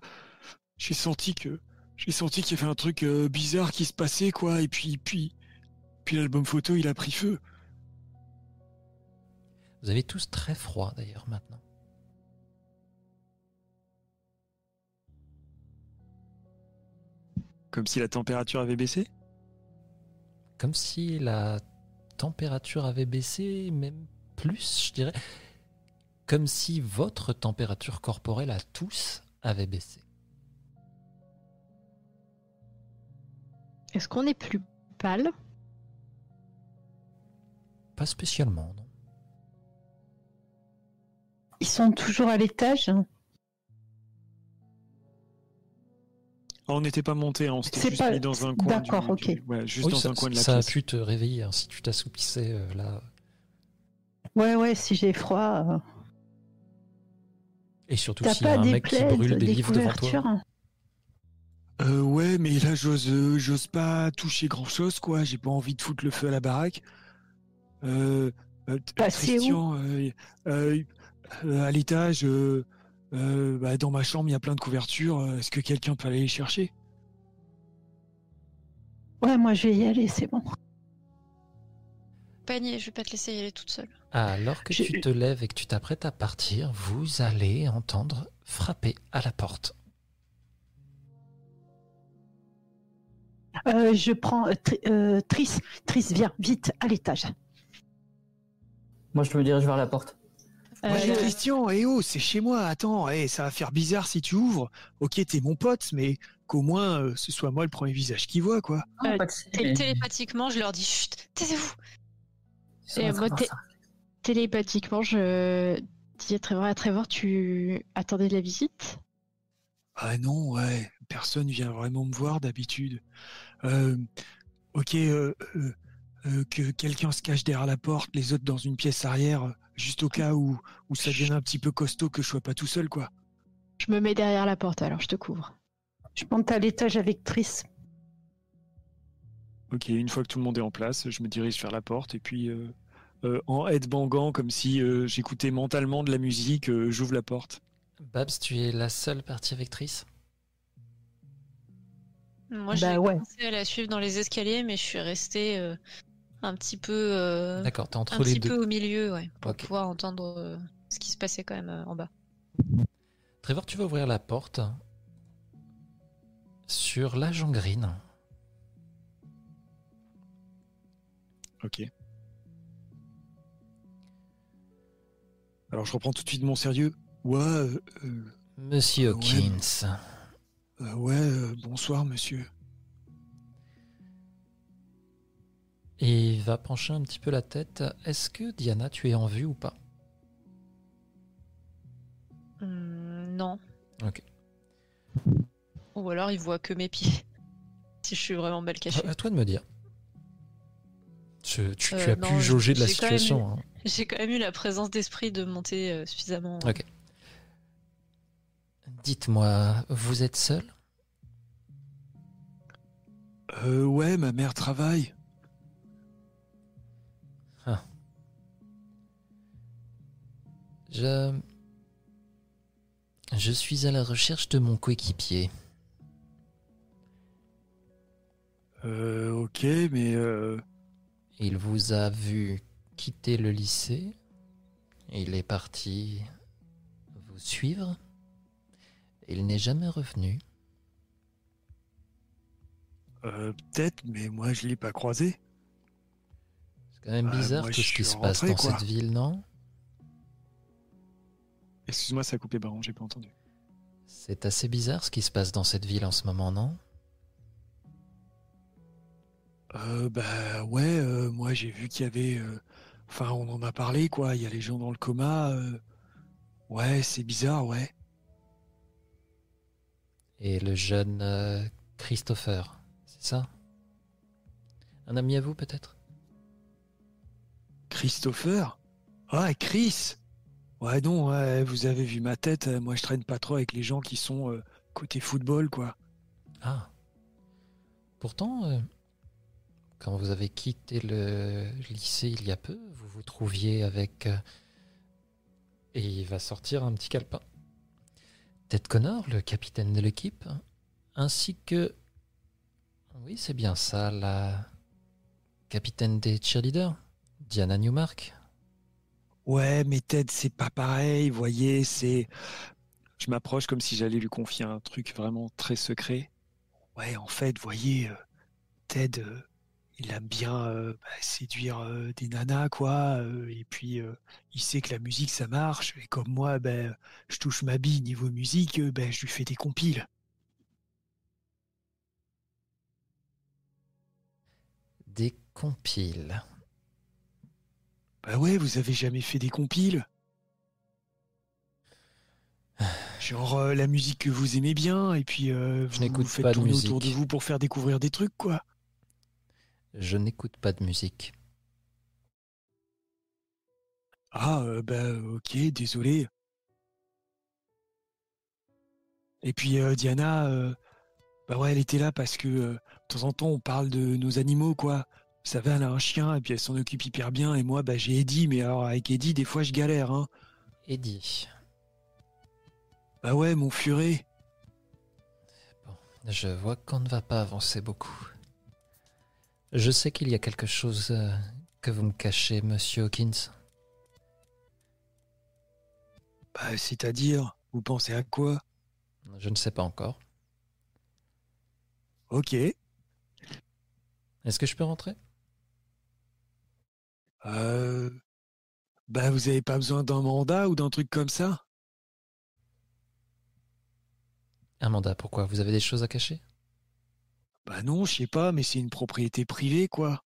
j'ai senti que j'ai senti qu'il y avait un truc euh, bizarre qui se passait, quoi. Et puis, puis, puis l'album photo, il a pris feu. Vous avez tous très froid d'ailleurs maintenant. Comme si la température avait baissé? Comme si la température avait baissé, même plus, je dirais. Comme si votre température corporelle à tous avait baissé. Est-ce qu'on est plus pâle? Pas spécialement, non. Ils sont toujours à l'étage. hein? Ah, on n'était pas monté, hein, on s'était C'est juste pas- mis dans un coin. D'accord, du- ok. ouais, juste Oui, dans ça, un coin de la ça a pièce. pu te réveiller hein, si tu t'assoupissais euh, là. Ouais, ouais, si j'ai froid. euh, Et surtout s'il y a un mec qui brûle des des livres devant toi. couvertures Euh, ouais, mais là, j'ose, euh, j'ose pas toucher grand chose, quoi. J'ai pas envie de foutre le feu à la baraque. Euh, euh, Christian, euh, euh, euh, à l'étage, euh, bah, dans ma chambre, il y a plein de couvertures. Euh, Est-ce que quelqu'un peut aller les chercher? Ouais, moi je vais y aller, c'est bon. Panier, je vais pas te laisser y aller toute seule. Alors que tu te lèves et que tu t'apprêtes à partir, vous allez entendre frapper à la porte. Euh, je prends euh, Tri- euh, Tris. Tris, viens, vite, à l'étage. Moi, je me dirige vers la porte. Euh, Ouais, Christian, eh oh, c'est chez moi. Attends, eh, ça va faire bizarre si tu ouvres. Ok, t'es mon pote, mais qu'au moins euh, ce soit moi le premier visage qui voit, quoi. Euh, Té- mais- Télépathiquement, je leur dis chut, taisez-vous. Et moi. Télépathiquement, je dis à Trevor, à Trevor, tu attendais de la visite? Ah non, ouais, personne vient vraiment me voir d'habitude. Euh, ok, euh, euh, euh, que quelqu'un se cache derrière la porte, les autres dans une pièce arrière, euh, juste au cas où, où ça devienne un petit peu costaud que je sois pas tout seul, quoi. Je me mets derrière la porte, alors je te couvre. Je monte à l'étage avec Tris. Ok, une fois que tout le monde est en place, je me dirige vers la porte et puis euh, euh, en headbangant comme si euh, j'écoutais mentalement de la musique, euh, j'ouvre la porte. Babs, tu es la seule partie avec Tris? Moi, Bah j'ai ouais. commencé à la suivre dans les escaliers, mais je suis restée euh, un petit peu, euh, D'accord, t'es un entre les petit deux. peu au milieu, ouais, pour Ok. pouvoir entendre euh, ce qui se passait quand même euh, en bas. Trevor, tu vas ouvrir la porte sur l'agent Green. Ok. Alors je reprends tout de suite mon sérieux. Ouais, euh, euh, Monsieur Ouais. Hawkins. euh, ouais, euh, bonsoir monsieur. Et il va pencher un petit peu la tête. Est-ce que Diana, tu es en vue ou pas? Hum, non. Ok. Ou alors il voit que mes pieds. (laughs) Si je suis vraiment mal cachée. À toi de me dire. Tu, tu Euh, as non, pu jauger de la situation. hein. (laughs) J'ai quand même eu la présence d'esprit de monter euh, suffisamment. Ok. Dites-moi, vous êtes seul? Euh, ouais, ma mère travaille. Je. Je suis à la recherche de mon coéquipier. Euh, ok, mais euh, Il vous a vu quitter le lycée. Il est parti vous suivre. Il n'est jamais revenu. euh, peut-être, mais moi je l'ai pas croisé. C'est quand même Ouais, bizarre moi, tout ce qui se passe dans quoi. cette ville, non? Excuse-moi, ça a coupé, Baron, j'ai pas entendu. C'est assez bizarre ce qui se passe dans cette ville en ce moment, non? Euh, bah ouais, euh, moi j'ai vu qu'il y avait... euh, Enfin, on en a parlé, quoi. Il y a les gens dans le coma. euh, Ouais, c'est bizarre, ouais. Et le jeune Christopher, c'est ça? Un ami à vous peut-être? Christopher? Ah, Chris Ouais, non, vous avez vu ma tête. euh, Moi, je traîne pas trop avec les gens qui sont euh, côté football, quoi. Ah. Pourtant, euh, quand vous avez quitté le lycée il y a peu, vous vous trouviez avec... et il va sortir un petit calepin. Ted Connor, le capitaine de l'équipe, ainsi que... Oui, c'est bien ça, la capitaine des cheerleaders, Diana Newmark. Ouais, mais Ted, c'est pas pareil, vous voyez, c'est... Je m'approche comme si j'allais lui confier un truc vraiment très secret. Ouais, en fait, vous voyez, euh, Ted, euh, il aime bien euh, bah, séduire des nanas, quoi. et puis, il sait que la musique, ça marche. Et comme moi, ben, je touche ma bille niveau musique, ben, je lui fais des compiles. Des compiles. Bah ouais, vous avez jamais fait des compiles Genre euh, la musique que vous aimez bien, et puis euh, Je vous, n'écoute vous faites pas de tourner autour de vous pour faire découvrir des trucs, quoi. Je n'écoute pas de musique. Ah, euh, bah ok, désolé. Et puis euh, Diana, bah ouais, elle était là parce que de temps en temps on parle de nos animaux, quoi. Vous savez, elle a un chien et puis elle s'en occupe hyper bien. Et moi, bah j'ai Eddie, mais alors avec Eddie, des fois je galère, hein. Eddie. Bah ouais, mon furet. Je vois qu'on ne va pas avancer beaucoup. Je sais qu'il y a quelque chose euh, que vous me cachez, monsieur Hawkins. Bah c'est-à-dire, vous pensez à quoi? Je ne sais pas encore. Ok. Est-ce que je peux rentrer? Euh... Bah, vous avez pas besoin d'un mandat ou d'un truc comme ça? Un mandat, pourquoi? Vous avez des choses à cacher? Bah non, je sais pas, mais c'est une propriété privée, quoi.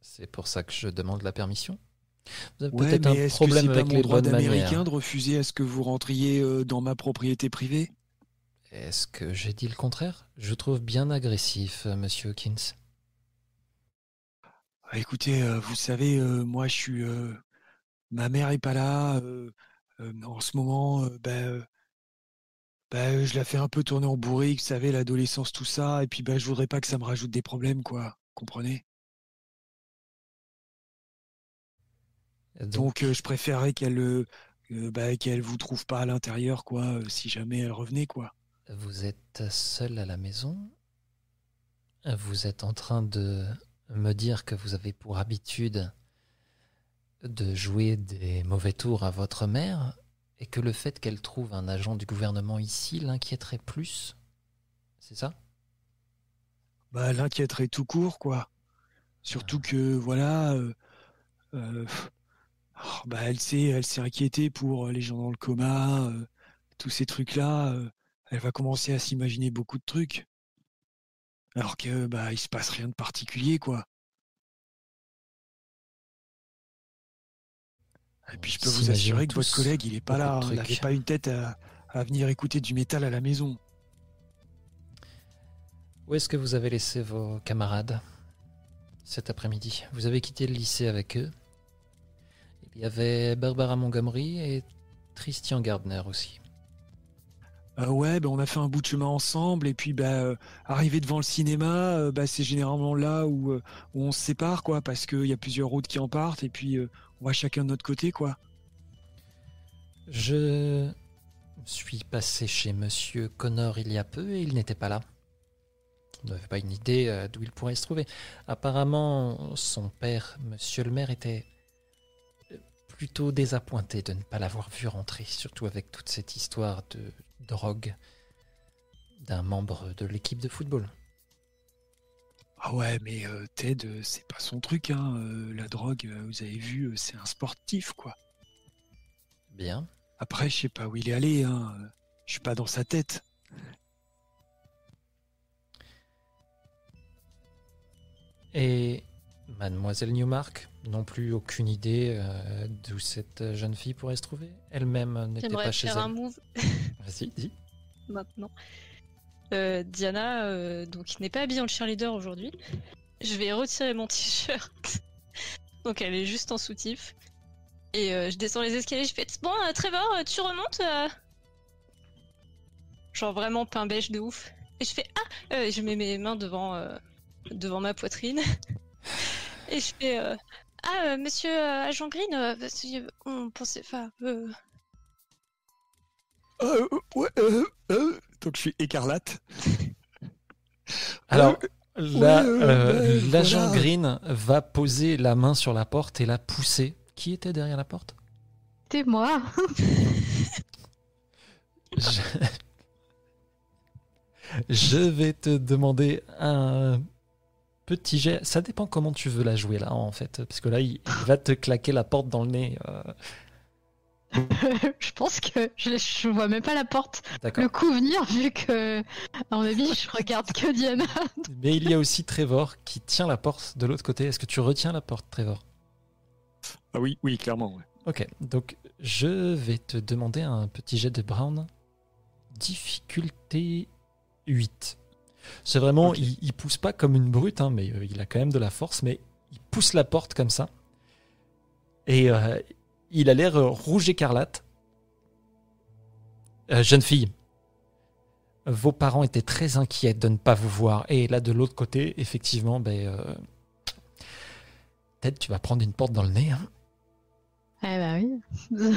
C'est pour ça que je demande la permission. Vous avez Ouais, peut-être un est-ce que problème pas avec mon les droit d'américain de refuser à ce que vous rentriez euh, dans ma propriété privée? Est-ce que j'ai dit le contraire? Je vous trouve bien agressif, euh, monsieur Hawkins. Ah, Écoutez, euh, vous savez, euh, moi, je suis... euh, Ma mère est pas là. euh, euh, en ce moment, euh, bah, euh, bah, euh, je la fais un peu tourner en bourrique, vous savez, l'adolescence, tout ça. Et puis, bah, je voudrais pas que ça me rajoute des problèmes, quoi. Comprenez? Donc, Donc, euh, je préférerais qu'elle euh, euh, bah, qu'elle vous trouve pas à l'intérieur, quoi, euh, si jamais elle revenait, quoi. vous êtes seul à la maison? Vous êtes en train de me dire que vous avez pour habitude de jouer des mauvais tours à votre mère et que le fait qu'elle trouve un agent du gouvernement ici l'inquiéterait plus C'est ça? Bah, l'inquiéterait tout court, quoi. Surtout que, voilà, euh, euh, oh, bah, elle s'est, elle s'est inquiétée pour les gens dans le coma, euh, tous ces trucs-là. euh, elle va commencer à s'imaginer beaucoup de trucs. Alors que, bah, il se passe rien de particulier, quoi. Et puis, je peux vous assurer que votre collègue, il est pas là. hein, Il n'avait pas une tête à, à venir écouter du métal à la maison. Où est-ce que vous avez laissé vos camarades cet après-midi? Vous avez quitté le lycée avec eux. Il y avait Barbara Montgomery et Christian Gardner aussi. Euh, ouais, bah, on a fait un bout de chemin ensemble et puis bah, euh, arrivé devant le cinéma, euh, bah, c'est généralement là où, on se sépare quoi, parce qu'il y a plusieurs routes qui en partent et puis on va chacun de notre côté quoi. Je suis passé chez Monsieur Connor il y a peu et il n'était pas là. Vous n'avez pas une idée d'où il pourrait se trouver. Apparemment, son père, Monsieur le maire, était plutôt désappointé de ne pas l'avoir vu rentrer, surtout avec toute cette histoire de drogue d'un membre de l'équipe de football. Ah ouais, mais euh, Ted, euh, c'est pas son truc hein. euh, la drogue, vous avez vu, c'est un sportif quoi. Bien. Après, je sais pas où il est allé, hein. Je suis pas dans sa tête. Et Mademoiselle Newmark, non plus aucune idée euh, d'où cette jeune fille pourrait se trouver. Elle-même n'était pas chez faire elle. un move (laughs) Vas-y, dis. maintenant. Euh, Diana, euh, donc n'est pas habillée en cheerleader aujourd'hui. Je vais retirer mon t-shirt. (laughs) donc elle est juste en soutif. Et je descends les escaliers, je fais Bon, Trevor, tu remontes Genre vraiment pain beige de ouf. Et je fais Ah Euh, Je mets mes mains devant, devant ma poitrine. Et je fais euh, Ah, euh, monsieur euh, Agent Green, on pensait. Enfin, euh, Euh, euh, ouais, euh, euh. Donc je suis écarlate. (laughs) Alors, Euh, là, euh, euh, ouais, l'agent voilà. Green va poser la main sur la porte et la pousser. Qui était derrière la porte? C'était moi. (laughs) je... (laughs) Je vais te demander un petit jet. Ça dépend comment tu veux la jouer là, en fait. Parce que là, il il va te claquer la porte dans le nez. euh, (laughs) je pense que je, je vois même pas la porte. Le coup venir, vu que, à mon avis, je regarde que Diana. (laughs) Mais il y a aussi Trevor qui tient la porte de l'autre côté. Est-ce que tu retiens la porte, Trevor? Ah oui, oui, clairement. ouais. Ok, donc je vais te demander un petit jet de Brown. Difficulté 8. C'est vraiment, il, il pousse pas comme une brute, hein, mais euh, il a quand même de la force, mais il pousse la porte comme ça. Et euh, il a l'air euh, rouge écarlate. Euh, jeune fille, vos parents étaient très inquiets de ne pas vous voir. Et là, de l'autre côté, effectivement, ben, euh, peut-être tu vas prendre une porte dans le nez. hein. Eh bah oui. (laughs)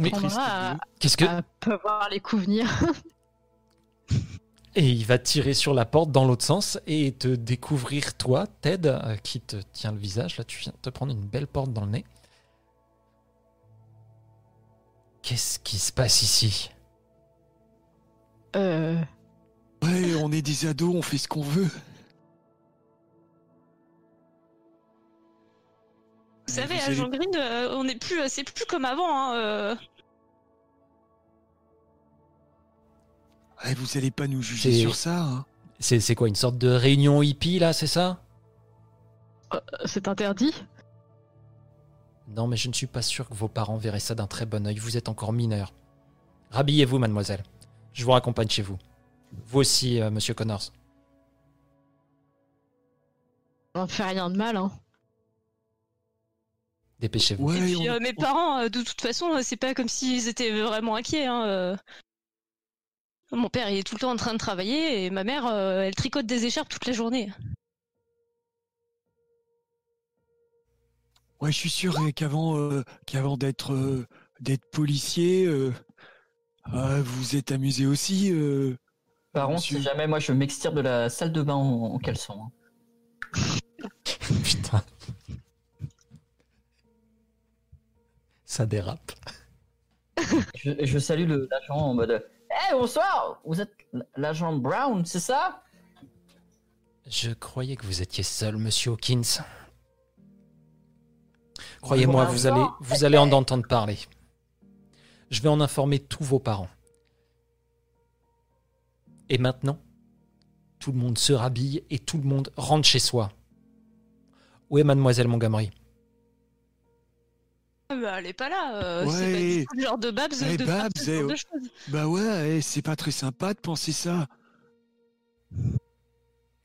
Mais M'apprendra à, Qu'est-ce que à pas voir les coups venir. (laughs) Et il va tirer sur la porte dans l'autre sens et te découvrir toi, Ted, euh, qui te tient le visage. Là, tu viens te prendre une belle porte dans le nez. Qu'est-ce qui se passe ici? Euh... Ouais, on est des ados, on fait ce qu'on veut. Vous savez, à euh, on n'est plus, euh, c'est plus comme avant. Hein. Eh, vous allez pas nous juger C'est- sur ça. Hein. C'est quoi, une sorte de réunion hippie là, c'est ça? Euh, C'est interdit? Non, mais je ne suis pas sûr que vos parents verraient ça d'un très bon œil. Vous êtes encore mineur. Rhabillez-vous, mademoiselle. Je vous raccompagne chez vous. Vous aussi, euh, monsieur Connors. On fait rien de mal, hein. Dépêchez-vous. Ouais, Et puis on- euh, mes on- parents, euh, de toute façon, euh, c'est pas comme s'ils étaient vraiment inquiets. Hein, euh. Mon père, il est tout le temps en train de travailler et ma mère, euh, elle tricote des écharpes toute la journée. Ouais, je suis sûr qu'avant euh, qu'avant d'être euh, d'être policier, euh, ah, vous êtes amusé aussi. euh. Par contre, si jamais moi je m'extire de la salle de bain en, en caleçon. hein. (laughs) Putain. Ça dérape. Je, salue l'agent en mode Eh bonsoir Vous êtes l'agent Brown, c'est ça? Je croyais que vous étiez seul, monsieur Hawkins. Croyez-moi, vous allez, vous allez en entendre parler. Je vais en informer tous vos parents. Et maintenant, tout le monde se rhabille et tout le monde rentre chez soi. Où est mademoiselle Montgomery? Elle est pas là. euh, c'est pas Ouais. du tout le genre de Babs Eh, de faire Babs, ce genre eh, de choses. Bah ouais, eh, c'est pas très sympa de penser ça.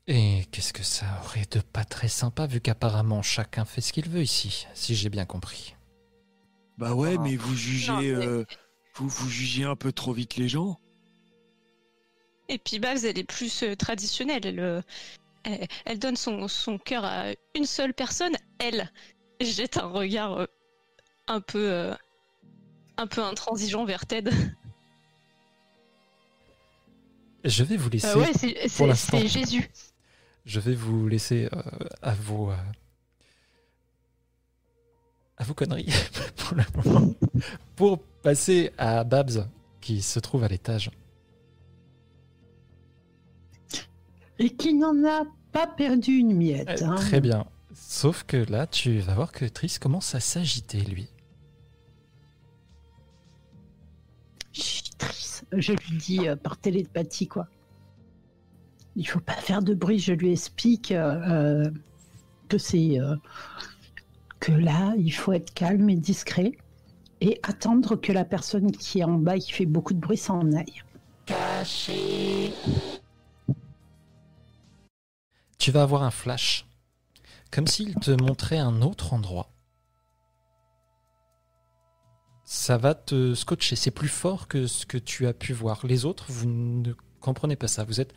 Et qu'est-ce que ça aurait de pas très sympa vu qu'apparemment chacun fait ce qu'il veut ici, si j'ai bien compris. Bah ouais, Ah. mais vous jugez, Non, mais- euh, vous vous jugez un peu trop vite les gens. Et puis Babs, elle est plus euh, traditionnelle. Elle, euh, elle, elle donne son, son cœur à une seule personne. Elle jette un regard euh, un peu euh, un peu intransigeant vers Ted. Je vais vous laisser. Euh, ouais, c'est- c'est l'instant. c'est Jésus. Je vais vous laisser euh, à vos euh, à vos conneries (laughs) pour le moment. Pour passer à Babs qui se trouve à l'étage. Et qui n'en a pas perdu une miette. Euh, hein. Très bien. Sauf que là, tu vas voir que Tris commence à s'agiter, lui. Chut, Tris, Je lui dis euh, par télépathie, quoi. Il faut pas faire de bruit, je lui explique euh, euh, que c'est. que là, il faut être calme et discret et attendre que la personne qui est en bas et qui fait beaucoup de bruit s'en aille. Tu vas avoir un flash. Comme s'il te montrait un autre endroit. Ça va te scotcher. C'est plus fort que ce que tu as pu voir. Les autres, vous ne comprenez pas ça. Vous êtes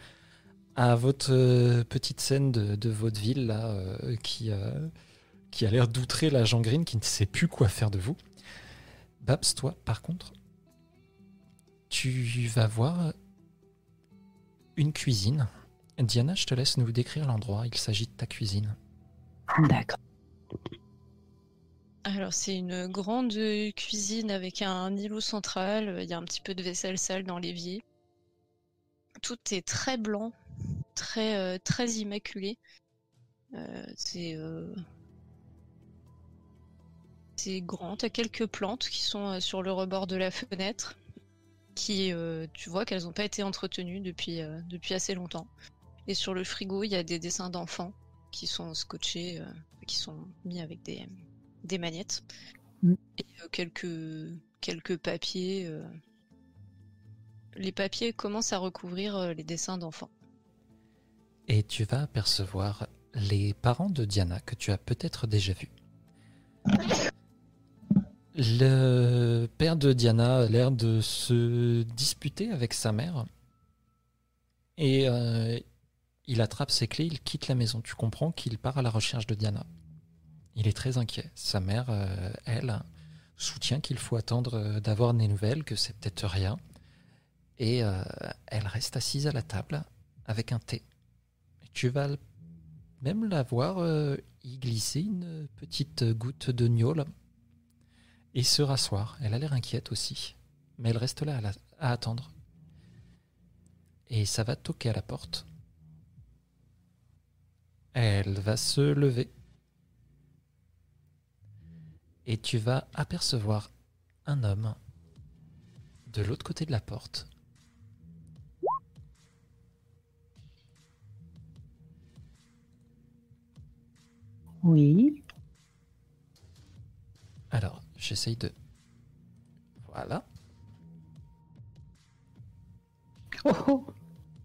à votre euh, petite scène de, de vaudeville là, euh, qui, euh, qui a l'air d'outrer la Green qui ne sait plus quoi faire de vous. Babs, toi, par contre, tu vas voir une cuisine. Diana, je te laisse nous décrire l'endroit. Il s'agit de ta cuisine. D'accord. Alors c'est une grande cuisine avec un îlot central. Il y a un petit peu de vaisselle sale dans l'évier. Tout est très blanc, très euh, immaculé. Euh, c'est euh, c'est grand. T'as quelques plantes qui sont euh, sur le rebord de la fenêtre, qui euh, tu vois qu'elles n'ont pas été entretenues depuis euh, depuis assez longtemps. Et sur le frigo, il y a des dessins d'enfants qui sont scotchés, euh, qui sont mis avec des des magnettes Mm. et euh, quelques quelques papiers. euh. Les papiers commencent à recouvrir euh, les dessins d'enfants. Et tu vas apercevoir les parents de Diana que tu as peut-être déjà vus. Le père de Diana a l'air de se disputer avec sa mère. Et euh, il attrape ses clés, il quitte la maison. Tu comprends qu'il part à la recherche de Diana. Il est très inquiet. Sa mère, euh, elle, soutient qu'il faut attendre euh, d'avoir des nouvelles, que c'est peut-être rien. Et euh, elle reste assise à la table avec un thé. Tu vas même la voir y glisser une petite goutte de gnôle et se rasseoir. Elle a l'air inquiète aussi, mais elle reste là à attendre. Et ça va toquer à la porte. Elle va se lever. Et tu vas apercevoir un homme de l'autre côté de la porte. Oui. Alors, j'essaye de... Voilà. Oh, oh.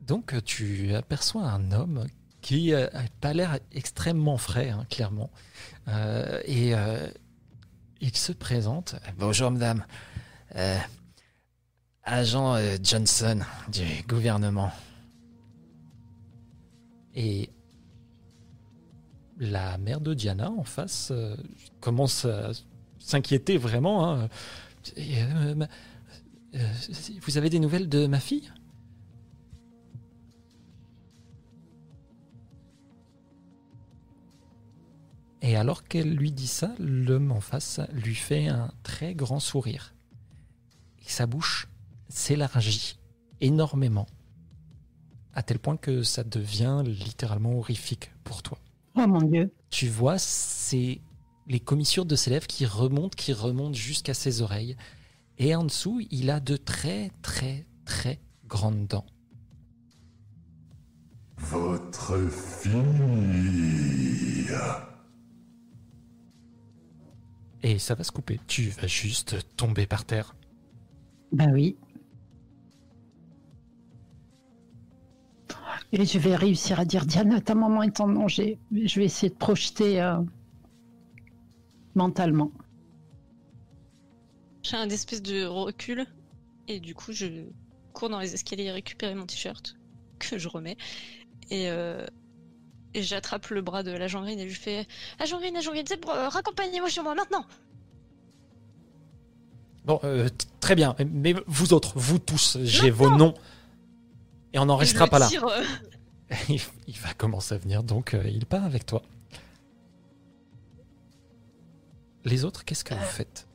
Donc, euh, tu aperçois un homme qui n'a pas l'air extrêmement frais, hein, clairement. Euh, et euh, il se présente. Bonjour, madame. Euh, agent euh, Johnson du gouvernement. Et la mère de Diana en face euh, commence à s'inquiéter vraiment. hein. Vous avez des nouvelles de ma fille? Et alors qu'elle lui dit ça, l'homme en face lui fait un très grand sourire. Et sa bouche s'élargit énormément, à tel point que ça devient littéralement horrifique pour toi. Oh mon dieu. Tu vois, c'est les commissures de ses lèvres qui remontent, qui remontent jusqu'à ses oreilles. Et en dessous, il a de très, très, très grandes dents. Votre fille. Et ça va se couper. Tu vas juste tomber par terre. Ben oui. Et je vais réussir à dire Diana, ta maman est en danger. Je vais essayer de projeter euh, mentalement. J'ai un espèce de recul et du coup je cours dans les escaliers récupérer mon t-shirt que je remets et, euh, et j'attrape le bras de l'agent Green et je lui fais Agent Green, Agent Green, c'est pour euh, raccompagnez-moi chez moi maintenant Bon, euh, très bien. Mais vous autres, vous tous, j'ai vos noms. Et on n'en restera pas là. tire, euh, (laughs) il il va commencer à venir, donc euh, il part avec toi. Les autres, qu'est-ce que vous faites?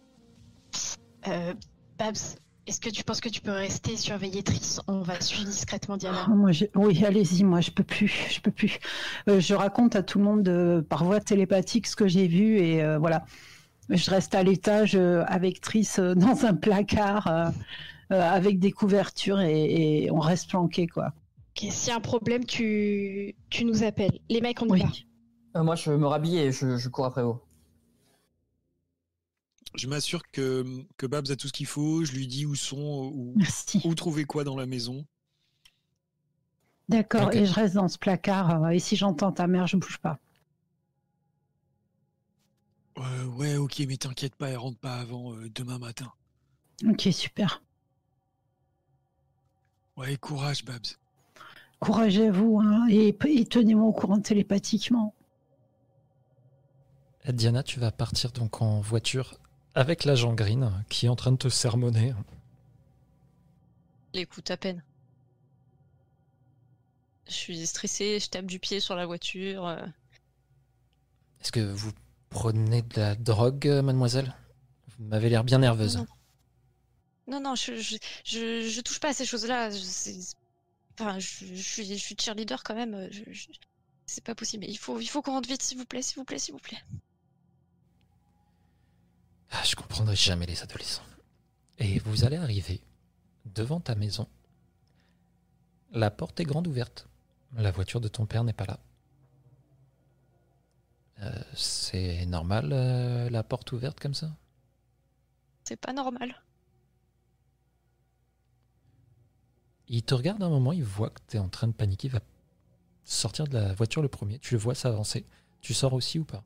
Euh, Babs, est-ce que tu penses que tu peux rester surveiller Triss On va suivre discrètement Diana. Moi, j'ai- oui, allez-y, moi je peux plus, je peux plus. Euh, je raconte à tout le monde euh, par voie télépathique ce que j'ai vu et euh, voilà. Je reste à l'étage euh, avec Triss euh, dans un placard euh, euh, avec des couvertures et, et on reste planqué quoi. Ok, S'il y a un problème, tu, tu nous appelles. Les mecs, on y Oui. va. Euh, moi, je me rhabille et je, je cours après vous. Je m'assure que, que Babs a tout ce qu'il faut. Je lui dis où sont, où, trouver quoi dans la maison. D'accord. Et je reste dans ce placard euh, et si j'entends ta mère, je bouge pas. Euh, ouais, ok, mais t'inquiète pas, elle rentre pas avant euh, demain matin. Ok, super. Ouais, courage, Babs. Courage à vous hein, et, et tenez-moi au courant télépathiquement. Diana, tu vas partir donc en voiture avec l'agent Green qui est en train de te sermonner. l'écoute à peine. Je suis stressée, je tape du pied sur la voiture. euh, Est-ce que vous prenez de la drogue, mademoiselle? Vous m'avez l'air bien nerveuse. Non, Non, non, je, je, je, je touche pas à ces choses-là. Enfin, je, je suis, je suis cheerleader quand même. euh, je- je- C'est pas possible. Il faut, il faut qu'on rentre vite, s'il vous plaît, s'il vous plaît, s'il vous plaît. Ah, je comprendrai jamais les adolescents. Et vous allez arriver devant ta maison. La porte est grande ouverte. La voiture de ton père n'est pas là. Euh, c'est normal, euh, la porte ouverte comme ça? C'est pas normal. Il te regarde un moment, il voit que tu es en train de paniquer, il va sortir de la voiture le premier. Tu le vois s'avancer. Tu sors aussi ou pas?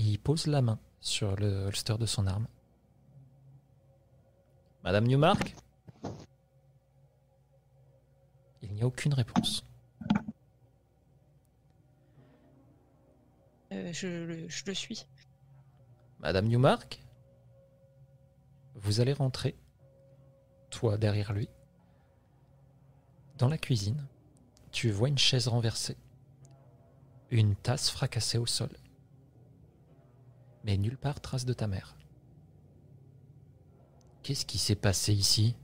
Et il pose la main sur le holster de son arme. Madame Newmark? Il n'y a aucune réponse. Euh, je, le- je le suis. Madame Newmark? Vous allez rentrer, toi derrière lui. Dans la cuisine, tu vois une chaise renversée, une tasse fracassée au sol, mais nulle part trace de ta mère. Qu'est-ce qui s'est passé ici?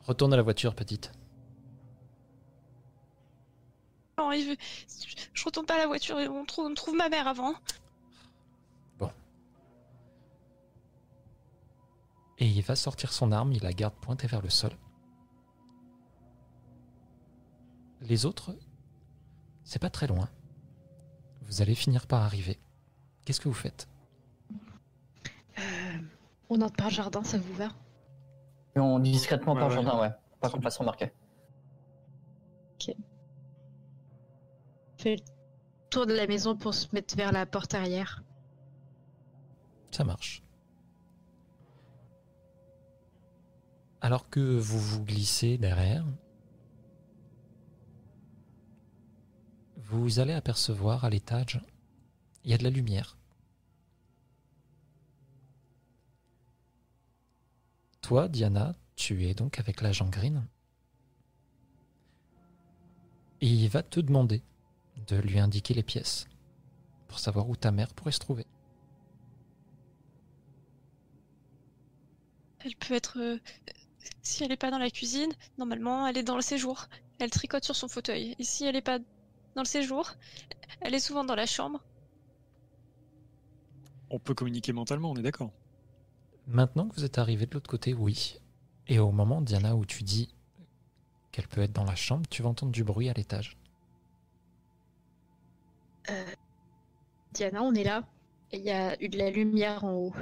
Retourne à la voiture, petite. non, il veut- je retourne pas à la voiture, on trouve, on trouve ma mère avant. Et il va sortir son arme, il la garde pointée vers le sol. Les autres, c'est pas très loin. Vous allez finir par arriver. Qu'est-ce que vous faites? Euh, on entre par le jardin, ça vous va? Et on discrètement Ouais, par le ouais. jardin, ouais. Pas qu'on fasse remarquer. fait le tour de la maison pour se mettre vers la porte arrière. Ça marche. Alors que vous vous glissez derrière, vous allez apercevoir à l'étage, il y a de la lumière. Toi, Diana, tu es donc avec l'agent Green. Il va te demander de lui indiquer les pièces pour savoir où ta mère pourrait se trouver. Elle peut être. euh, si elle est pas dans la cuisine, normalement, elle est dans le séjour. Elle tricote sur son fauteuil. Et si elle est pas dans le séjour, elle est souvent dans la chambre. On peut communiquer mentalement, on est d'accord. Maintenant que vous êtes arrivé de l'autre côté, oui. Et au moment, Diana, où tu dis qu'elle peut être dans la chambre, tu vas entendre du bruit à l'étage. Euh, Diana, on est là. Il y a eu de la lumière en haut.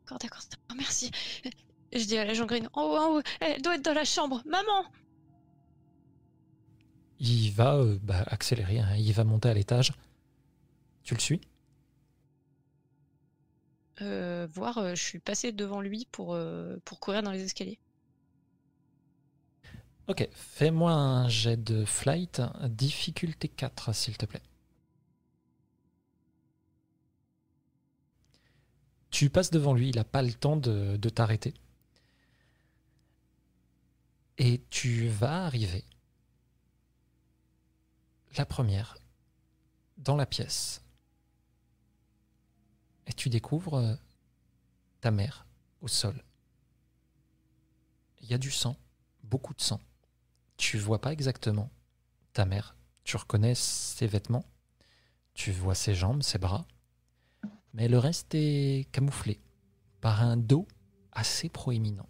D'accord, d'accord, d'accord, merci. Je dis à l'agent Green, en haut, en haut, elle doit être dans la chambre. Maman Il va euh, bah, accélérer, hein, il va monter à l'étage. Tu le suis? Euh, Voir, euh, je suis passée devant lui pour, pour courir dans les escaliers. Ok, fais-moi un jet de flight, difficulté 4, s'il te plaît. Tu passes devant lui, il n'a pas le temps de, de t'arrêter. Et tu vas arriver. La première, dans la pièce. Et tu découvres euh, ta mère au sol. Il y a du sang, beaucoup de sang. Tu vois pas exactement ta mère. Tu reconnais ses vêtements, tu vois ses jambes, ses bras, mais le reste est camouflé par un dos assez proéminent.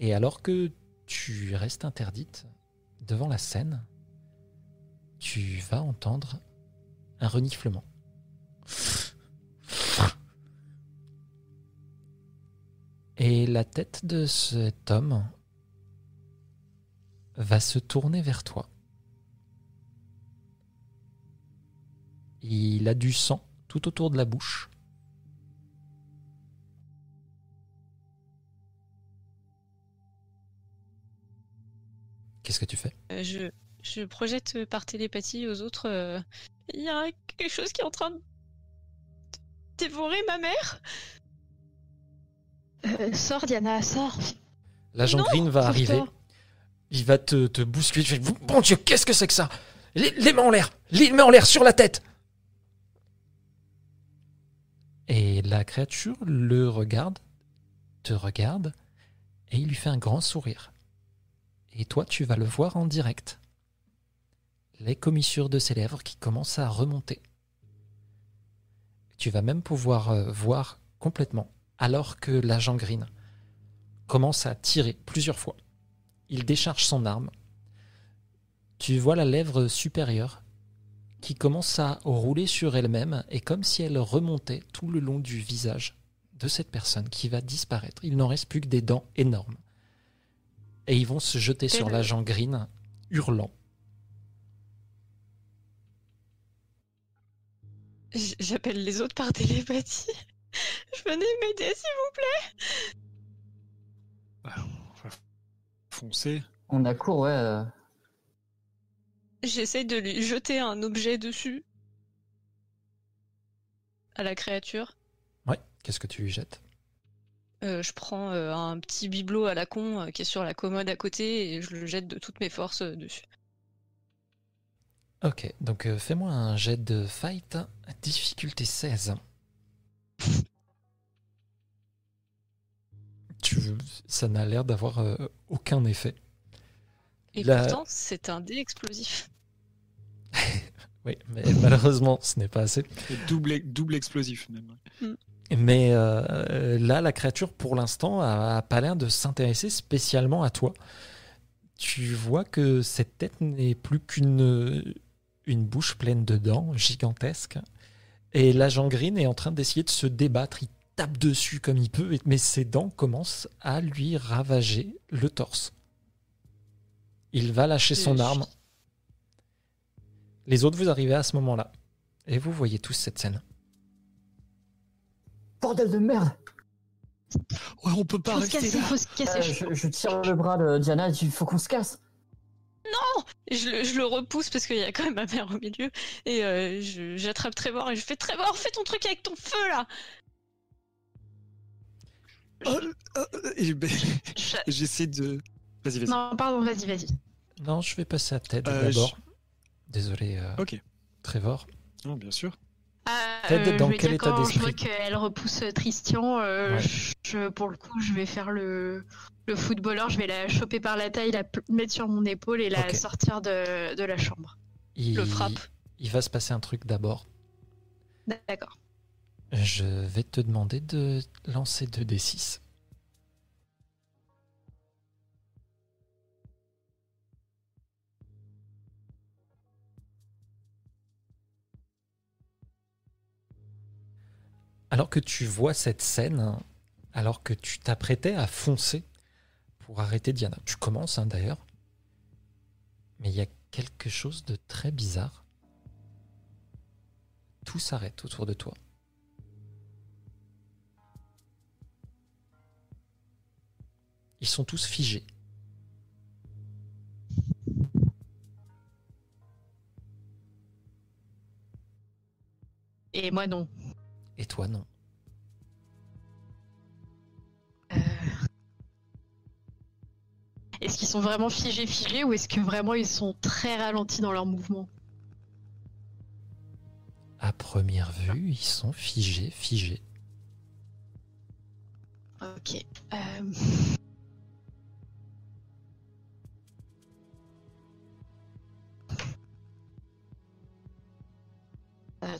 Et alors que tu restes interdite devant la scène, tu vas entendre un reniflement. Et la tête de cet homme va se tourner vers toi. Il a du sang tout autour de la bouche. Qu'est-ce que tu fais? Euh, je, je projette par télépathie aux autres. euh, Il y a quelque chose qui est en train de dévorer ma mère? Euh, sors, Diana, sors. L'agent Green va arriver. Il va te, te bousculer. Fais, Bon Dieu, qu'est-ce que c'est que ça? Les, les mains en l'air Les mains en l'air sur la tête Et la créature le regarde, te regarde, et il lui fait un grand sourire. Et toi, tu vas le voir en direct. Les commissures de ses lèvres qui commencent à remonter. Tu vas même pouvoir euh, voir complètement, alors que l'agent Green commence à tirer plusieurs fois. Il décharge son arme. Tu vois la lèvre supérieure qui commence à rouler sur elle-même et comme si elle remontait tout le long du visage de cette personne qui va disparaître. Il n'en reste plus que des dents énormes. Et ils vont se jeter sur l'agent Green, hurlant. J'appelle les autres par télépathie. (laughs) Venez m'aider, s'il vous plaît. Bah, on va foncer. On a court, ouais. euh, J'essaye de lui jeter un objet dessus. À la créature. Ouais, qu'est-ce que tu lui jettes? Euh, je prends euh, un petit bibelot à la con euh, qui est sur la commode à côté et je le jette de toutes mes forces euh, dessus. Ok, donc euh, fais-moi un jet de fight, difficulté 16. (laughs) tu, ça n'a l'air d'avoir euh, aucun effet. Et La- pourtant, c'est un dé explosif. (laughs) Oui, mais malheureusement, ce n'est pas assez. Double, double explosif même. Mais euh, là, la créature, pour l'instant, a, a pas l'air de s'intéresser spécialement à toi. Tu vois que cette tête n'est plus qu'une une bouche pleine de dents, gigantesque. Et l'agent Green est en train d'essayer de se débattre. Il tape dessus comme il peut, mais ses dents commencent à lui ravager le torse. Il va lâcher son Je- arme. Les autres, vous arrivez à ce moment-là. Et vous voyez tous cette scène. Bordel de merde Ouais, on peut pas Faut se rester casser, là. faut se casser. Euh, je, je tire le bras de Diana et je dis, il faut qu'on se casse. Et je, le- je le repousse parce qu'il y a quand même ma mère au milieu. Et euh, j'attrape Trevor et je fais Trevor, fais ton truc avec ton feu là Euh, euh, et ben, Je- J'essaie de. Vas-y, vas-y. Non, pardon, vas-y, vas-y. Non, je vais passer à Ted Euh, d'abord. Désolé, euh, Ok. Trevor. Non, bien sûr. Ah, Ted, dans je quel dire, état quand je vois d'esprit qu'elle repousse Tristian, euh, Ouais. je, pour le coup, je vais faire le, le footballeur, je vais la choper par la taille, la mettre sur mon épaule et la sortir de, de la chambre. Il, Le frappe. Il va se passer un truc d'abord. D'accord. Je vais te demander de lancer 2d6. Alors que tu vois cette scène, alors que tu t'apprêtais à foncer pour arrêter Diana, tu commences hein, d'ailleurs, mais il y a quelque chose de très bizarre. Tout s'arrête autour de toi. Ils sont tous figés. Et moi, non. Et toi, non. Euh, Est-ce qu'ils sont vraiment figés, figés, ou est-ce que vraiment ils sont très ralentis dans leur mouvement? À première vue, ils sont figés, figés. Ok. euh,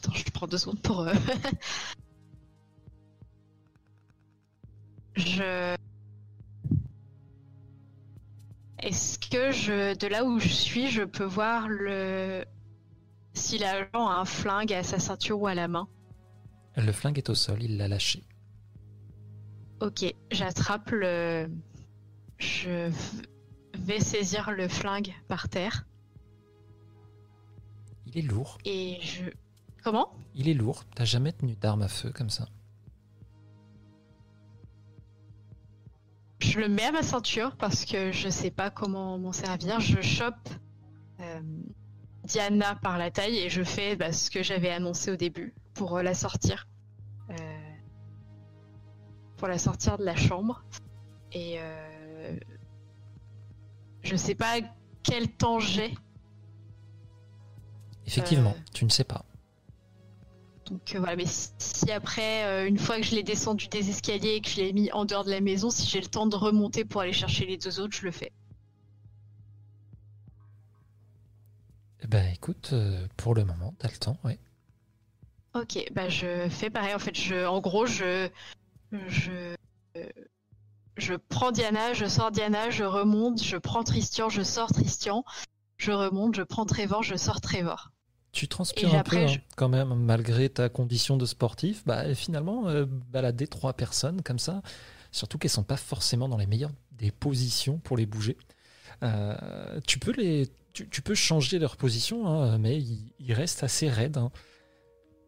Attends, je prends deux secondes pour. euh, (laughs) je. Est-ce que je, de là où je suis, je peux voir le si l'agent a un flingue à sa ceinture ou à la main? Le flingue est au sol, il l'a lâché. Ok, j'attrape le. Je vais saisir le flingue par terre Il est lourd. et je. Comment? Il est lourd. T'as jamais tenu d'arme à feu comme ça. Je le mets à ma ceinture parce que je sais pas comment m'en servir. Je chope euh, Diana par la taille et je fais bah, ce que j'avais annoncé au début pour euh, la sortir. Euh, pour la sortir de la chambre. Et euh, je sais pas quel temps j'ai. Effectivement, tu ne sais pas. Donc euh, voilà, mais si, après, euh, une fois que je l'ai descendu des escaliers et que je l'ai mis en dehors de la maison, si j'ai le temps de remonter pour aller chercher les deux autres, je le fais. Ben écoute, euh, pour le moment, t'as le temps, ouais. Ok, bah je fais pareil. En fait, je, en gros, je, je, je prends Diana, je sors Diana, je remonte, je prends Tristian, je sors Tristian, je remonte, je prends Trevor, je sors Trevor. Tu transpires un peu hein, je- quand même, malgré ta condition de sportif. Bah, finalement, euh, balader trois personnes comme ça, surtout qu'elles sont pas forcément dans les meilleures des positions pour les bouger. euh, tu peux les, tu, tu peux changer leur position, hein, mais ils, ils restent assez raides. hein.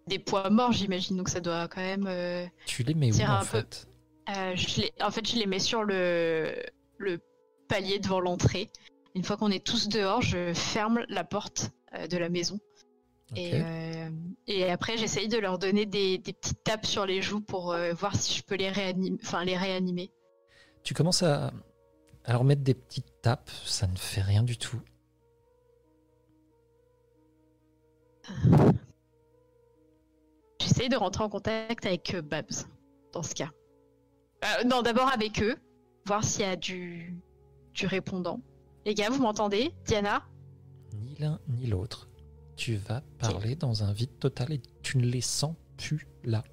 Des poids morts, j'imagine, donc ça doit quand même. euh, Tu les mets où en fait? Je les- en fait, je les mets sur le, le palier devant l'entrée. Une fois qu'on est tous dehors, je ferme la porte de la maison. Et, euh, et après, j'essaye de leur donner des, des petites tapes sur les joues pour euh, voir si je peux les, réanimer, enfin, les réanimer. Tu commences à, à leur mettre des petites tapes, ça ne fait rien du tout. J'essaye de rentrer en contact avec euh, Babs, dans ce cas. Euh, non, d'abord avec eux, voir s'il y a du, du répondant. Les gars, vous m'entendez? Diana? Ni l'un ni l'autre. Tu vas parler dans un vide total et tu ne les sens plus là.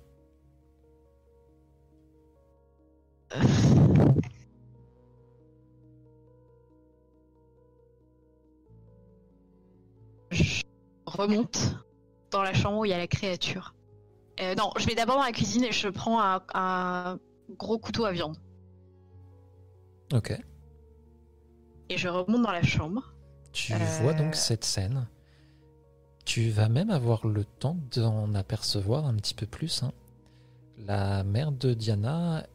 Je remonte dans la chambre où il y a la créature. Euh, non, je vais d'abord dans la cuisine et je prends un, un gros couteau à viande. Ok. Et je remonte dans la chambre. Tu Euh. vois donc cette scène. Tu vas même avoir le temps d'en apercevoir un petit peu plus. hein. La mère de Diana,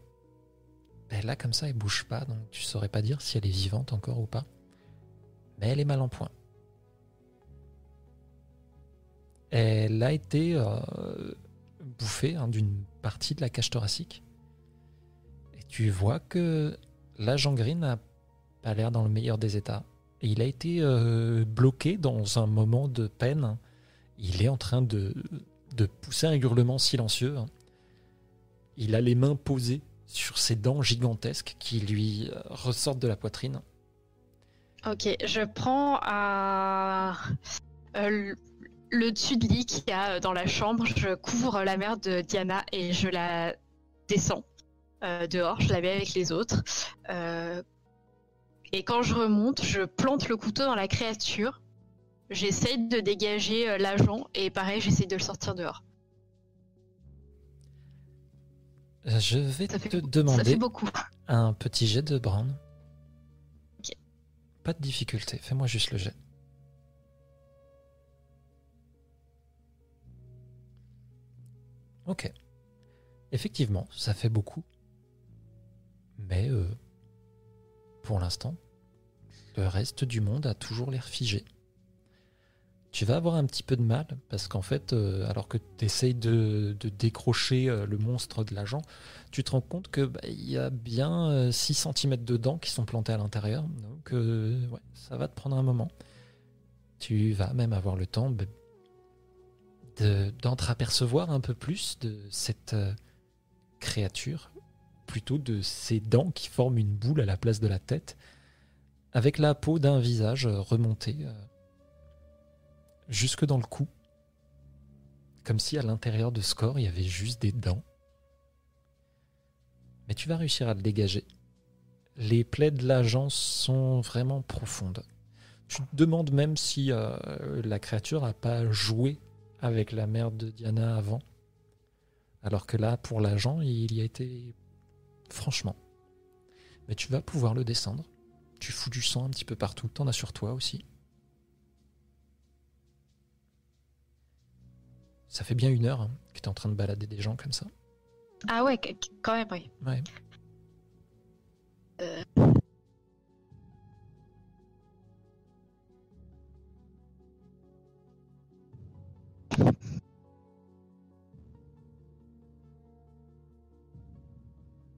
elle là comme ça, elle bouge pas, donc tu saurais pas dire si elle est vivante encore ou pas. Mais elle est mal en point. Elle a été euh, bouffée hein, d'une partie de la cage thoracique. Et tu vois que l'agent Green n'a pas l'air dans le meilleur des états. Il a été euh, bloqué dans un moment de peine. Il est en train de, de pousser un hurlement silencieux. Il a les mains posées sur ses dents gigantesques qui lui euh, ressortent de la poitrine. Ok, je prends un- euh, le- dessus de lit qu'il y a dans la chambre, je couvre la mère de Diana et je la descends euh, dehors, je la mets avec les autres. Euh, et quand je remonte, je plante le couteau dans la créature. J'essaye de dégager euh, l'agent et pareil, j'essaye de le sortir dehors. Euh, Je vais Ça fait, te ça demander fait beaucoup. un petit jet de Brown. Pas de difficulté, fais-moi juste le jet. Ok. Effectivement, ça fait beaucoup. Mais euh, pour l'instant, le reste du monde a toujours l'air figé. Tu vas avoir un petit peu de mal parce qu'en fait, euh, alors que tu essayes de, décrocher euh, le monstre de l'agent, tu te rends compte que bah, y a bien euh, 6 cm de dents qui sont plantées à l'intérieur. Donc euh, ça va te prendre un moment. Tu vas même avoir le temps bah, de- d'entreapercevoir un peu plus de cette euh, créature, plutôt de ces dents qui forment une boule à la place de la tête, avec la peau d'un visage euh, remonté euh, jusque dans le cou, comme si à l'intérieur de ce corps il y avait juste des dents. Mais tu vas réussir à le dégager. Les plaies de l'agent sont vraiment profondes. Tu te demandes même si euh, la créature n'a pas joué avec la mère de Diana avant. Alors que là, pour l'agent, il y a été franchement. Mais tu vas pouvoir le descendre. Tu fous du sang un petit peu partout. T'en as sur toi aussi. Ça fait bien une heure hein, que tu es en train de balader des gens comme ça. Ah ouais, qu- quand même, oui. Ouais.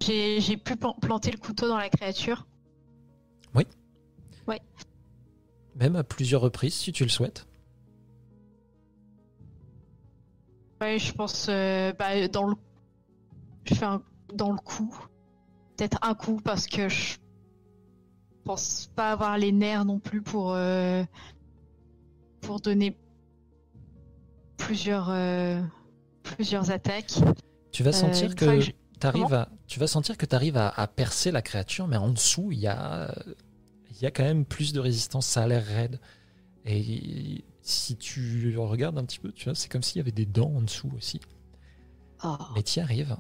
J'ai j'ai pu plan- planter le couteau dans la créature. Même à plusieurs reprises, si tu le souhaites. Ouais, je pense euh, bah, dans le. Je fais un dans le coup. Peut-être un coup parce que je pense pas avoir les nerfs non plus pour euh, pour donner plusieurs euh, plusieurs attaques. Tu vas Euh, sentir que je- à, tu vas sentir que tu arrives à, à percer la créature, mais en dessous, il y a, il y a quand même plus de résistance. Ça a l'air raide. Et si tu regardes un petit peu, tu vois, c'est comme s'il y avait des dents en dessous aussi. Oh. Mais tu y arrives.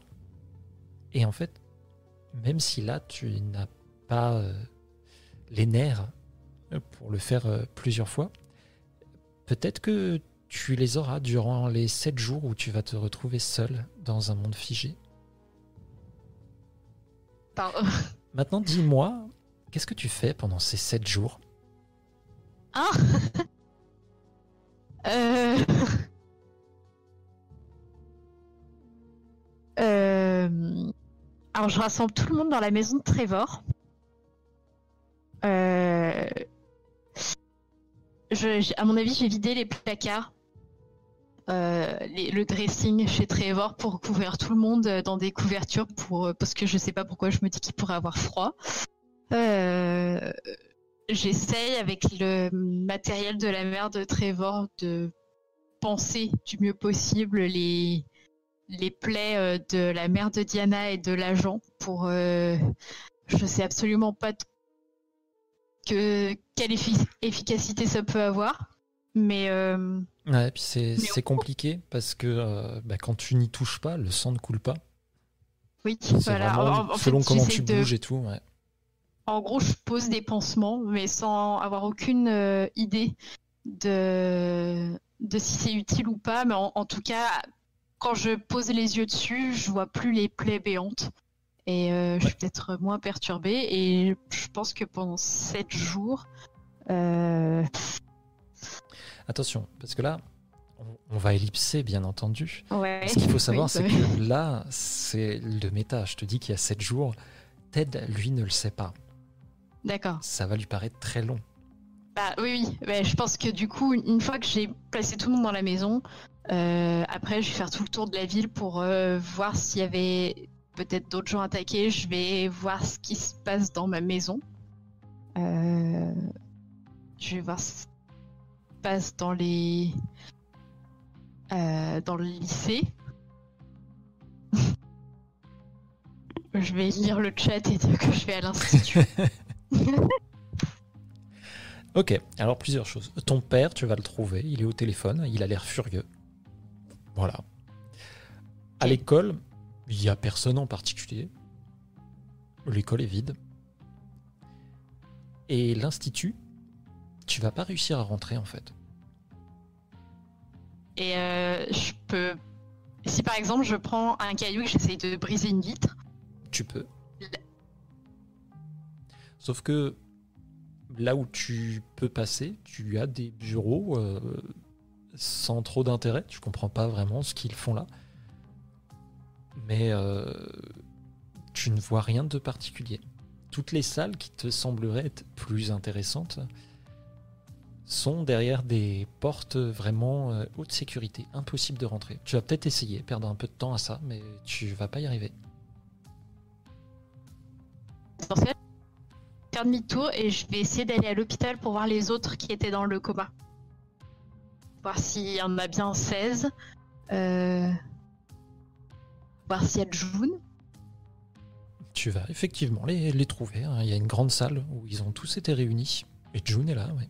Et en fait, même si là, tu n'as pas euh, les nerfs pour le faire euh, plusieurs fois, peut-être que tu les auras durant les 7 jours où tu vas te retrouver seul dans un monde figé. Pardon. Maintenant, dis-moi, qu'est-ce que tu fais pendant ces 7 jours? Ah (laughs) Euh... Euh, Alors, je rassemble tout le monde dans la maison de Trevor. Euh, à mon avis, j'ai vidé les placards. le dressing chez Trevor pour couvrir tout le monde dans des couvertures parce que je sais pas pourquoi je me dis qu'il pourrait avoir froid. J'essaye avec le matériel de la mère de Trevor de penser du mieux possible les, les plaies euh, de la mère de Diana et de l'agent pour euh, je sais absolument pas que quelle effi- efficacité ça peut avoir mais euh, Ouais, puis c'est compliqué parce que euh, bah, quand tu n'y touches pas, le sang ne coule pas. oui voilà vraiment En- en fait, selon comment tu de- bouges et tout. ouais. En gros je pose des pansements mais sans avoir aucune euh, idée de de si c'est utile ou pas mais en, en tout cas quand je pose les yeux dessus je vois plus les plaies béantes et euh, je suis peut-être moins perturbée et je pense que pendant sept jours euh, Attention, parce que là, on, va ellipser, bien entendu. ouais Ce qu'il faut (laughs) savoir, Oui, c'est bah que là, c'est le méta. Je te dis qu'il y a 7 jours. Ted, lui, ne le sait pas. D'accord Ça va lui paraître très long. Bah oui, oui. Je pense que du coup, une fois que j'ai placé tout le monde dans la maison, euh, après je vais faire tout le tour de la ville pour euh, voir s'il y avait peut-être d'autres gens attaqués. Je vais voir ce qui se passe dans ma maison. Euh, je vais voir ce qui se passe dans les dans le lycée. (laughs) je vais lire le chat et dire que je vais à l'institut. (laughs) (laughs) Ok, alors plusieurs choses. Ton père, tu vas le trouver, il est au téléphone, il a l'air furieux. Voilà. À l'école, il n'y a personne en particulier. L'école est vide. Et l'institut, tu vas pas réussir à rentrer en fait. Et euh, je peux. Si par exemple je prends un caillou et j'essaye de briser une vitre, Tu peux. Sauf que là où tu peux passer, tu as des bureaux euh, sans trop d'intérêt. Tu comprends pas vraiment ce qu'ils font là. Mais euh, tu ne vois rien de particulier. Toutes les salles qui te sembleraient être plus intéressantes sont derrière des portes vraiment euh, haute sécurité. Impossible de rentrer. Tu vas peut-être essayer, perdre un peu de temps à ça, mais tu vas pas y arriver. Faire demi-tour et je vais essayer d'aller à l'hôpital pour voir les autres qui étaient dans le coma. Voir s'il y en a bien 16. Euh... Voir s'il y a June. Tu vas effectivement les, les trouver. hein. Il y a une grande salle où ils ont tous été réunis. Et June est là, ouais.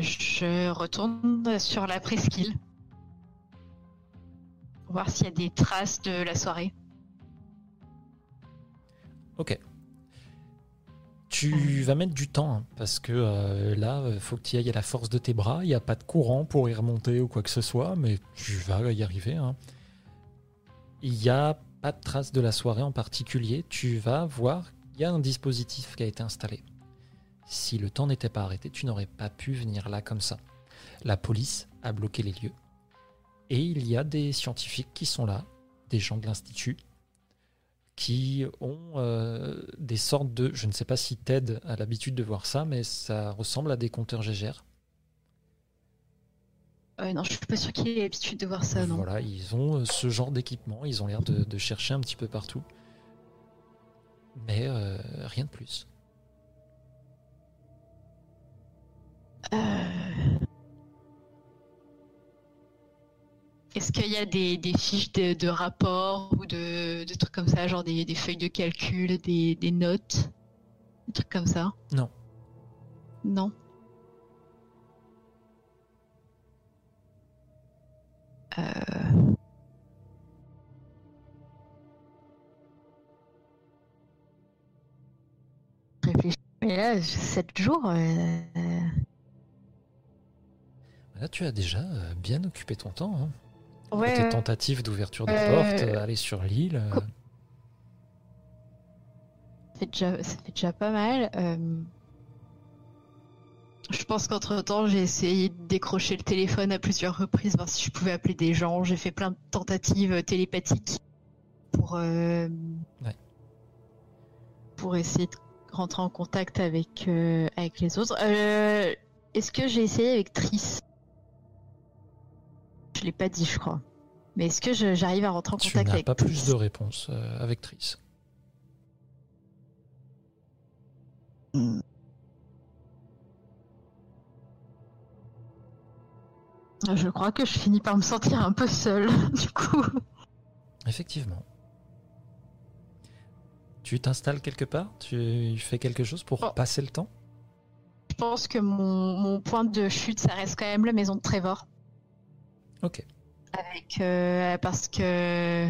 Je retourne sur la presqu'île. Voir s'il y a des traces de la soirée. Ok. Tu vas mettre du temps, hein, parce que euh, là, euh, faut que tu y ailles à la force de tes bras. Il n'y a pas de courant pour y remonter ou quoi que ce soit, mais tu vas y arriver. hein. Il n'y a pas de traces de la soirée en particulier. Tu vas voir, il y a un dispositif qui a été installé. Si le temps n'était pas arrêté, tu n'aurais pas pu venir là comme ça. La police a bloqué les lieux. Et il y a des scientifiques qui sont là, des gens de l'Institut, qui ont euh, des sortes de... Je ne sais pas si Ted a l'habitude de voir ça, mais ça ressemble à des compteurs GGR. Euh, non, je suis pas sûre qu'il ait l'habitude de voir ça, non. Voilà, ils ont euh, ce genre d'équipement, ils ont l'air de, de chercher un petit peu partout. Mais euh, rien de plus. Est-ce qu'il y a des, des fiches de, de rapports ou de, de trucs comme ça, genre des, des feuilles de calcul, des, des notes, des trucs comme ça? Non. Non. Euh, Réfléchis. Mais là, 7 jours. euh, Là, tu as déjà euh, bien occupé ton temps. Hein. Ouais, Tes ouais. tentatives d'ouverture de Euh, porte, euh, aller sur l'île. euh, Ça fait déjà, ça fait déjà pas mal. euh. Je pense qu'entre temps, j'ai essayé de décrocher le téléphone à plusieurs reprises, voir si je pouvais appeler des gens. J'ai fait plein de tentatives euh, télépathiques pour, euh, Ouais. pour essayer de rentrer en contact avec, euh, avec les autres. Euh, Est-ce que j'ai essayé avec Triss Je l'ai pas dit, je crois. Mais est-ce que j'arrive à rentrer en Tu contact n'as avec pas plus de réponses euh, avec Triss. Je crois que je finis par me sentir un peu seule, (laughs) du coup. Effectivement. Tu t'installes quelque part? Tu fais quelque chose pour Oh. passer le temps? Je pense que mon, mon point de chute, ça reste quand même la maison de Trevor. Ok. Avec, euh, parce que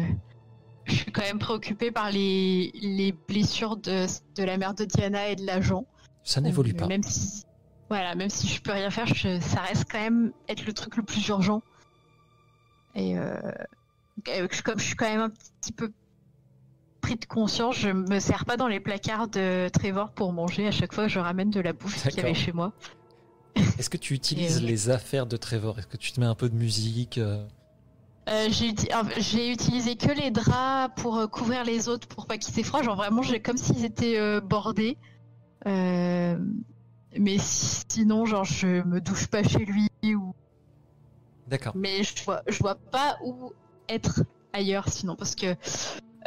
je suis quand même préoccupée par les, les blessures de, de la mère de Diana et de l'agent. Ça n'évolue pas. Même si, voilà, même si je peux rien faire, je- ça reste quand même être le truc le plus urgent. Et euh, je- comme je suis quand même un petit peu pris de conscience, je me sers pas dans les placards de Trevor pour manger à chaque fois que je ramène de la bouffe qu'il y avait chez moi. (laughs) Est-ce que tu utilises euh, les affaires de Trevor? Est-ce que tu te mets un peu de musique euh, Euh, j'ai uti- j'ai utilisé que les draps pour euh, couvrir les autres pour pas qu'ils froid. Genre vraiment, j'ai comme s'ils étaient euh, bordés. Euh, mais si- sinon, genre, je me douche pas chez lui ou. D'accord. Mais je vois, je vois pas où être ailleurs sinon parce que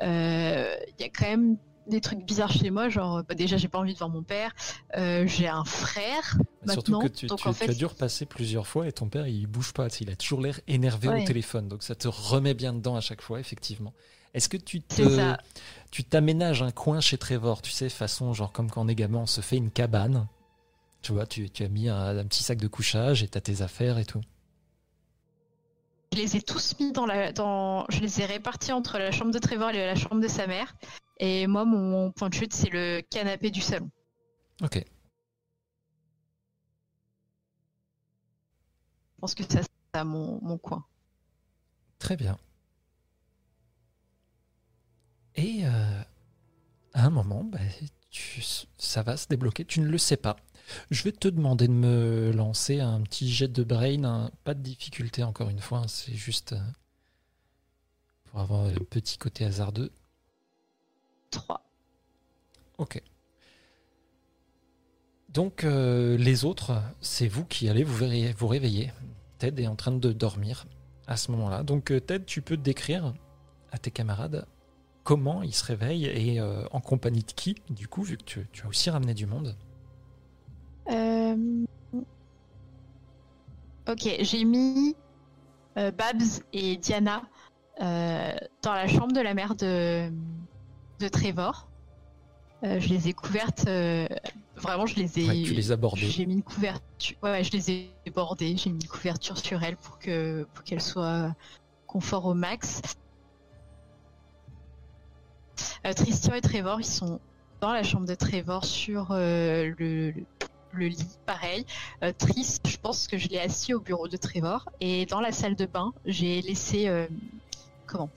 il y a quand même des trucs bizarres chez moi. Genre, bah, déjà, j'ai pas envie de voir mon père. Euh, j'ai un frère. Surtout que tu, donc tu- en tu fait- as dû repasser plusieurs fois et ton père il bouge pas. Il a toujours l'air énervé au téléphone. Donc ça te remet bien dedans à chaque fois, effectivement. Est-ce que tu te, tu t'aménages un coin chez Trevor Tu sais, façon genre comme quand on est gamin, on se fait une cabane. Tu vois, tu, tu as mis un, un petit sac de couchage et t'as tes affaires et tout. Je les ai tous mis dans la. Dans... Je les ai répartis entre la chambre de Trevor et la chambre de sa mère. Et moi, mon point de chute, c'est le canapé du salon. Ok. Je pense que ça, c'est mon, mon coin. Très bien. Et euh, à un moment, bah, tu- ça va se débloquer. Tu ne le sais pas. Je vais te demander de me lancer un petit jet de brain. pas de difficulté, encore une fois. hein, C'est juste euh, pour avoir un petit côté hasardeux. 3. Ok. Donc, euh, les autres, c'est vous qui allez vous, réveiller. Ted est en train de dormir à ce moment-là. Donc, euh, Ted, tu peux décrire à tes camarades comment ils se réveillent et euh, en compagnie de qui, du coup, vu que tu, tu as aussi ramené du monde. Euh, Ok, j'ai mis euh, Babs et Diana euh, dans la chambre de la mère de, de Trevor. Je les ai couvertes. Vraiment, je les ai. Ouais, tu les as bordées. J'ai mis une couverture. Ouais, ouais, je les ai bordées. J'ai mis une couverture sur elles pour que pour qu'elles soient confort au max. Tristan et Trevor, ils sont dans la chambre de Trevor sur euh, le, le lit, pareil. Euh, Tris, je pense que je l'ai assis au bureau de Trevor. Et dans la salle de bain, j'ai laissé euh, comment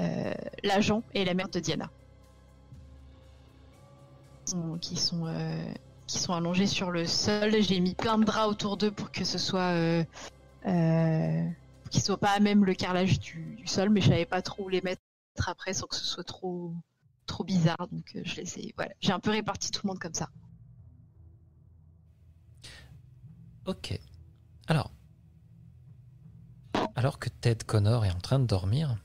euh, l'agent et la mère de Diana. Qui sont euh, qui sont allongés sur le sol. J'ai mis plein de draps autour d'eux pour que ce soit qu'ils soient pas à même le carrelage du, du sol, mais je savais pas trop où les mettre après sans que ce soit trop trop bizarre. Donc je les ai voilà, j'ai un peu réparti tout le monde comme ça. Ok. Alors, alors que Ted Connor est en train de dormir,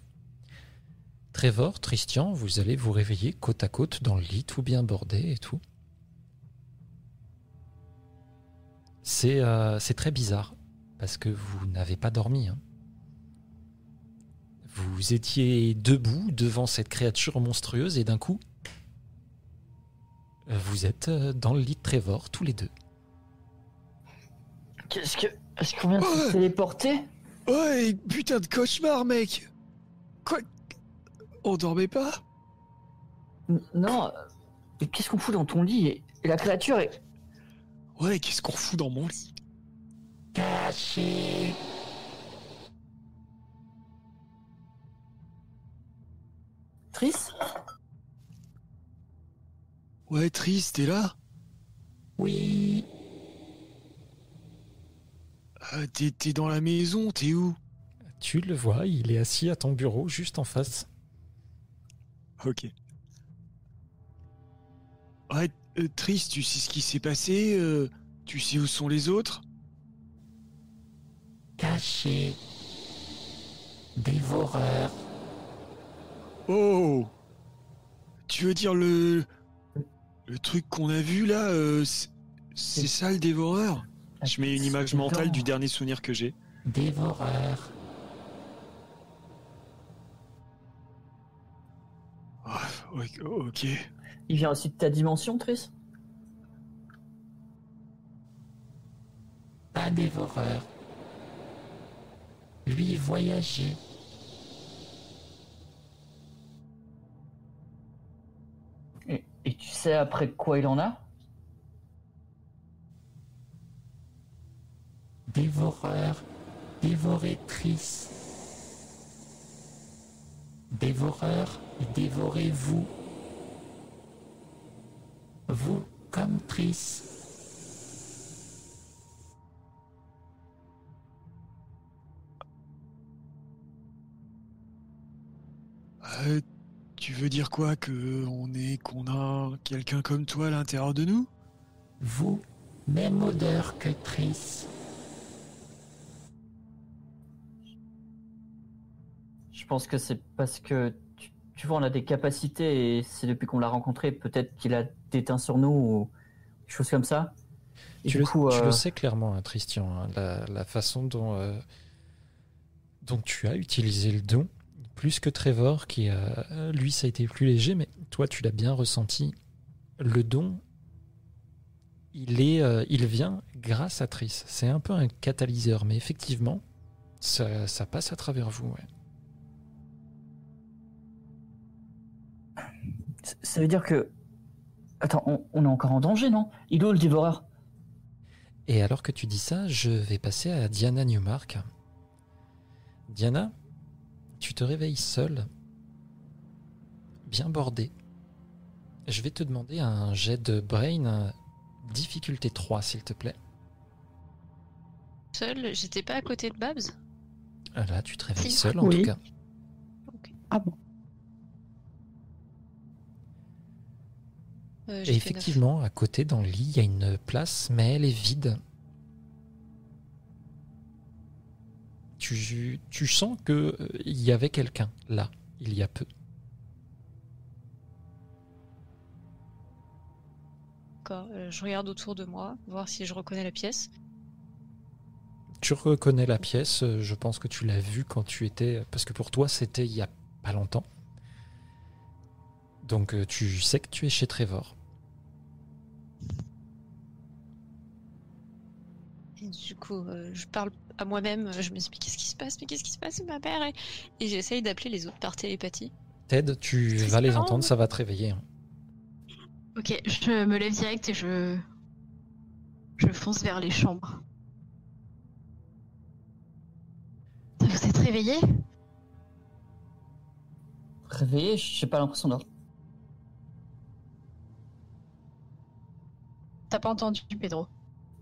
Trevor, Christian, vous allez vous réveiller côte à côte dans le lit, tout bien bordé et tout. C'est euh, très bizarre parce que vous n'avez pas dormi. hein. Vous étiez debout devant cette créature monstrueuse et d'un coup, vous êtes euh, dans le lit Trevor, tous les deux. Qu'est-ce que. Est-ce qu'on vient de se téléporter? Ouais, putain de cauchemar, mec Quoi On dormait pas? N- Non. euh, Mais qu'est-ce qu'on fout dans ton lit? Et, et la créature est. Ouais, qu'est-ce qu'on fout dans mon lit? Trice Ouais, Tris, t'es là? Oui. Ah, t'es, t'es dans la maison, t'es où? Tu le vois, il est assis à ton bureau juste en face. Ok. Ouais, euh, Tris, tu sais ce qui s'est passé euh, Tu sais où sont les autres? Caché. Dévoreur. Oh Tu veux dire le. Le truc qu'on a vu là euh, c'est- C'est ça le dévoreur? Je mets une image mentale du dernier souvenir que j'ai. Dévoreur. Ah, ok- ok. Il vient aussi de ta dimension, Tris Pas dévoreur. Lui voyager. et, et tu sais après quoi il en a? Dévoreur. Dévoratrice. Dévoreur. Dévorez-vous. Vous comme Tris. Euh, tu veux dire quoi Que on est. qu'on a quelqu'un comme toi à l'intérieur de nous? Vous, même odeur que Tris. Pense que c'est parce que, tu, tu vois, on a des capacités et c'est depuis qu'on l'a rencontré, peut-être qu'il a déteint sur nous ou des choses comme ça. Et Tu le, coup, tu euh, le sais clairement, hein, Christian, hein, la, la façon dont, euh, dont tu as utilisé le don, plus que Trevor, qui a, lui, ça a été plus léger, mais toi, tu l'as bien ressenti. Le don, il, est, euh, il vient grâce à Triss. C'est un peu un catalyseur, mais effectivement, ça, ça passe à travers vous. ouais. Ça veut dire que. Attends, on, on est encore en danger, non? Il est où le dévoreur? Et alors que tu dis ça, je vais passer à Diana Newmark. Diana, tu te réveilles seule, bien bordée. Je vais te demander un jet de brain, difficulté 3, s'il te plaît. Seule, j'étais pas à côté de Babs? Ah Là, tu te réveilles Si. seule, en Oui. tout cas. Ah bon Euh, Et effectivement, à côté, dans le lit, il y a une place, mais elle est vide. Tu, tu sens que euh, il y avait quelqu'un là, il y a peu. D'accord, euh, je regarde autour de moi, voir si je reconnais la pièce. Tu reconnais la pièce, je pense que tu l'as vue quand tu étais. Parce que pour toi, c'était il y a pas longtemps. Donc tu sais que tu es chez Trevor. Du coup, euh, je parle à moi-même, euh, je me dis mais qu'est-ce qui se passe, mais qu'est-ce qui se passe, ma mère? Et, et j'essaye d'appeler les autres par télépathie. Ted, tu vas les entendre, ça va te réveiller. hein. Ok, je me lève direct et je. Je fonce vers les chambres. Vous êtes réveillés Réveillé, j'ai pas l'impression d'avoir. T'as pas entendu, Pedro?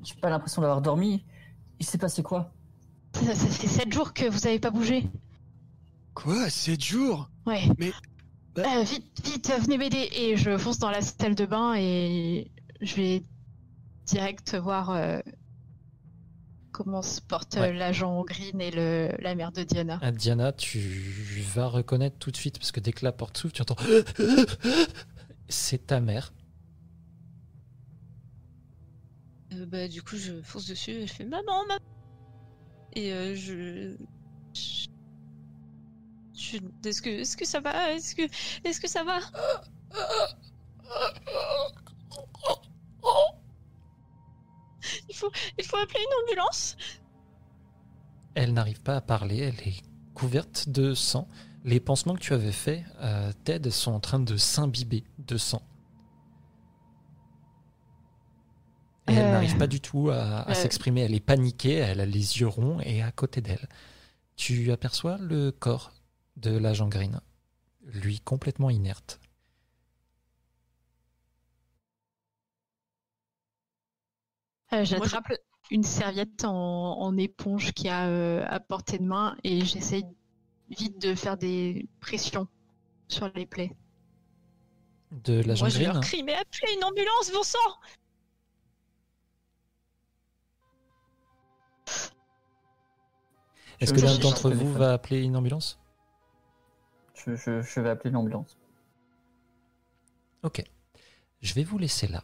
J'ai pas l'impression d'avoir dormi. Il s'est passé quoi? Ça, ça fait 7 jours que vous avez pas bougé. Quoi? 7 jours? Ouais. Mais- Euh, vite, vite, venez m'aider. Et je fonce dans la salle de bain et je vais direct voir euh, comment se porte Ouais. l'agent Green et le, la mère de Diana. Ah, Diana, tu vas reconnaître tout de suite, parce que dès que la porte s'ouvre, tu entends. (gasps) C'est ta mère. Bah, du coup, je fonce dessus et je fais maman, maman. Et euh, je. je- Est-ce que, est-ce que ça va? Est-ce que, est-ce que ça va? Il faut, il faut appeler une ambulance. Elle n'arrive pas à parler, elle est couverte de sang. Les pansements que tu avais faits, euh, Ted, sont en train de s'imbiber de sang. Et elle Euh, n'arrive pas du tout à, à euh. s'exprimer. Elle est paniquée, elle a les yeux ronds et à côté d'elle, tu aperçois le corps de l'agent Green, lui complètement inerte. Euh, J'attrape une serviette en, en éponge qui a euh, à portée de main et j'essaye vite de faire des pressions sur les plaies. de la Moi, je leur Green crie, mais appelez une ambulance, bon sang Est-ce que l'un d'entre vous va appeler une ambulance? Je, je- je vais appeler l'ambulance. Ok. Je vais vous laisser là.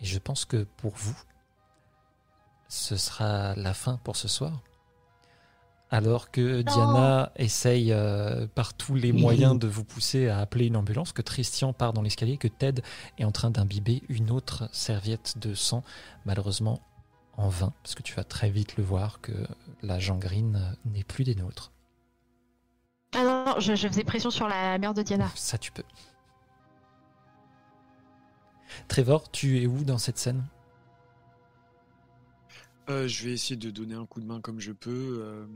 Et je pense que pour vous, ce sera la fin pour ce soir. Alors que Diana essaye euh, par tous les (laughs) moyens de vous pousser à appeler une ambulance, que Christian part dans l'escalier, que Ted est en train d'imbiber une autre serviette de sang, malheureusement en vain, parce que tu vas très vite le voir que la gangrène n'est plus des nôtres. Ah non, non, je, je faisais pression sur la mère de Diana. Ça, tu peux. Trevor, tu es où dans cette scène? Euh, je vais essayer de donner un coup de main comme je peux. euh,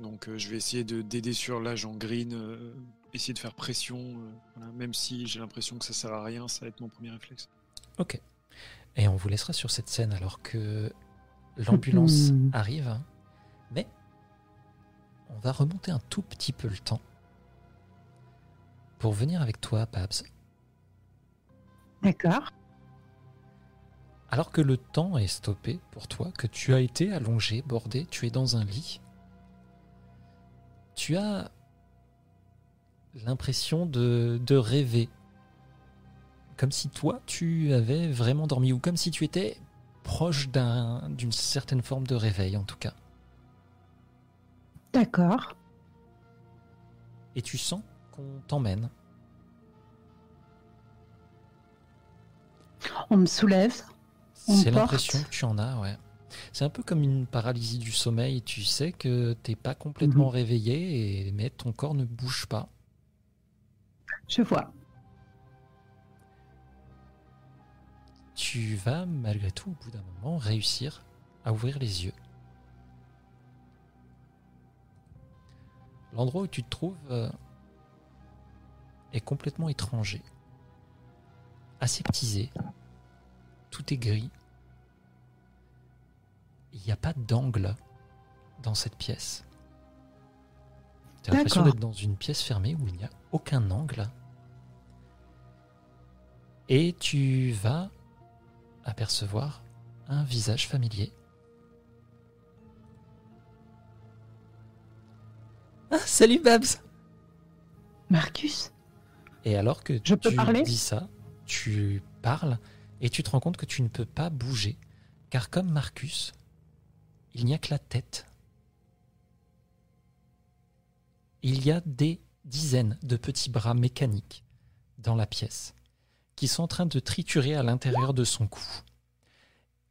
donc, euh, je vais essayer de d'aider sur l'âge en green, euh, essayer de faire pression. euh, voilà, même si j'ai l'impression que ça sert à rien, ça va être mon premier réflexe. Ok. Et on vous laissera sur cette scène alors que l'ambulance Mhm. arrive. Mais on va remonter un tout petit peu le temps pour venir avec toi, Babs. D'accord. Alors que le temps est stoppé pour toi, que tu as été allongé, bordé, tu es dans un lit, tu as l'impression de, de rêver. Comme si toi, tu avais vraiment dormi, ou comme si tu étais proche d'un- d'une certaine forme de réveil, en tout cas. D'accord. Et tu sens qu'on t'emmène. On me soulève. C'est l'impression que tu en as, ouais. C'est un peu comme une paralysie du sommeil. Tu sais que t'es pas complètement Mhm. réveillé, et, mais ton corps ne bouge pas. Je vois. Tu vas malgré tout, au bout d'un moment, réussir à ouvrir les yeux. L'endroit où tu te trouves euh, est complètement étranger, aseptisé, tout est gris. Il n'y a pas d'angle dans cette pièce. Tu as l'impression d'être dans une pièce fermée où il n'y a aucun angle. Et tu vas apercevoir un visage familier. Ah, salut Babs Marcus Et alors que Je peux tu parler? dis ça, tu parles et tu te rends compte que tu ne peux pas bouger, car comme Marcus, il n'y a que la tête. Il y a des dizaines de petits bras mécaniques dans la pièce qui sont en train de triturer à l'intérieur de son cou.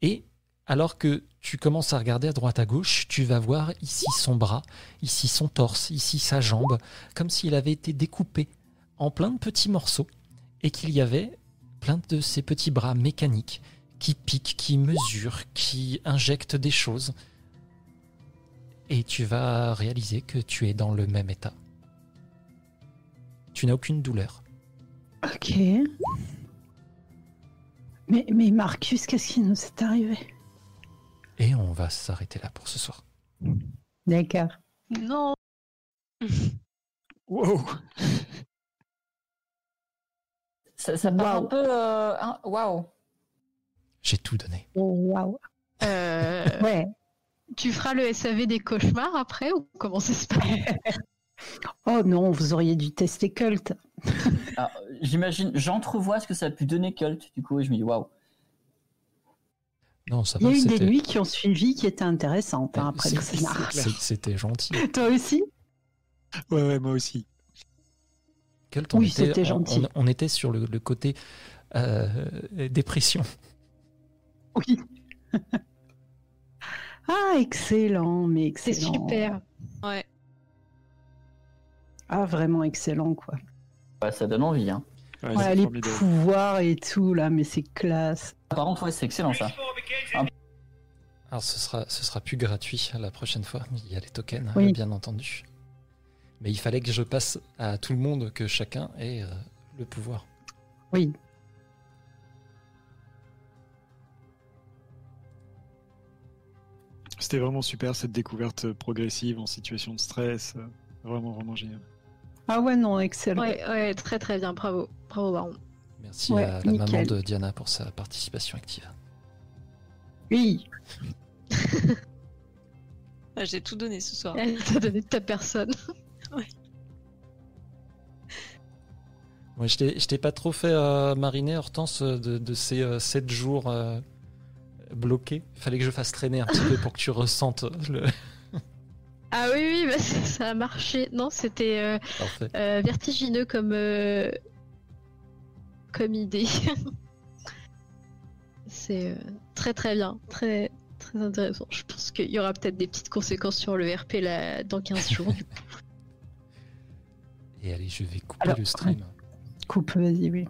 Et alors que tu commences à regarder à droite à gauche, tu vas voir ici son bras, ici son torse, ici sa jambe, comme s'il avait été découpé en plein de petits morceaux et qu'il y avait plein de ces petits bras mécaniques qui piquent, qui mesurent, qui injectent des choses. Et tu vas réaliser que tu es dans le même état. Tu n'as aucune douleur. Ok. Mais, mais Marcus, qu'est-ce qui nous est arrivé? Et on va s'arrêter là pour ce soir. D'accord. Non Wow Ça, ça part un peu. euh, hein, Waouh! J'ai tout donné. Oh, waouh. Euh, Ouais. Tu feras le SAV des cauchemars après ou comment ça se passe? (laughs) Oh non, vous auriez dû tester Cult. (laughs) J'imagine, j'entrevois ce que ça a pu donner Cult, du coup, et je me dis waouh! Non, ça Il y a eu des c'était- nuits qui ont suivi qui étaient intéressantes hein, après c'est- le scénar. c'est- C'était gentil. (laughs) Toi aussi? Ouais, ouais, moi aussi. Cult, on Oui, était- gentil. On, on était sur le, le côté euh, dépression. (laughs) Oui. ah, excellent, mais C'est excellent. super. Ouais. Ah, vraiment excellent, quoi. Ouais, ça donne envie, hein. Ouais, les formidable. pouvoirs et tout, là, mais c'est classe. Par contre, ouais, c'est excellent ça. Alors ce sera, ce sera plus gratuit la prochaine fois. Il y a les tokens, Oui. euh, bien entendu. Mais il fallait que je passe à tout le monde que chacun ait euh, le pouvoir. Oui. C'était vraiment super cette découverte progressive en situation de stress. euh, Vraiment, vraiment génial. Ah ouais, non, excellent. Ouais, ouais, très très bien, bravo. Bravo, Baron. Merci Ouais, à la maman de Diana pour sa participation active. Oui. (laughs) Ah, J'ai tout donné ce soir. Elle t'a donné de ta personne. (laughs) Moi, je t'ai je t'ai pas trop fait euh, mariner, Hortense, de, de ces 7 jours euh, bloqués. Il fallait que je fasse traîner un petit peu pour que tu ressentes le. Ah oui, oui, bah, (laughs) ça ça a marché. Non, c'était euh, euh, vertigineux comme, euh, comme idée. (laughs) C'est euh, très très bien, très très intéressant. Je pense qu'il y aura peut-être des petites conséquences sur le RP là, dans 15 jours. (laughs) Et allez, je vais couper Alors, le stream. Coupe, vas-y, oui.